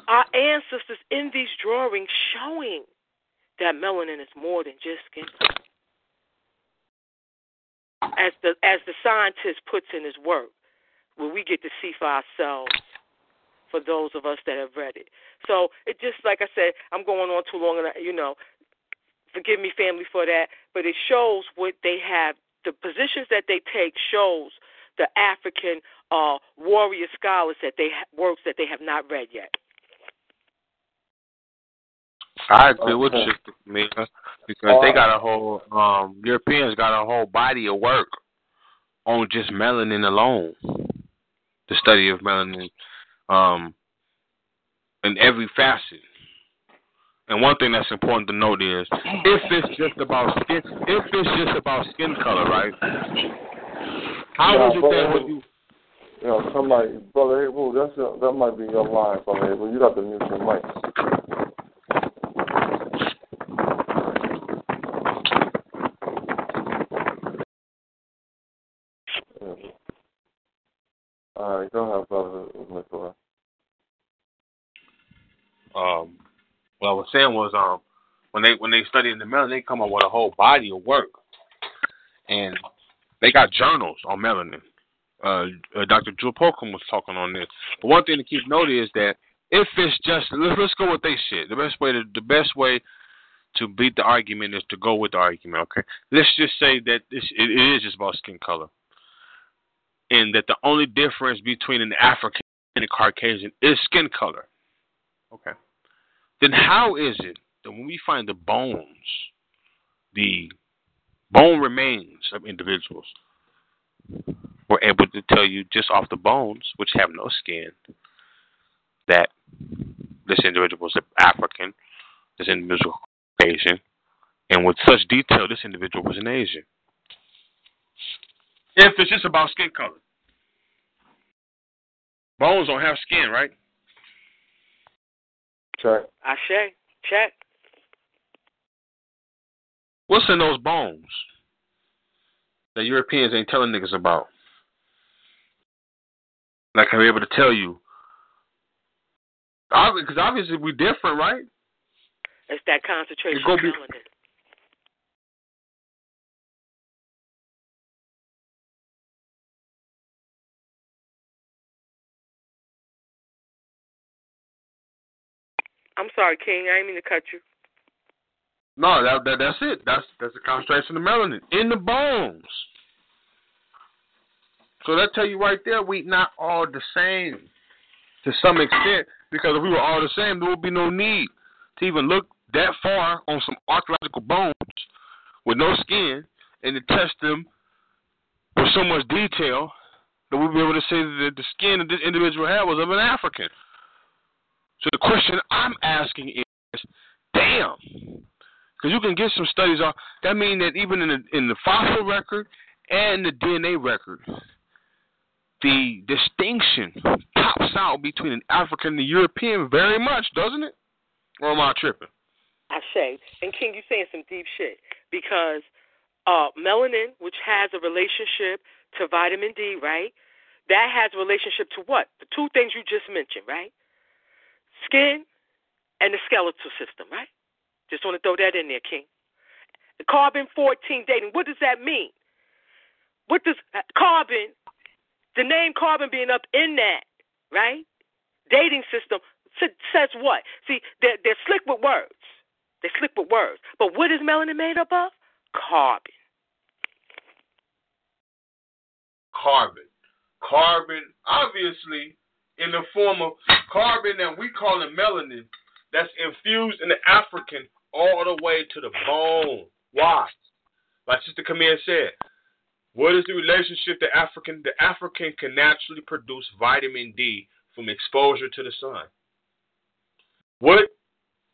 our ancestors in these drawings showing that melanin is more than just skin color? As the as the scientist puts in his work, where we get to see for ourselves for those of us that have read it. So it just like I said, I'm going on too long, and I- you know, forgive me, family, for that. But it shows what they have. The positions that they take shows the African uh, warrior scholars that they ha- works that they have not read yet.
I agree with you, Mika, because they got a whole um Europeans got a whole body of work on just melanin alone. The study of melanin um in every facet. And one thing that's important to note is if it's just about skin if it's just about skin color, right? How
Yeah,
is it that when you
You know, somebody, brother, hey, Ru, that's your, that might be your line, brother. Hey, Ru, you got to mute your mic. All right, go ahead, brother Nicola.
um what I was saying was um when they when they study in the melanin they come up with a whole body of work. And they got journals on melanin. Uh, uh Dr. Jewel Pookrum was talking on this. But one thing to keep note is that if it's just let's, let's go with they shit. The best way to the best way to beat the argument is to go with the argument, okay? Let's just say that this it, it is just about skin color. And that the only difference between an African and a Caucasian is skin color. Okay. Then how is it that when we find the bones, the bone remains of individuals, we're able to tell you just off the bones, which have no skin, that this individual is African, this individual is Asian, and with such detail, this individual was an Asian. If it's just about skin color, bones don't have skin, right?
Check.
Ashe, check.
What's in those bones that Europeans ain't telling niggas about? Like I'm able to tell you. Because obviously we're different, right?
It's that concentration
go
of
be-
I'm sorry, King. I didn't mean to cut you.
No, that, that that's it. That's that's the concentration of melanin in the bones. So that tell you right there, we not all the same to some extent. Because if we were all the same, there would be no need to even look that far on some archaeological bones with no skin and to test them with so much detail that we'd be able to say that the skin that this individual had was of an African. So the question I'm asking is, damn, because you can get some studies on that mean that even in the in the fossil record and the DNA record, the distinction pops out between an African and a European very much, doesn't it? Or am I tripping?
I say, and King, you saying some deep shit because uh, melanin, which has a relationship to vitamin D, right? That has a relationship to what? The two things you just mentioned, right? Skin and the skeletal system, right? Just want to throw that in there, King. The carbon 14 dating, what does that mean? What does uh, carbon, the name carbon being up in that, right? Dating system says what? See, they're, they're slick with words. They're slick with words. But what is melanin made up of? Carbon.
Carbon. Carbon, obviously, in the form of carbon that we call it melanin, that's infused in the African all the way to the bone. Why? Like Sister Camille said, what is the relationship the African the African can naturally produce vitamin D from exposure to the sun? What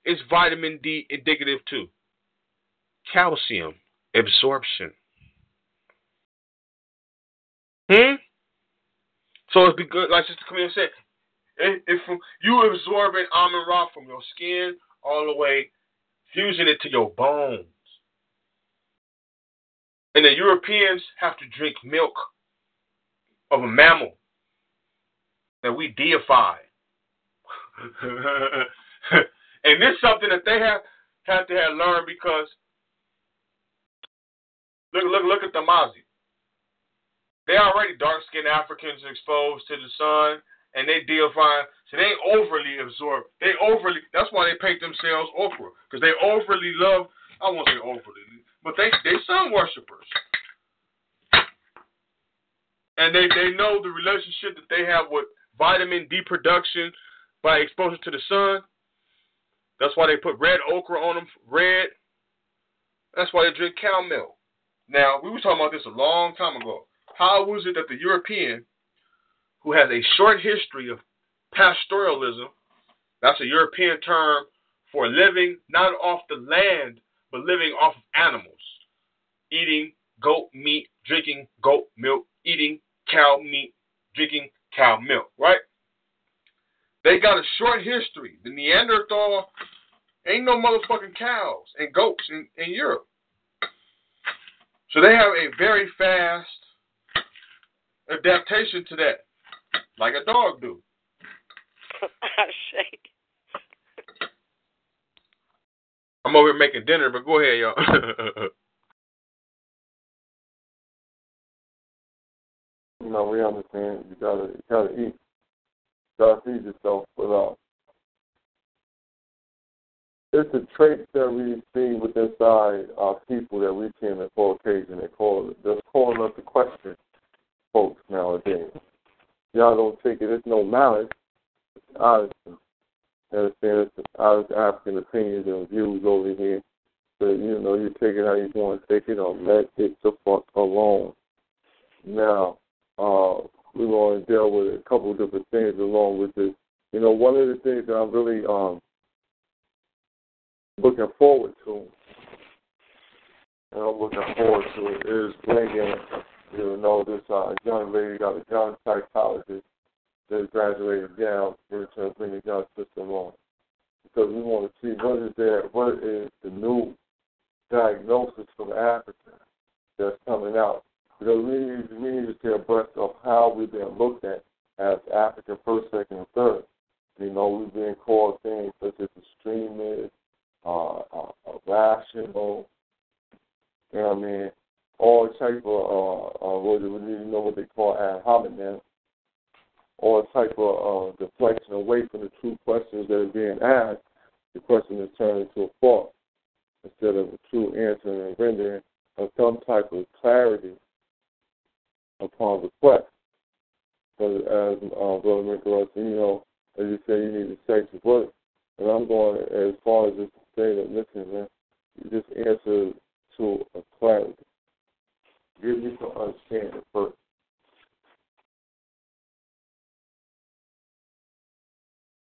is vitamin D indicative to? Calcium absorption. Hmm? So it's because, like Sister Camille said, if, if you absorbing almond rock from your skin all the way, fusing it to your bones, and the Europeans have to drink milk of a mammal that we deify. *laughs* and this is something that they have had to have learned because look look look at the Maasai. They already dark skinned Africans exposed to the sun and they deify so they overly absorb they overly that's why they paint themselves ochre. Because they overly love I won't say overly but they they sun worshippers. And they, they know the relationship that they have with vitamin D production by exposure to the sun. That's why they put red ochre on them, red. That's why they drink cow milk. Now, we were talking about this a long time ago. How was it that the European, who has a short history of pastoralism, that's a European term for living not off the land, but living off of animals, eating goat meat, drinking goat milk, eating cow meat, drinking cow milk, right? They got a short history. The Neanderthal ain't no motherfucking cows and goats in, in Europe. So they have a very fast adaptation to that, like a dog do. *laughs*
shake.
I'm over here making dinner, but go ahead, y'all. *laughs*
you know, we understand you gotta you gotta eat. You gotta feed yourself, but uh it's a trait that we see within inside our people that we can for occasion they call it they're calling us to question folks nowadays. Y'all don't take it, it's no malice, it's honesty. Understand it's honest African opinions and views over here. But you know, you take it how you want to take it or let it the fuck alone. Now, uh, we're going to deal with a couple of different things along with this. You know, one of the things that I'm really um, looking forward to, and I'm looking forward to, is bringing, you know, this uh, young lady, got a young psychologist that graduated down, we're trying to bring the young system on. Because we want to see what is there, what is the new diagnosis from Africa that's coming out because we need, we need to stay abreast of how we've been looked at as African first, second, and third. You know, we've been called things such as extremist, uh, uh, rational, you know what I mean? All type of, uh, uh, what, do you know what they call ad hominem, all type of uh, deflection away from the true questions that are being asked. The question is turned into a false instead of a true answer and rendering of some type of clarity upon request. But as uh, Brother Nicholas, you know, as you say, you need to say to work. And I'm going as far as just to say that, listen, man, you just answer to a clarity. Give you some understanding first.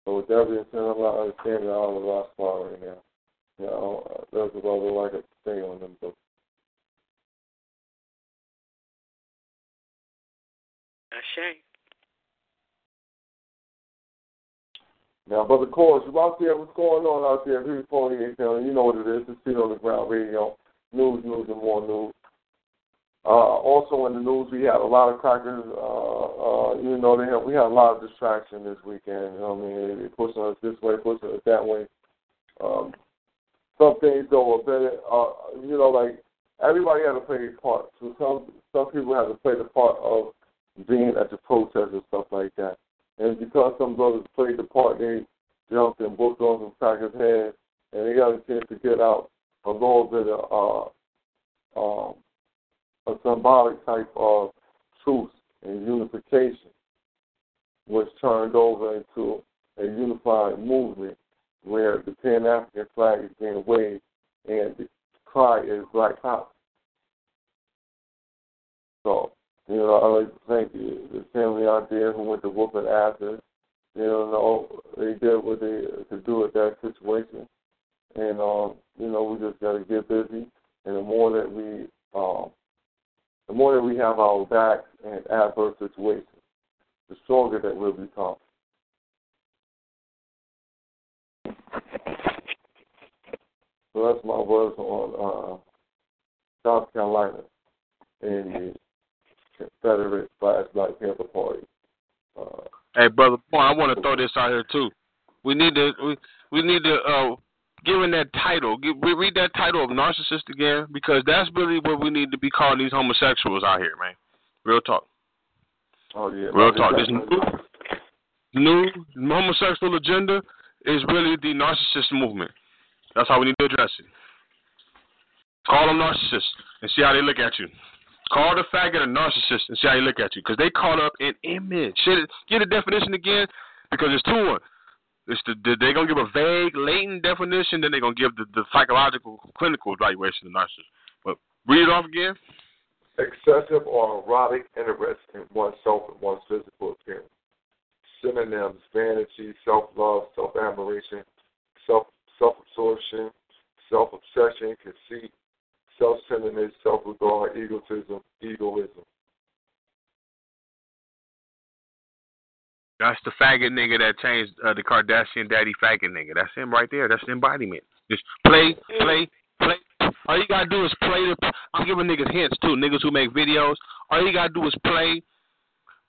So with that being said, I'm not understanding all of our far right now. You know, that's what I would like to say on them books.
Ashe.
Now, Brother Chorus, you out there, what's going on out there? Who's calling you? Know what it is. It's Feet on the Ground Radio. News, news, and more news. Uh, also in the news, we had a lot of crackers. Uh, uh, you know, they have, we had a lot of distraction this weekend. You know what I mean? They pushing us this way, pushing us that way. Um, some things go a bit, uh, you know, like everybody had to play their part. So some some people had to play the part of being at the protest and stuff like that. And because some brothers played the part, they jumped and booked on some crackers' head, and they got a chance to get out a little bit of uh, um, a symbolic type of truth and unification, was turned over into a unified movement where the Pan African flag is being waved and the cry is Black Power. So, you know, I like to thank the, the family out there who went to whooping asses. You know, they did what they could do with that situation. And, um, you know, we just got to get busy. And the more that we, um, the more that we have our backs in adverse situations, the stronger that we'll become. So that's my words on uh, South Carolina and the Confederate slash Black Panther Party. Uh,
hey, brother, I want to throw this out here too. We need to we we need to uh, give in that title. Give, we read that title of narcissist again because that's really what we need to be calling these homosexuals out here, man. Real talk.
Oh yeah.
Real talk. This new, new homosexual agenda is really the narcissist movement. That's how we need to address it. Call them narcissists and see how they look at you. Call the faggot a narcissist and see how they look at you. Because they caught up in image. Shit, get a definition again because it's two one. It's the, the, they're gonna give a vague, latent definition, then they're gonna give the, the psychological, clinical evaluation of narcissist. But read it off again.
Excessive or erotic interest in oneself and one's physical appearance. Synonyms: vanity, self-love, self-admiration, self self absorption, self obsession, conceit, self centeredness, self regard, egotism, egoism.
That's the faggot nigga that changed uh, the Kardashian daddy faggot nigga. That's him right there. That's the embodiment. Just play, play, play. All you gotta do is play the. I'm giving niggas hints too. Niggas who make videos. All you gotta do is play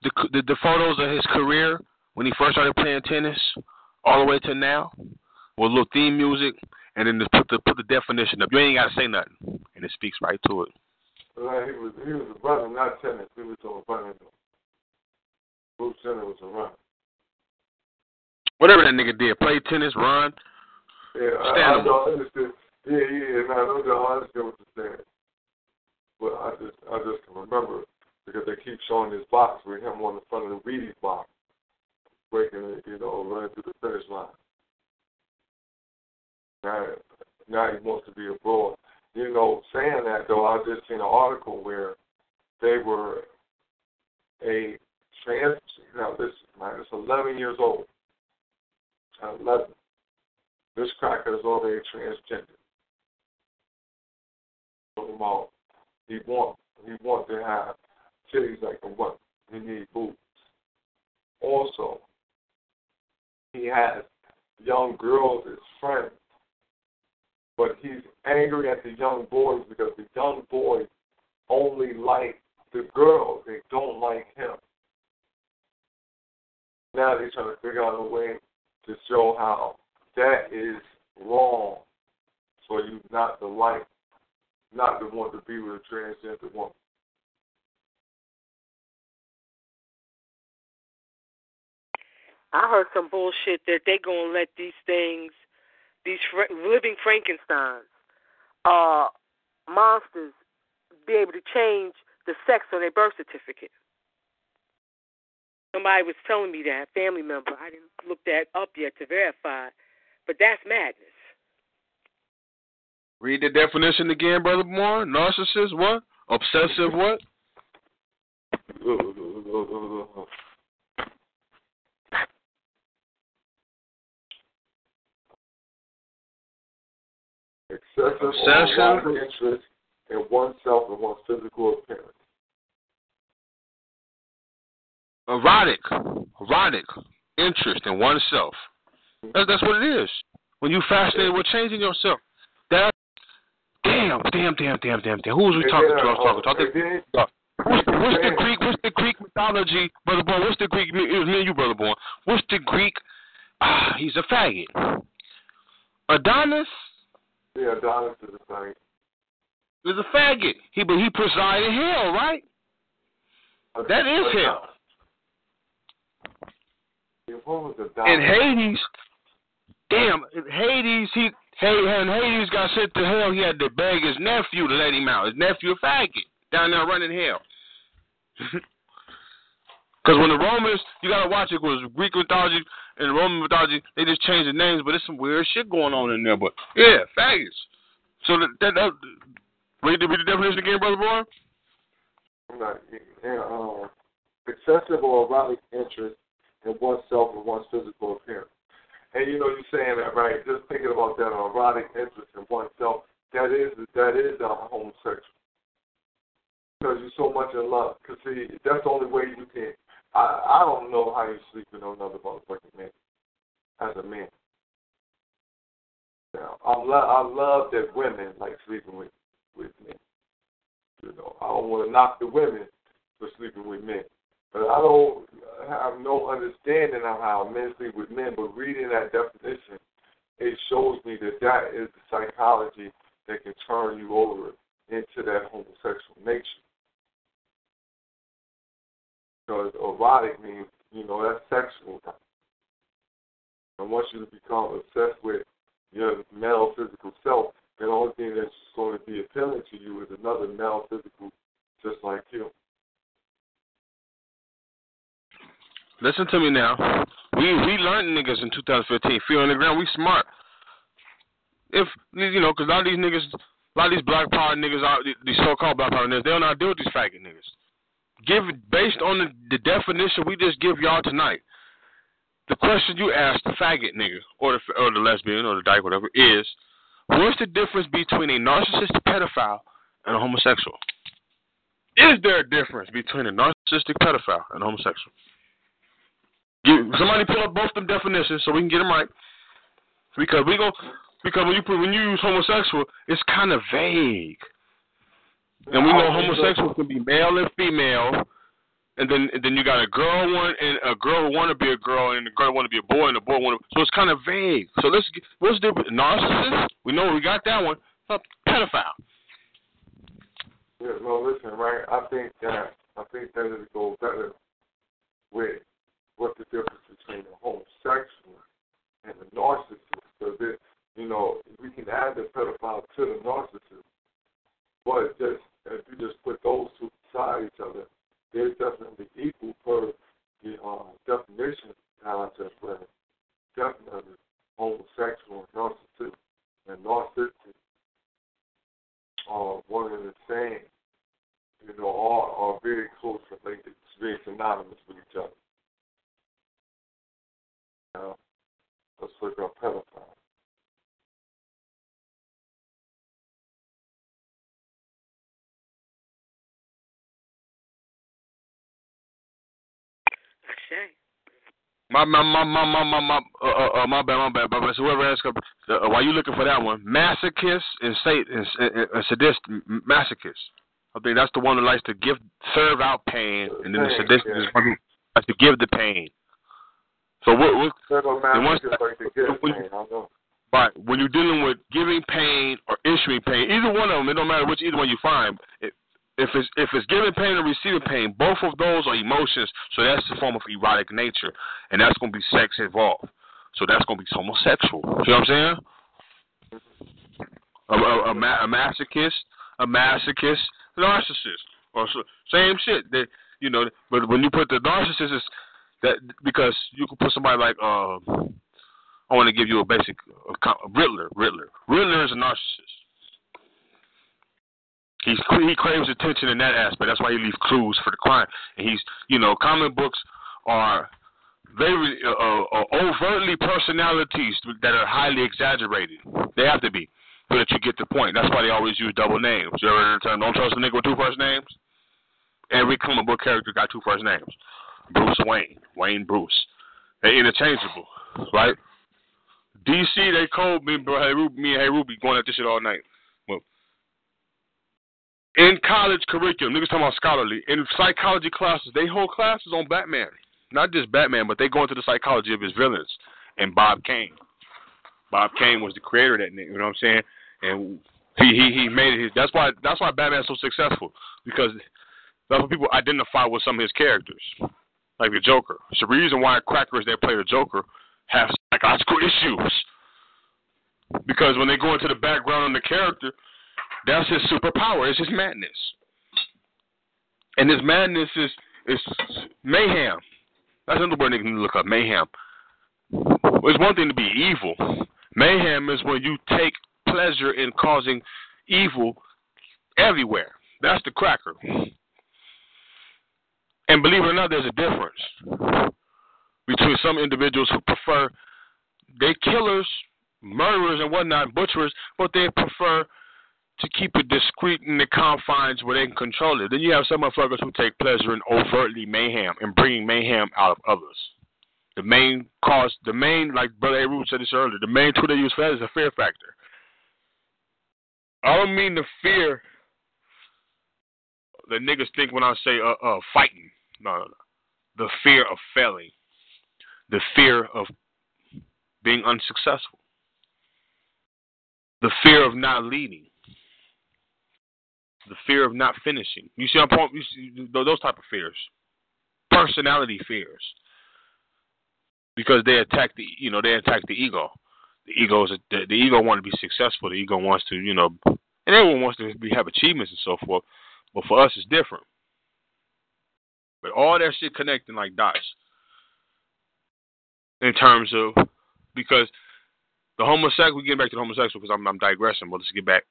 the the, the photos of his career when he first started playing tennis, all the way to now with a little theme music, and then just put the put the definition up. You ain't gotta say nothing, and it speaks right to it.
Well, he was he was a runner, not tennis. He was a runner. Bruce Jenner was a runner.
Whatever that nigga did, play tennis, run.
Yeah, I, I don't understand. Yeah, yeah, no, I don't understand what you're saying. But I just I just can remember because they keep showing this box with him on the front of the Wheaties box, breaking it, you know, running through the finish line. Now, now he wants to be abroad. You know, saying that though, I just seen an article where they were a trans. Now this man is 11 years old. 11. This cracker is already transgender. About he want he want to have titties like a woman. He need boobs. Also, he has young girls as friends but he's angry at the young boys because the young boys only like the girls. They don't like him. Now they're trying to figure out a way to show how that is wrong for you not to like, not to want to be with a transgender woman.
I heard some bullshit that they gonna let these things these living Frankensteins, uh, monsters, be able to change the sex on their birth certificate. Somebody was telling me that, family member. I didn't look that up yet to verify, but that's madness.
Read the definition again, Brother Moore. Narcissist, what? Obsessive, what?
excessive,
excessive.
interest in oneself and one's physical appearance.
Erotic, erotic interest in oneself That's, that's what it is. When you fascinated with changing yourself, that damn, damn, damn, damn, damn, damn. Who was we talking to? I was talking. uh, what's, what's the Greek? What's the Greek mythology, brother boy? What's the Greek? It was me and you, brother boy. What's the Greek? Ah, he's a faggot. Adonis.
Yeah, Adonis is a faggot.
He's a faggot. He but he presided hell, right? That is hell. In Hades, damn, Hades, he hey, and Hades got sent to hell. He had to beg his nephew to let him out. His nephew a faggot down there running hell. *laughs* Because when the Romans, you gotta watch it. Because Greek mythology and Roman mythology, they just change the names, but there's some weird shit going on in there. But yeah, faggots. So that that, that read the, read the definition again, brother boy.
Right. Yeah, um, excessive or erotic interest in oneself or one's physical appearance. And you know, you're saying that right. Just thinking about that erotic interest in oneself. That is that is a homosexual because you're so much in love. Because see, that's the only way you can. I I don't know how you sleep with another motherfucking man as a man. Now, I love I love that women like sleeping with with men. You know, I don't want to knock the women for sleeping with men. But I don't have no understanding of how men sleep with men. But reading that definition, it shows me that that is the psychology that can turn you over into that homosexual nature. Because erotic means, you know, that's sexual. And once you become obsessed with your male physical self, the only thing that's going to be appealing to you is another male physical just like you.
Listen to me now. We we learned niggas in 2015. Feet on the Ground. We smart. If you know, because a lot of these niggas, a lot of these black power niggas, these so-called black power niggas, they don't know how to deal with these faggot niggas. Give based on the, the definition we just give y'all tonight. The question you asked the faggot nigga or the or the lesbian or the dyke whatever is, what's the difference between a narcissistic pedophile and a homosexual? Is there a difference between a narcissistic pedophile and a homosexual? Somebody pull up both them definitions so we can get them right. Because we go because when you put when you use homosexual, it's kind of vague. And we know homosexual can be male and female, and then and then you got a girl one and a girl want to be a girl and a girl want to be a boy and a boy want to. So it's kind of vague. So let's the? Narcissist? We know we got that one. Pedophile.
Yeah, well, listen, right? I think that I think that it goes better with what the difference between a homosexual and a narcissist. Because it, you know, we can add the pedophile to the narcissist, but just if you just put those two beside each other, they're definitely equal per the uh, definition concept, but definitely homosexual and narcissistic and narcissistic are one and the same. You know, are are very close related, very synonymous with each other. Now, let's look up pedophile.
My my my my my my my uh, uh, uh my bad my bad. But so whoever asked, uh, while you looking for that one, masochist and Satan and, and sadist masochist. I think that's the one that likes to give serve out pain, and then the sadist is one likes to give the pain. So what? what and once that, when, right, when you're dealing with giving pain or issuing pain, either one of them, it don't matter which either one you find. It, if it's if it's giving pain or receiving pain, both of those are emotions. So that's a form of erotic nature, and that's going to be sex involved. So that's going to be homosexual. You know what I'm saying? A, a, a, a masochist, a masochist, narcissist, or so, same shit. That you know, but when you put the narcissist, it's that because you can put somebody like uh, I want to give you a basic uh, Riddler. Riddler. Riddler is a narcissist. He's he craves attention in that aspect. That's why he leaves clues for the crime. And he's you know comic books are very uh, uh, uh overtly personalities that are highly exaggerated. They have to be so that you get the point. That's why they always use double names. You ever heard the term "Don't trust a nigga with two first names"? Every comic book character got two first names. Bruce Wayne, Wayne Bruce. They're interchangeable, right? DC, they called me, bro. Hey, Ruby, me and Hey Ruby going at this shit all night. Well, in college curriculum, niggas talking about scholarly. In psychology classes, they hold classes on Batman. Not just Batman, but they go into the psychology of his villains. And Bob Kane. Bob Kane was the creator of that nigga. You know what I'm saying? And he he he made it his. That's why that's why Batman's so successful because that's what people identify with some of his characters, like the Joker. It's the reason why crackers that play the Joker have psychological issues because when they go into the background of the character, that's his superpower. It's his madness, and his madness is is mayhem. That's another word they can look up. Mayhem. It's one thing to be evil. Mayhem is when you take pleasure in causing evil everywhere. That's the cracker. And believe it or not, there's a difference between some individuals who prefer they killers, murderers and whatnot, butchers, but they prefer to keep it discreet in the confines where they can control it. Then you have some motherfuckers who take pleasure in overtly mayhem and bringing mayhem out of others. The main cause, the main, like Brother A. said this earlier, the main tool they use for that is a fear factor. I don't mean the fear the niggas think when I say uh, uh fighting. No, no, no. The fear of failing. The fear of being unsuccessful. The fear of not leading. The fear of not finishing. You see, I'm you see those type of fears. Personality fears. Because they attack the, you know, they attack the ego. The ego is the, the ego wants to be successful. The ego wants to, you know, and everyone wants to be, have achievements and so forth. But for us, it's different. But all that shit connecting like dots in terms of because the homosexual, we get back to the homosexual because I'm, I'm digressing, but let's get back.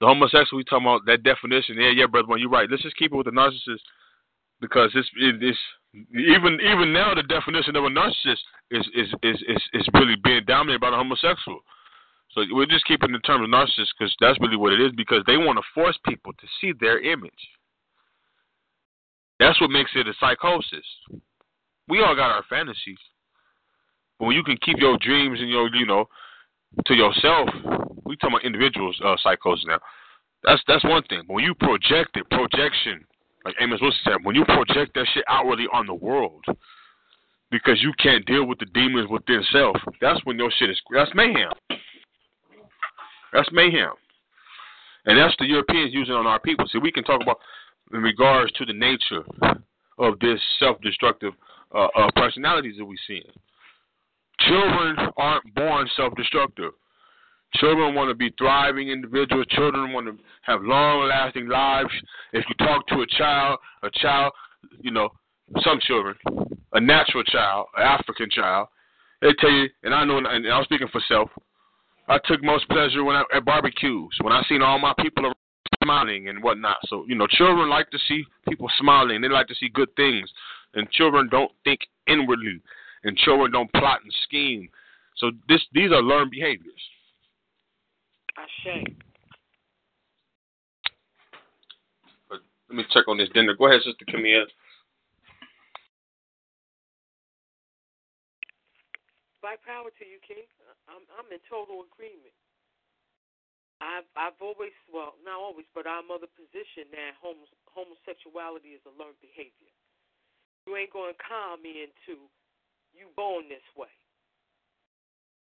The homosexual, we talking about that definition. Yeah, yeah, brother, you're right. Let's just keep it with the narcissist because it's it, it's even even now the definition of a narcissist is is is is, is really being dominated by the homosexual. So we're just keeping the term of narcissist because that's really what it is because they want to force people to see their image. That's what makes it a psychosis. We all got our fantasies. But when you can keep your dreams and your, you know, to yourself, we talking about individuals uh, psychosis now. That's that's one thing. When you project it, projection, like Amos Wilson said, when you project that shit outwardly on the world, because you can't deal with the demons within self, that's when your shit is that's mayhem. That's mayhem. And that's the Europeans using on our people. See, we can talk about in regards to the nature of this self-destructive uh, uh, personalities that we see. Children aren't born self-destructive. Children want to be thriving individuals. Children want to have long-lasting lives. If you talk to a child, a child, you know, some children, a natural child, an African child, they tell you, and I know, and I'm speaking for self. I took most pleasure when I, at barbecues when I seen all my people smiling and whatnot. So you know, children like to see people smiling. They like to see good things, and children don't think inwardly, and children don't plot and scheme. So this these are learned behaviors.
I shame.
But let me check on this dinner. Go ahead, Sister Camille.
By power to you, King. I'm I'm in total agreement. I've I've always well not always, but I'm of the position that homo, homosexuality is a learned behavior. You ain't gonna con me into you born this way.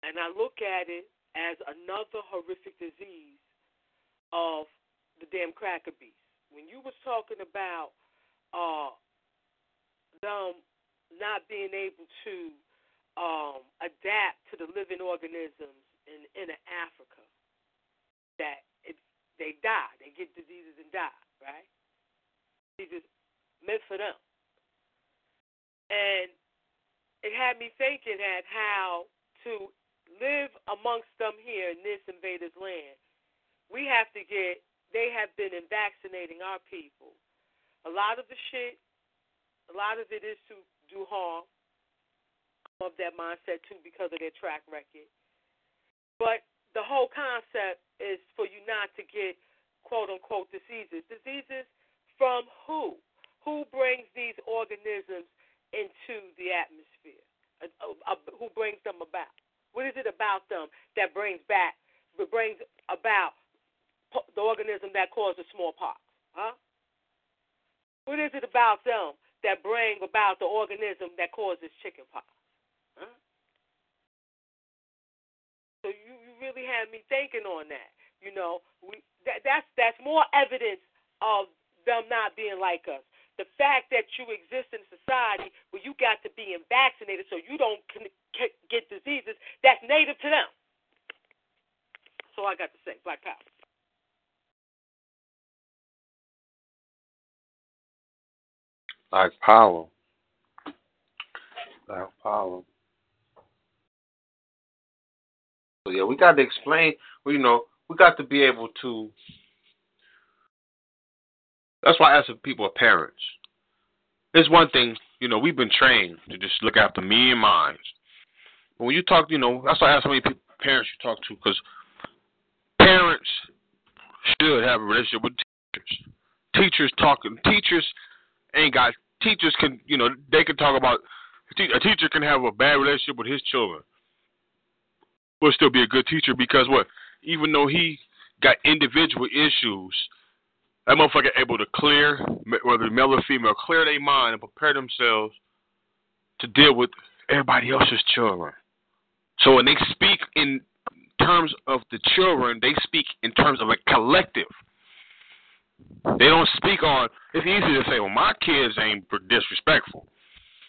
And I look at it as another horrific disease of the damn cracker beast. When you was talking about uh them not being able to um, adapt to the living organisms in in Africa. That it, they die, they get diseases and die, right? Diseases meant for them, and it had me thinking at how to live amongst them here in this invader's land. We have to get. They have been in vaccinating our people. A lot of the shit, a lot of it is to do harm of that mindset too because of their track record. But the whole concept is for you not to get quote unquote diseases. Diseases from who? Who brings these organisms into the atmosphere? Who brings them about? What is it about them that brings back, brings about the organism that causes smallpox? Huh? What is it about them that bring about the organism that causes chickenpox? Really had me thinking on that. You know, we that, that's that's more evidence of them not being like us. The fact that you exist in society where you got to be vaccinated so you don't get diseases that's native to them. That's all I got to say. Black power.
Black power. Black power. Yeah, we got to explain. You know, we got to be able to. That's why I ask people are parents. It's one thing, you know, we've been trained to just look after me and mine. But when you talk, you know, that's why I ask how many people, parents you talk to, because parents should have a relationship with teachers. Teachers talking, teachers ain't got, teachers can, you know, they can talk about, a teacher can have a bad relationship with his children will still be a good teacher because what? Even though he got individual issues, that motherfucker able to clear, whether male or female, clear their mind and prepare themselves to deal with everybody else's children. So when they speak in terms of the children, they speak in terms of a collective. They don't speak on. It's easy to say, "Well, my kids ain't disrespectful."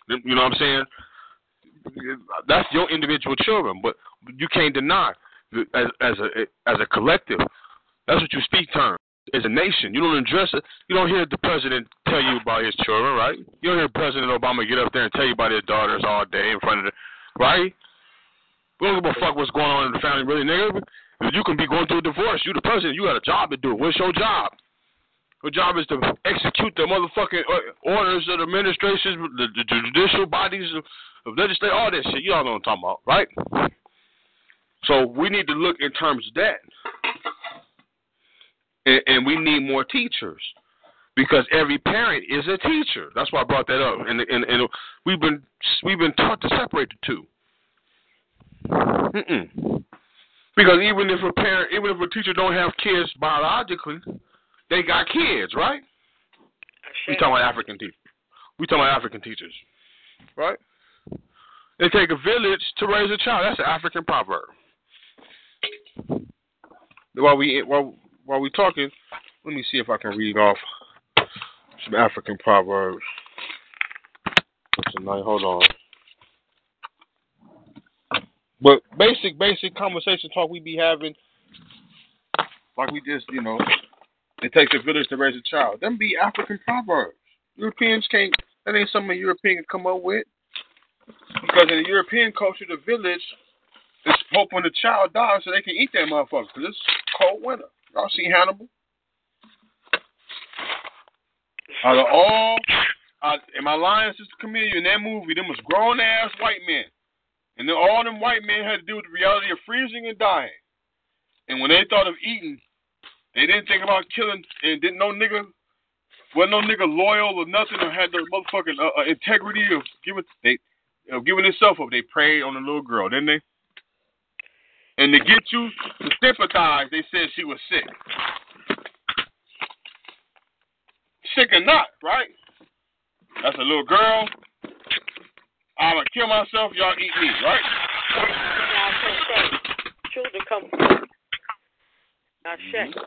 You know what I'm saying? That's your individual children, but you can't deny as as a as a collective. That's what you speak terms as a nation. You don't address it. You don't hear the president tell you about his children, right? You don't hear President Obama get up there and tell you about his daughters all day in front of the right. We don't give a fuck what's going on in the family, really, nigga. You can be going through a divorce. You the president. You got a job to do. What's your job? Your job is to execute the motherfucking uh, orders of the administrations, the, the judicial bodies of, legislation, all that shit. You all know what I'm talking about, right? So we need to look in terms of that. And, and we need more teachers because every parent is a teacher. That's why I brought that up. And, and, and we've been we've been taught to separate the 2 Mm-mm. Because even if a parent, even if a teacher don't have kids biologically, they got kids, right? We talking about African teachers. We talking about African teachers, right? They take a village to raise a child. That's an African proverb while we while while we talking, let me see if I can read off some African proverbs. Tonight, hold on. But basic, basic conversation talk we be having, like we just, you know, it takes a village to raise a child. Them be African proverbs. Europeans can't. That ain't something a European can come up with. Because in the European culture, the village is hoping the child dies so they can eat that motherfucker. Cause it's cold winter. Y'all see Hannibal? Out of all, in my lying sister community in that movie, them was grown ass white men, and then all them white men had to do with the reality of freezing and dying. And when they thought of eating, they didn't think about killing, and didn't no nigga, wasn't no nigga loyal or nothing, or had the motherfucking uh, uh, integrity of giving they of giving himself up. They preyed on the little girl, didn't they? And to get you to sympathize, they said she was sick. Sick or not, right? That's a little girl. I'm gonna kill myself. Y'all eat me, right?
Children come. Mm-hmm.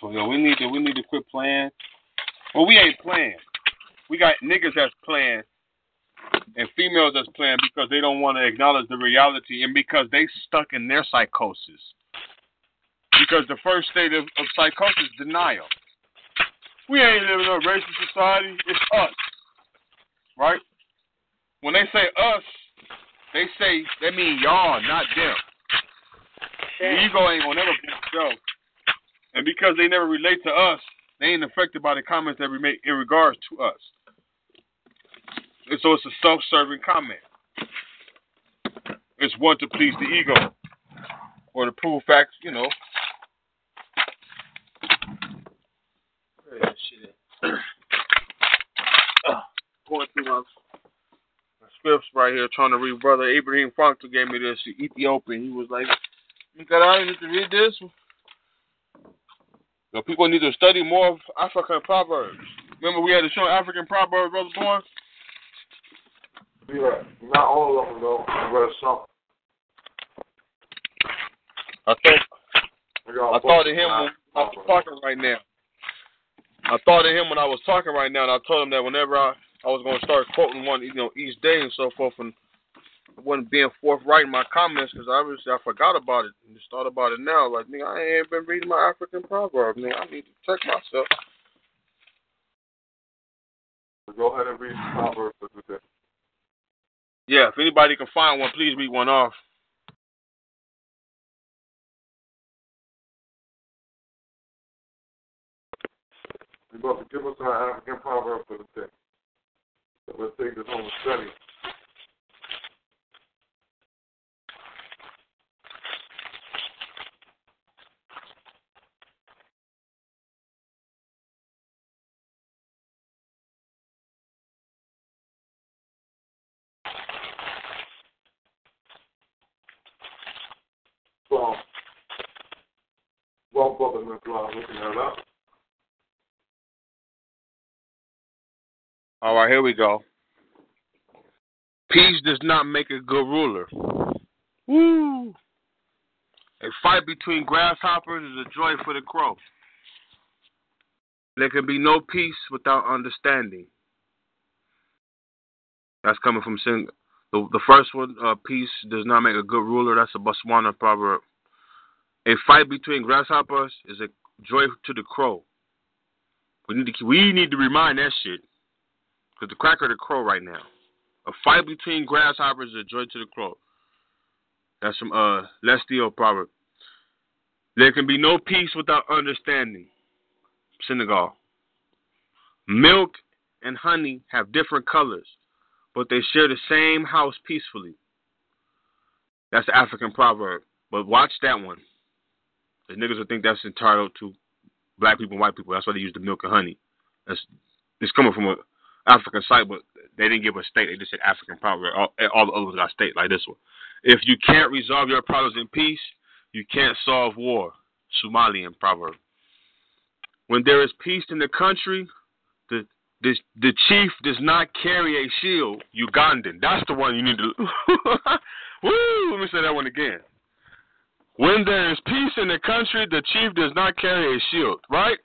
So yo, we need to we need to quit playing. Well, we ain't playing. We got niggas that's playing and females that's playing because they don't want to acknowledge the reality and because they stuck in their psychosis. Because the first state of, of psychosis is denial. We ain't living in a racist society. It's us, right? When they say us, they say they mean y'all, not them. The ego ain't gonna never be. And because they never relate to us, they ain't affected by the comments that we make in regards to us. And so it's a self serving comment. It's one to please the ego or to prove facts, you know, Crazy shit. uh, *clears throat* going through my, my, scripts right here, trying to read. Brother Abraham Frankel gave me this Ethiopian. He was like, "Mikara, you need to read this." The people need to study more African proverbs. Remember, we had to show African proverbs, brother Boy.
Yeah, not all of them though. I read some.
I thought I, I thought of him. I'm talking right now. I thought of him when I was talking right now, and I told him that whenever I, I was going to start quoting one, you know, each day and so forth, and I wasn't being forthright in my comments because obviously I forgot about it and just thought about it now. Like, nigga, I ain't been reading my African proverb, Nigga, I need to check myself.
Go ahead and read the proverbs for today.
Yeah, if anybody can find one, please read one off.
You're about to give us our African proverb for the day. Let's take this home and study. So, well, Brother McLeod, looking that up.
All right, here we go. Peace does not make a good ruler. Woo! A fight between grasshoppers is a joy for the crow. There can be no peace without understanding. That's coming from Sin. The, the first one, uh, peace does not make a good ruler. That's a Botswana proverb. A fight between grasshoppers is a joy to the crow. We need to we need to remind that shit because the cracker the crow right now. A fight between grasshoppers is a joy to the crow. That's from uh Lesotho proverb. There can be no peace without understanding. Senegal. Milk and honey have different colors, but they share the same house peacefully. That's the African proverb. But watch that one. The niggas will think that's entitled to black people and white people. That's why they use the milk and honey. That's it's coming from a African site, but they didn't give a state. They just said African proverb. All, all the others got state like this one. If you can't resolve your problems in peace, you can't solve war. Somalian proverb. When there is peace in the country, the the, the chief does not carry a shield. Ugandan. That's the one you need to. *laughs* Woo! Let me say that one again. When there is peace in the country, the chief does not carry a shield. Right?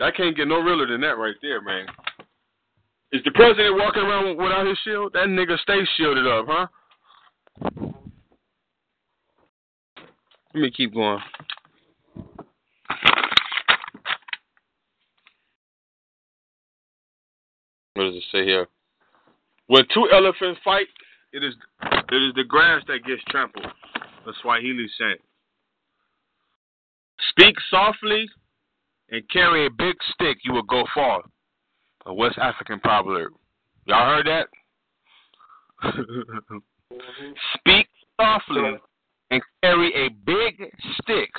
I can't get no realer than that right there, man. Is the president walking around without his shield? That nigga stays shielded up, huh? Let me keep going. What does it say here? When two elephants fight, it is it is the grass that gets trampled. The Swahili saying. Speak softly and carry a big stick, you will go far. A West African proverb. Y'all heard that? *laughs* Speak softly and carry a big stick,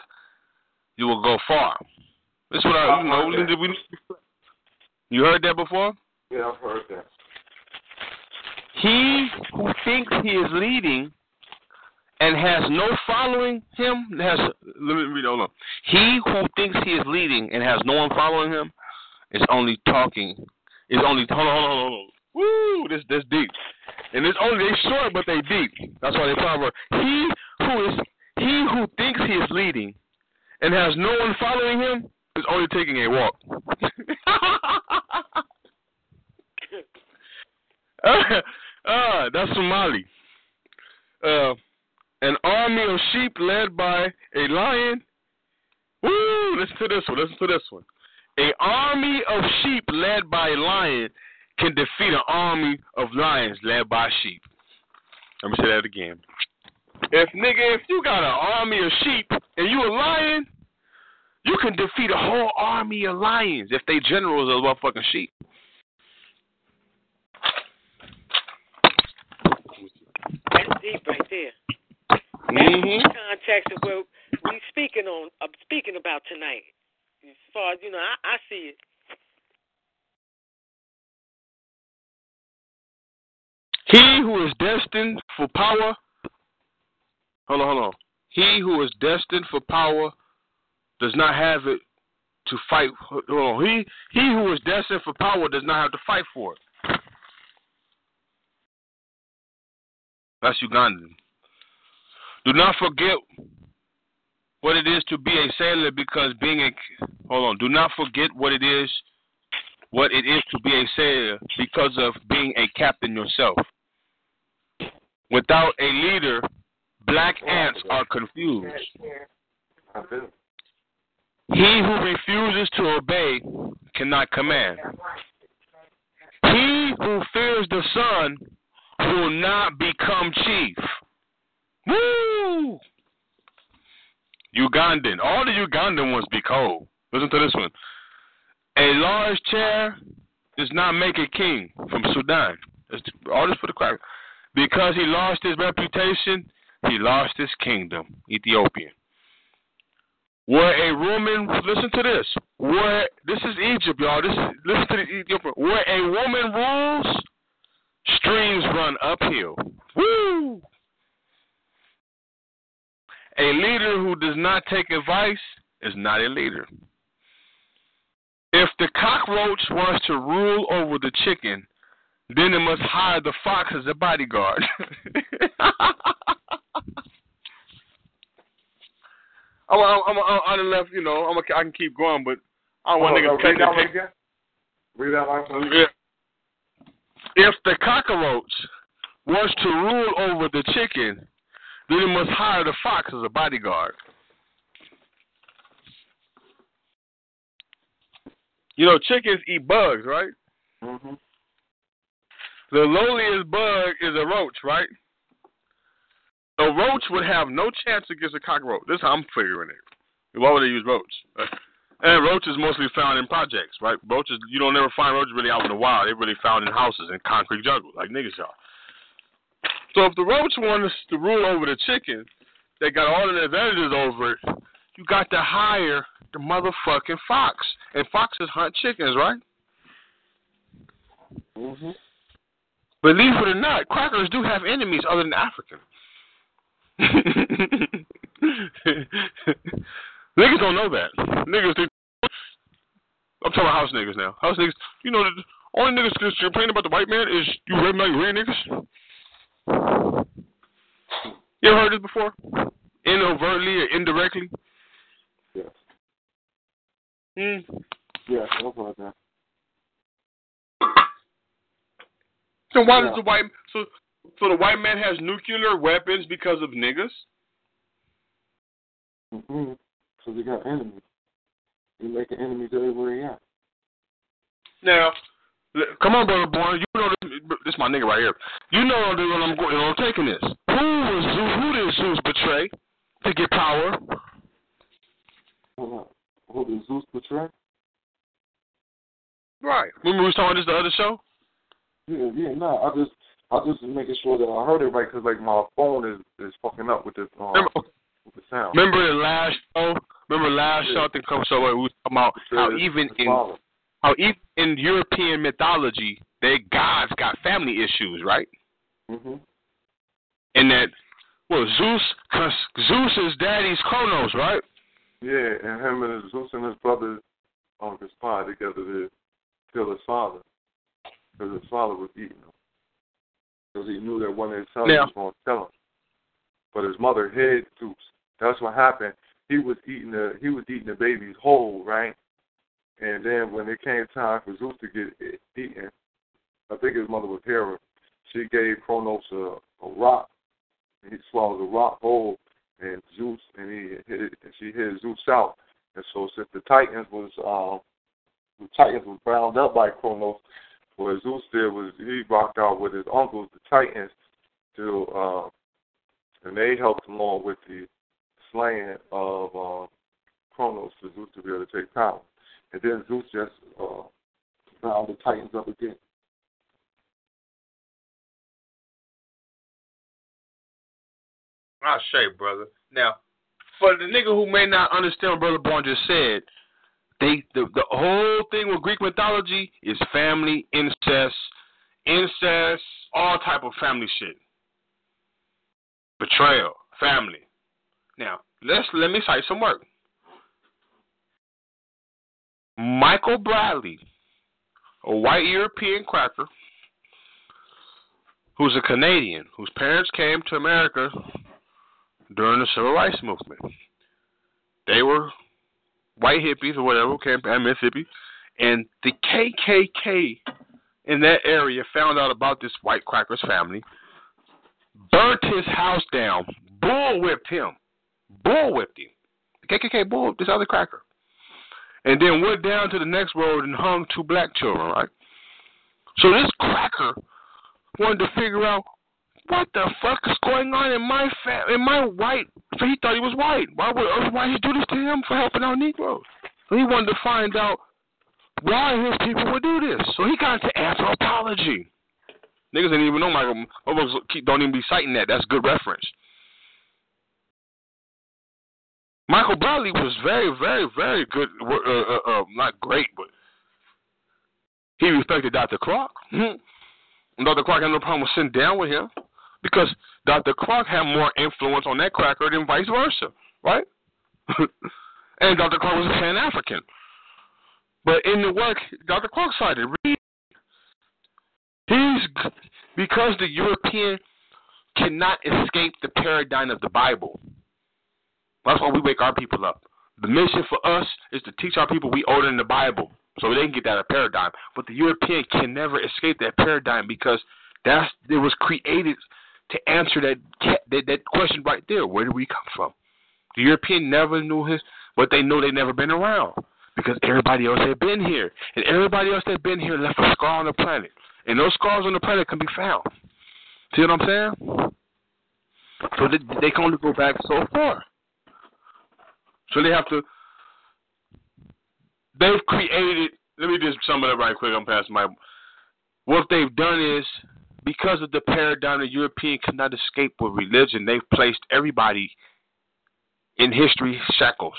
you will go far. This is what I, you know, we, you heard that before?
Yeah, I've heard that.
He who thinks he is leading and has no following him has let me read hold on. He who thinks he is leading and has no one following him is only talking is only hold on, hold on, hold on. Woo, this this deep. And it's only they short but they deep. That's why they proverb. He who is he who thinks he is leading and has no one following him is only taking a walk. *laughs* *laughs* Ah, uh, that's Somali. Uh an army of sheep led by a lion. Woo! Listen to this one. Listen to this one. A army of sheep led by a lion can defeat an army of lions led by sheep. Let me say that again. If nigga, if you got an army of sheep and you a lion, you can defeat a whole army of lions if they generals are motherfucking sheep.
That's deep right there.
Mm-hmm.
That's the context of where we speaking on, uh, speaking about tonight. As far as you know, I, I see it.
He who is destined for power. Hold on, hold on. He who is destined for power does not have it to fight. Hold on. He he who is destined for power does not have to fight for it. That's Ugandan. Do not forget what it is to be a sailor because being a hold on. Do not forget what it is what it is to be a sailor because of being a captain yourself. Without a leader, black ants are confused. He who refuses to obey cannot command. He who fears the sun will not become chief. Woo! Ugandan. All the Ugandan ones be cold. Listen to this one. A large chair does not make a king from Sudan. All this for the crack. Because he lost his reputation, he lost his kingdom. Ethiopian. Where a woman, listen to this. Where this is Egypt, y'all. This is listen to the Ethiopian. Where a woman rules, streams run uphill. Woo! A leader who does not take advice is not a leader. If the cockroach wants to rule over the chicken, then it must hire the fox as a bodyguard. *laughs* I'm, I'm, I'm, I'm on the left, you know. I'm a, I can keep going, but I don't want
Oh,
niggas
read that
catching
one. Read that line for
yeah. If the cockroach wants to rule over the chicken, then it must hire the fox as a bodyguard. You know, chickens eat bugs, right?
Mm-hmm.
The lowliest bug is a roach, right? A roach would have no chance against a cockroach. This is how I'm figuring it. Why would they use roach? *laughs* And roaches mostly found in projects, right? Roaches, you don't never find roaches really out in the wild. They're really found in houses and concrete jungles, like niggas are. So if the roach wants to rule over the chicken, they got all the advantages over it. You got to hire the motherfucking fox, and foxes hunt chickens, right?
Mm-hmm.
Believe it or not, crackers do have enemies other than African. *laughs* niggas don't know that. Niggas think. I'm talking about house niggas now. House niggas, you know, the only niggas that's complaining about the white man is you red like red niggas. You ever heard this before? Inovertly or indirectly?
Yes.
Mm.
Yes, I've heard that.
So why
Yeah.
does the white so so the white man has nuclear weapons because of niggas?
Mm-hmm. So they got enemies. You making enemies everywhere you at.
Now, come on, brother boy. You know this, this my nigga right here. You know when I'm going, I'm taking this. Who was Zeus? Who did Zeus betray to get power?
Hold. Who did Zeus betray?
Right. Remember we was talking about this the other show?
Yeah, yeah, no, I just, I just making sure that I heard it right because like my phone is is fucking up with this um,
Remember,
with the sound.
remember the last show? Remember last
Yeah.
show? I think come so we was talking about how even in. How even in European mythology, their gods got family issues, right?
Mhm.
And that well, Zeus, cause Zeus is daddy's Kronos, right?
Yeah, and him and his Zeus and his brother um conspired together to kill his father because his father was eating him because he knew that one of his sons
Now-
was going to kill him. But his mother hid Zeus. That's what happened. He was eating the he was eating the babies whole, right? And then when it came time for Zeus to get eaten, I think his mother was Hera. She gave Kronos a, a rock. He swallowed the rock whole, and Zeus and he hit it, and she hit Zeus out. And so since the Titans was um the Titans was bound up by Kronos, what Zeus did was he rocked out with his uncles, the Titans, to uh, and they helped along with the slaying of uh, Kronos for Zeus to be able to take power. And then Zeus just uh, bound the Titans up again.
I'll show brother. Now, for the nigga who may not understand what Brother Bond just said, they the the whole thing with Greek mythology is family incest, incest, all type of family shit. Betrayal, family. Now, let's let me cite some work. Michael Bradley, a white European cracker who's a Canadian, whose parents came to America during the civil rights movement. They were white hippies or whatever, came from Mississippi, and the KKK in that area found out about this white cracker's family, burnt his house down, bull whipped him, bull whipped him. The KKK bull whipped this other cracker, and then went down to the next road and hung two black children. Right. So this cracker wanted to figure out what the fuck is going on in my fam- in my white. So he thought he was white. Why would why he do this to him for helping out Negroes? So he wanted to find out why his people would do this. So he got into anthropology. Niggas didn't even know Michael. Don't even be citing that. That's good reference. Michael Bradley was very, very, very good. Uh, uh, uh, not great, but he respected Dr. Clarke. Hmm. Dr. Clarke had no problem with sitting down with him because Dr. Clarke had more influence on that cracker than vice versa, right? *laughs* and Dr. Clarke was a Pan African. But in the work, Dr. Clarke cited. He's because the European cannot escape the paradigm of the Bible. That's why we wake our people up. The mission for us is to teach our people we order in the Bible so they can get that paradigm. But the European can never escape that paradigm because that's it was created to answer that that, that question right there. Where do we come from? The European never knew his, but they know they never been around because everybody else had been here, and everybody else that been here left a scar on the planet, and those scars on the planet can be found. See what I'm saying? So they, they can only go back so far. So they have to. They've created. Let me just sum it up right quick. I'm past my. What they've done is because of the paradigm the European cannot escape with religion, they've placed everybody in history shackles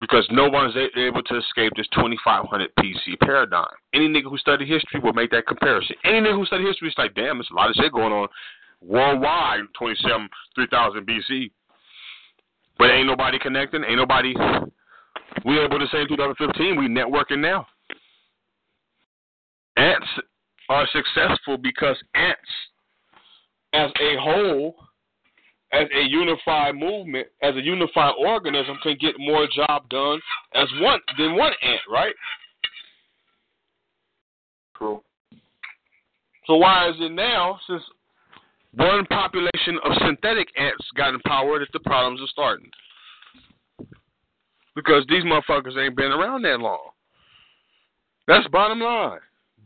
because no one's able to escape this 2500 BC paradigm. Any nigga who studied history will make that comparison. Any nigga who studied history is like, damn, there's a lot of shit going on worldwide, 27, 3000 BC. But ain't nobody connecting. Ain't nobody. We able to say in 2015 we networking now. Ants are successful because ants, as a whole, as a unified movement, as a unified organism, can get more job done as one than one ant, right?
True.
So why is it now, since one population of synthetic ants got empowered, that the problems are starting? Because these motherfuckers ain't been around that long. That's bottom line.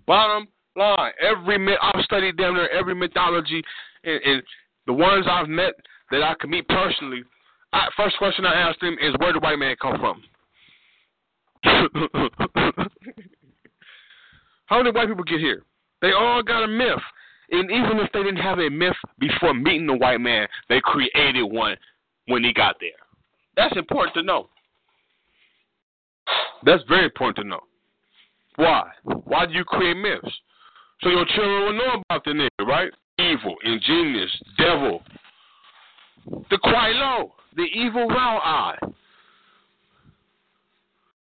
Bottom line. Every I've studied down there, every mythology, and, and the ones I've met that I can meet personally. I, first question I ask them is, where did white man come from? *laughs* How did white people get here? They all got a myth. And even if they didn't have a myth before meeting the white man, they created one when he got there. That's important to know. That's very important to know. Why? Why do you create myths? So your children will know about the nigga, right? Evil, ingenious, devil. The gweilo, the evil round eye.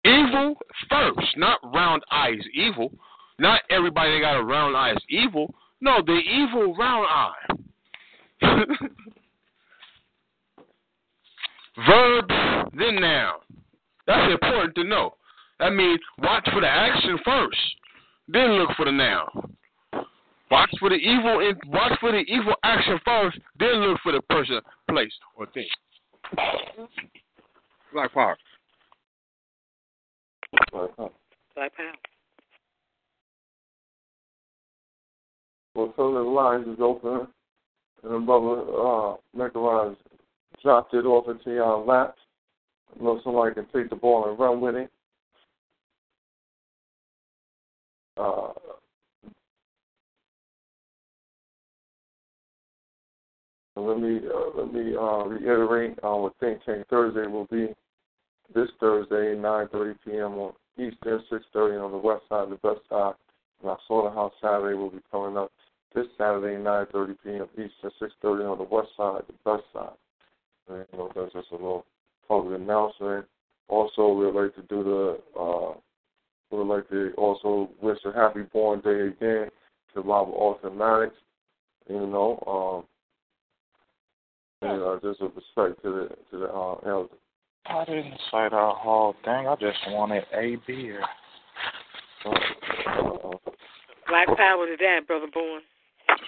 Evil first, not round eyes evil. Not everybody that got a round eye is evil. No, the evil round eye. *laughs* Verb, then noun. That's important to know. That means watch for the action first, then look for the noun. Watch for the evil in, watch for the evil action first, then look for the person, place, or thing. Black power.
Black power.
Well, so the lines is open, and the brother uh, Mechanized dropped it off into your lap. I know somebody can take the ball and run with it. Uh, let me uh, let me uh, reiterate our Think Tank Thursday will be this Thursday, 9:30 p.m. on Eastern, 6:30 on the west side, the west side. And our Slaughterhouse Saturday will be coming up this Saturday, 9:30 p.m. Eastern, 6:30 on the west side, the west side. And, you know, that's just a little public announcement. Also, we'd like to do the, uh, we'd like to also wish a happy born day again to Robert Alton Maddox. You know, um, and uh, just a respect to the to the uh, elder.
I didn't say our whole thing. I just wanted a beer.
Black power to that, brother Bourne.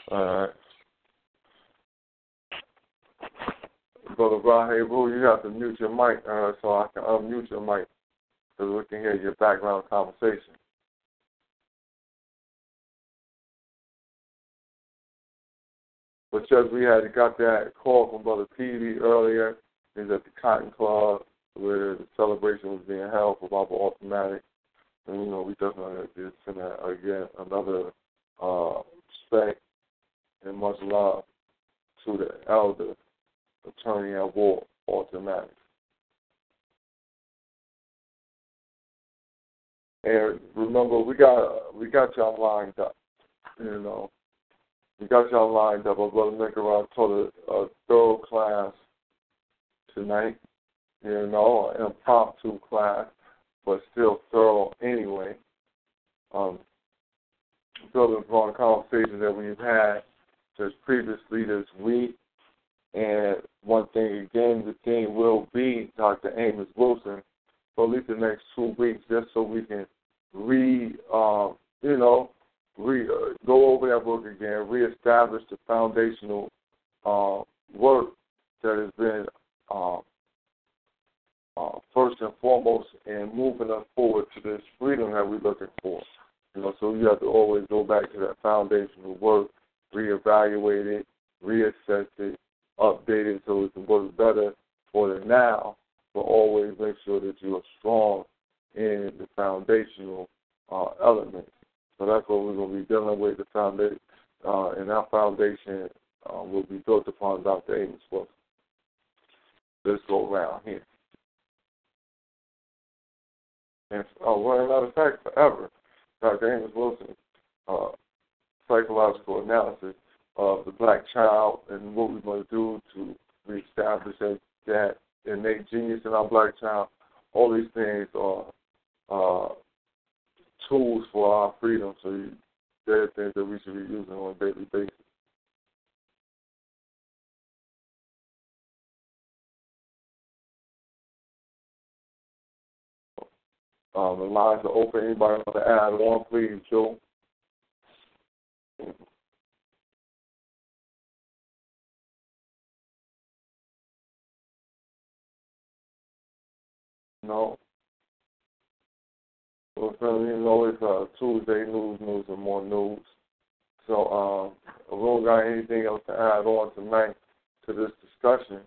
All right. Brother Rahe you have to mute your mic uh, so I can unmute your mic so we can hear your background conversation. But just we had got that call from Brother Peavy earlier. He's at the Cotton Club where the celebration was being held for Baba Alton Maddox. And, you know, we definitely to send that again another uh, respect and much love to the elder attorney at war, Alton Maddox. And remember, we got we got y'all lined up. You know, we got y'all lined up. Our brother Nicaragua taught a, a thorough class tonight. You know, an impromptu class, but still thorough anyway. Um, building upon conversations that we've had just previously this week. And one thing again, the theme will be Dr. Amos Wilson for at least the next two weeks, just so we can re, um, you know, re uh, go over that book again, reestablish the foundational uh, work that has been um, uh, first and foremost in moving us forward to this freedom that we're looking for. You know, so you have to always go back to that foundational work, reevaluate it, reassess it, update it so it can work better for the now, but always make sure that you are strong in the foundational uh, elements. So that's what we're going to be dealing with. The foundation, uh, and our foundation uh, will be built upon Dr. Amos Wilson. Let's go around here. And uh, well, matter of fact, forever, Dr. Amos Wilson, uh, psychological analysis of the black child and what we're going to do to reestablish that, innate genius in our black child. All these things are uh, tools for our freedom. So they're things that we should be using on a daily basis. Um, the lines are open. Anybody want to add on, please, Joe? No. Well, so, it's uh, Tuesday news, news, and more news. So, um, if we got anything else to add on tonight to this discussion,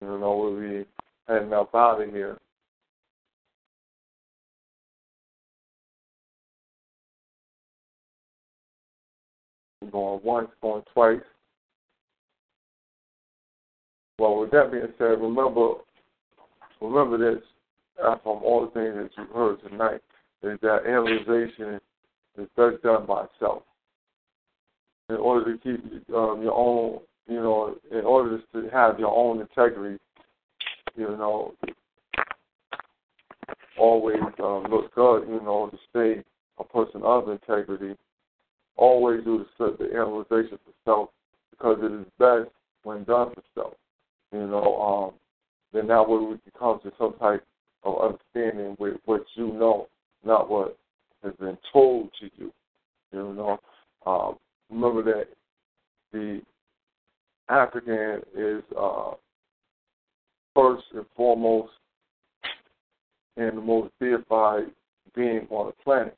you know, we'll be heading up out of here. Going once, going twice. Well, with that being said, remember remember this uh, from all the things that you've heard tonight is that analyzation is best done by self. In order to keep um, your own, you know, in order to have your own integrity, you know, always um, look good, you know, to stay a person of integrity. Always do the, the analyzation for self because it is best when done for self. You know, um, then that way we can come to some type of understanding with what you know, not what has been told to you. You know, um, remember that the African is uh, first and foremost and the most deified being on the planet.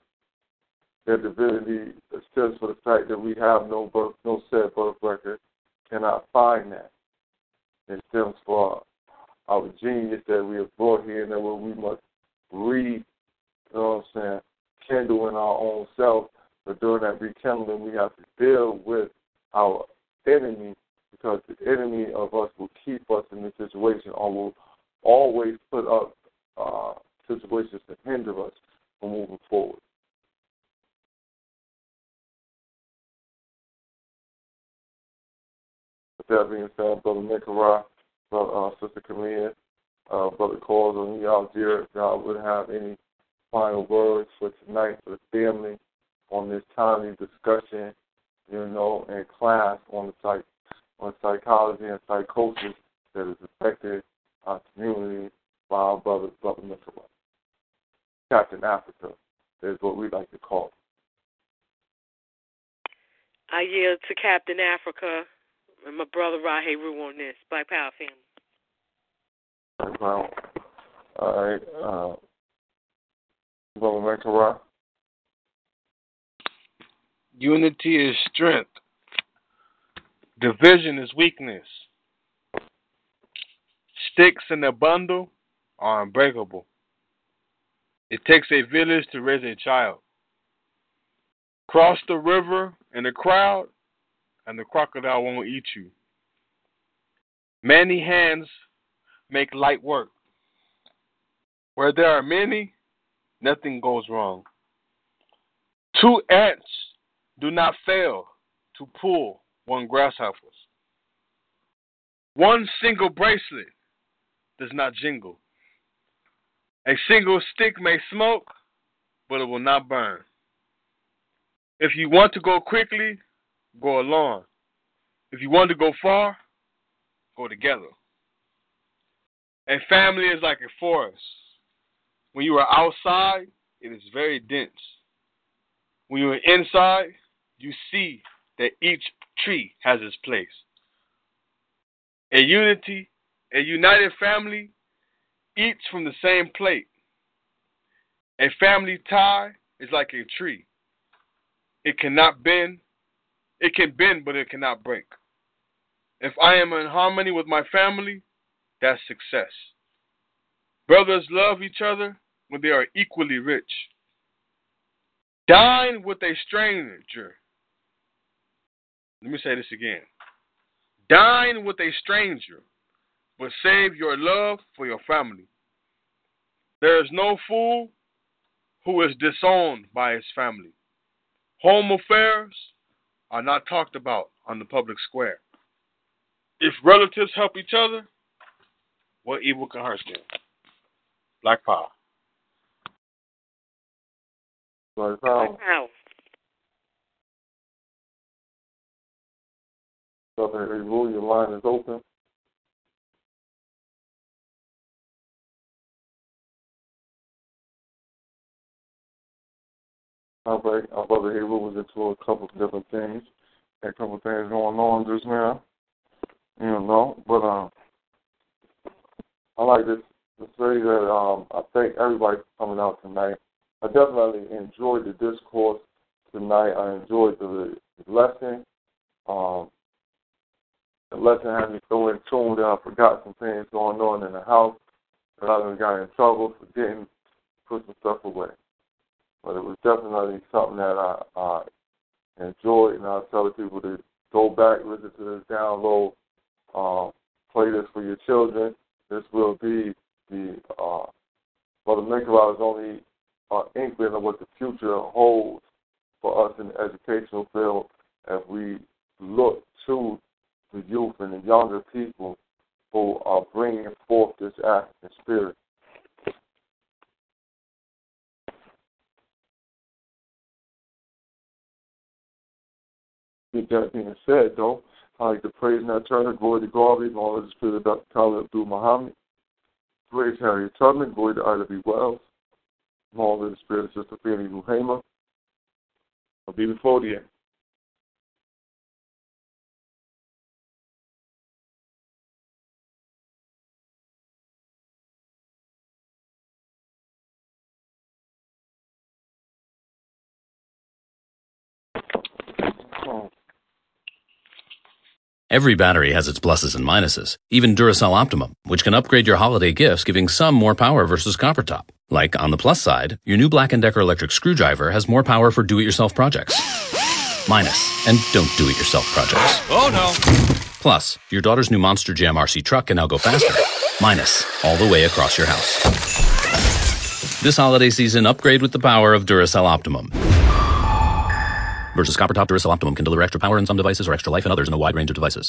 Their divinity stems for the fact that we have no birth, no set birth record, cannot find that. It stems for our genius that we have brought here and that we must re, you know what I'm saying, kindle in our own self. But during that rekindling, we have to deal with our enemy because the enemy of us will keep us in this situation or will always put up uh, situations to hinder us from moving forward. That being said, Brother Nicaragua, Brother, uh, Sister Camille, uh, Brother you out there, if y'all would have any final words for tonight for the family on this timely discussion, you know, in class on the psych on psychology and psychosis that has affected our community by our brother, Brother Nicaragua. Captain Africa is what we like to call.
I yield to Captain Africa and my brother Rahe Rue on this. Black Power family.
Well, all right. Uh, Brother Nicaragua.
Unity is strength. Division is weakness. Sticks in a bundle are unbreakable. It takes a village to raise a child. Cross the river in a crowd, and the crocodile won't eat you. Many hands make light work. Where there are many, nothing goes wrong. Two ants do not fail to pull one grasshopper. One single bracelet does not jingle. A single stick may smoke, but it will not burn. If you want to go quickly, go alone. If you want to go far, go together. A family is like a forest. When you are outside, it is very dense. When you are inside, you see that each tree has its place. A unity, a united family eats from the same plate. A family tie is like a tree. It cannot bend. It can bend, but it cannot break. If I am in harmony with my family, that's success. Brothers love each other when they are equally rich. Dine with a stranger. Let me say this again. Dine with a stranger, but save your love for your family. There is no fool who is disowned by his family. Home affairs are not talked about on the public square. If relatives help each other, what evil can hurt them? Black power.
Black power.
Black power.
Brother Rule, your line is open. Our brother here was into a couple of different things. a couple of things going on just now. You know, but um, I like to, to say that um, I thank everybody for coming out tonight. I definitely enjoyed the discourse tonight. I enjoyed the, the lesson. Um, the lesson had me so in tune that I forgot some things going on in the house. That I got in trouble for getting put some stuff away. But it was definitely something that I, I enjoyed, and I tell the people to go back, listen to this download, um, play this for your children. This will be the uh, Brother Minkarov is only an inkling of what the future holds for us in the educational field as we look to the youth and the younger people who are bringing forth this African spirit. With that being said, though, I like to praise and turn glory to God, and all of the spirit of Dr. Khalid Abdul Muhammad. Praise Harriet Tubman, glory to Ida B. Wells, and all of the spirit of Sister Fanny Muhammad. I'll be before the end.
Every battery has its pluses and minuses, even Duracell Optimum, which can upgrade your holiday gifts, giving some more power versus copper top. Like, on the plus side, your new Black & Decker electric screwdriver has more power for do-it-yourself projects. Minus, and don't do-it-yourself projects.
Oh no.
Plus, your daughter's new Monster Jam RC truck can now go faster. Minus, all the way across your house. This holiday season, upgrade with the power of Duracell Optimum. Versus copper top Duracell Optimum can deliver extra power in some devices or extra life in others in a wide range of devices.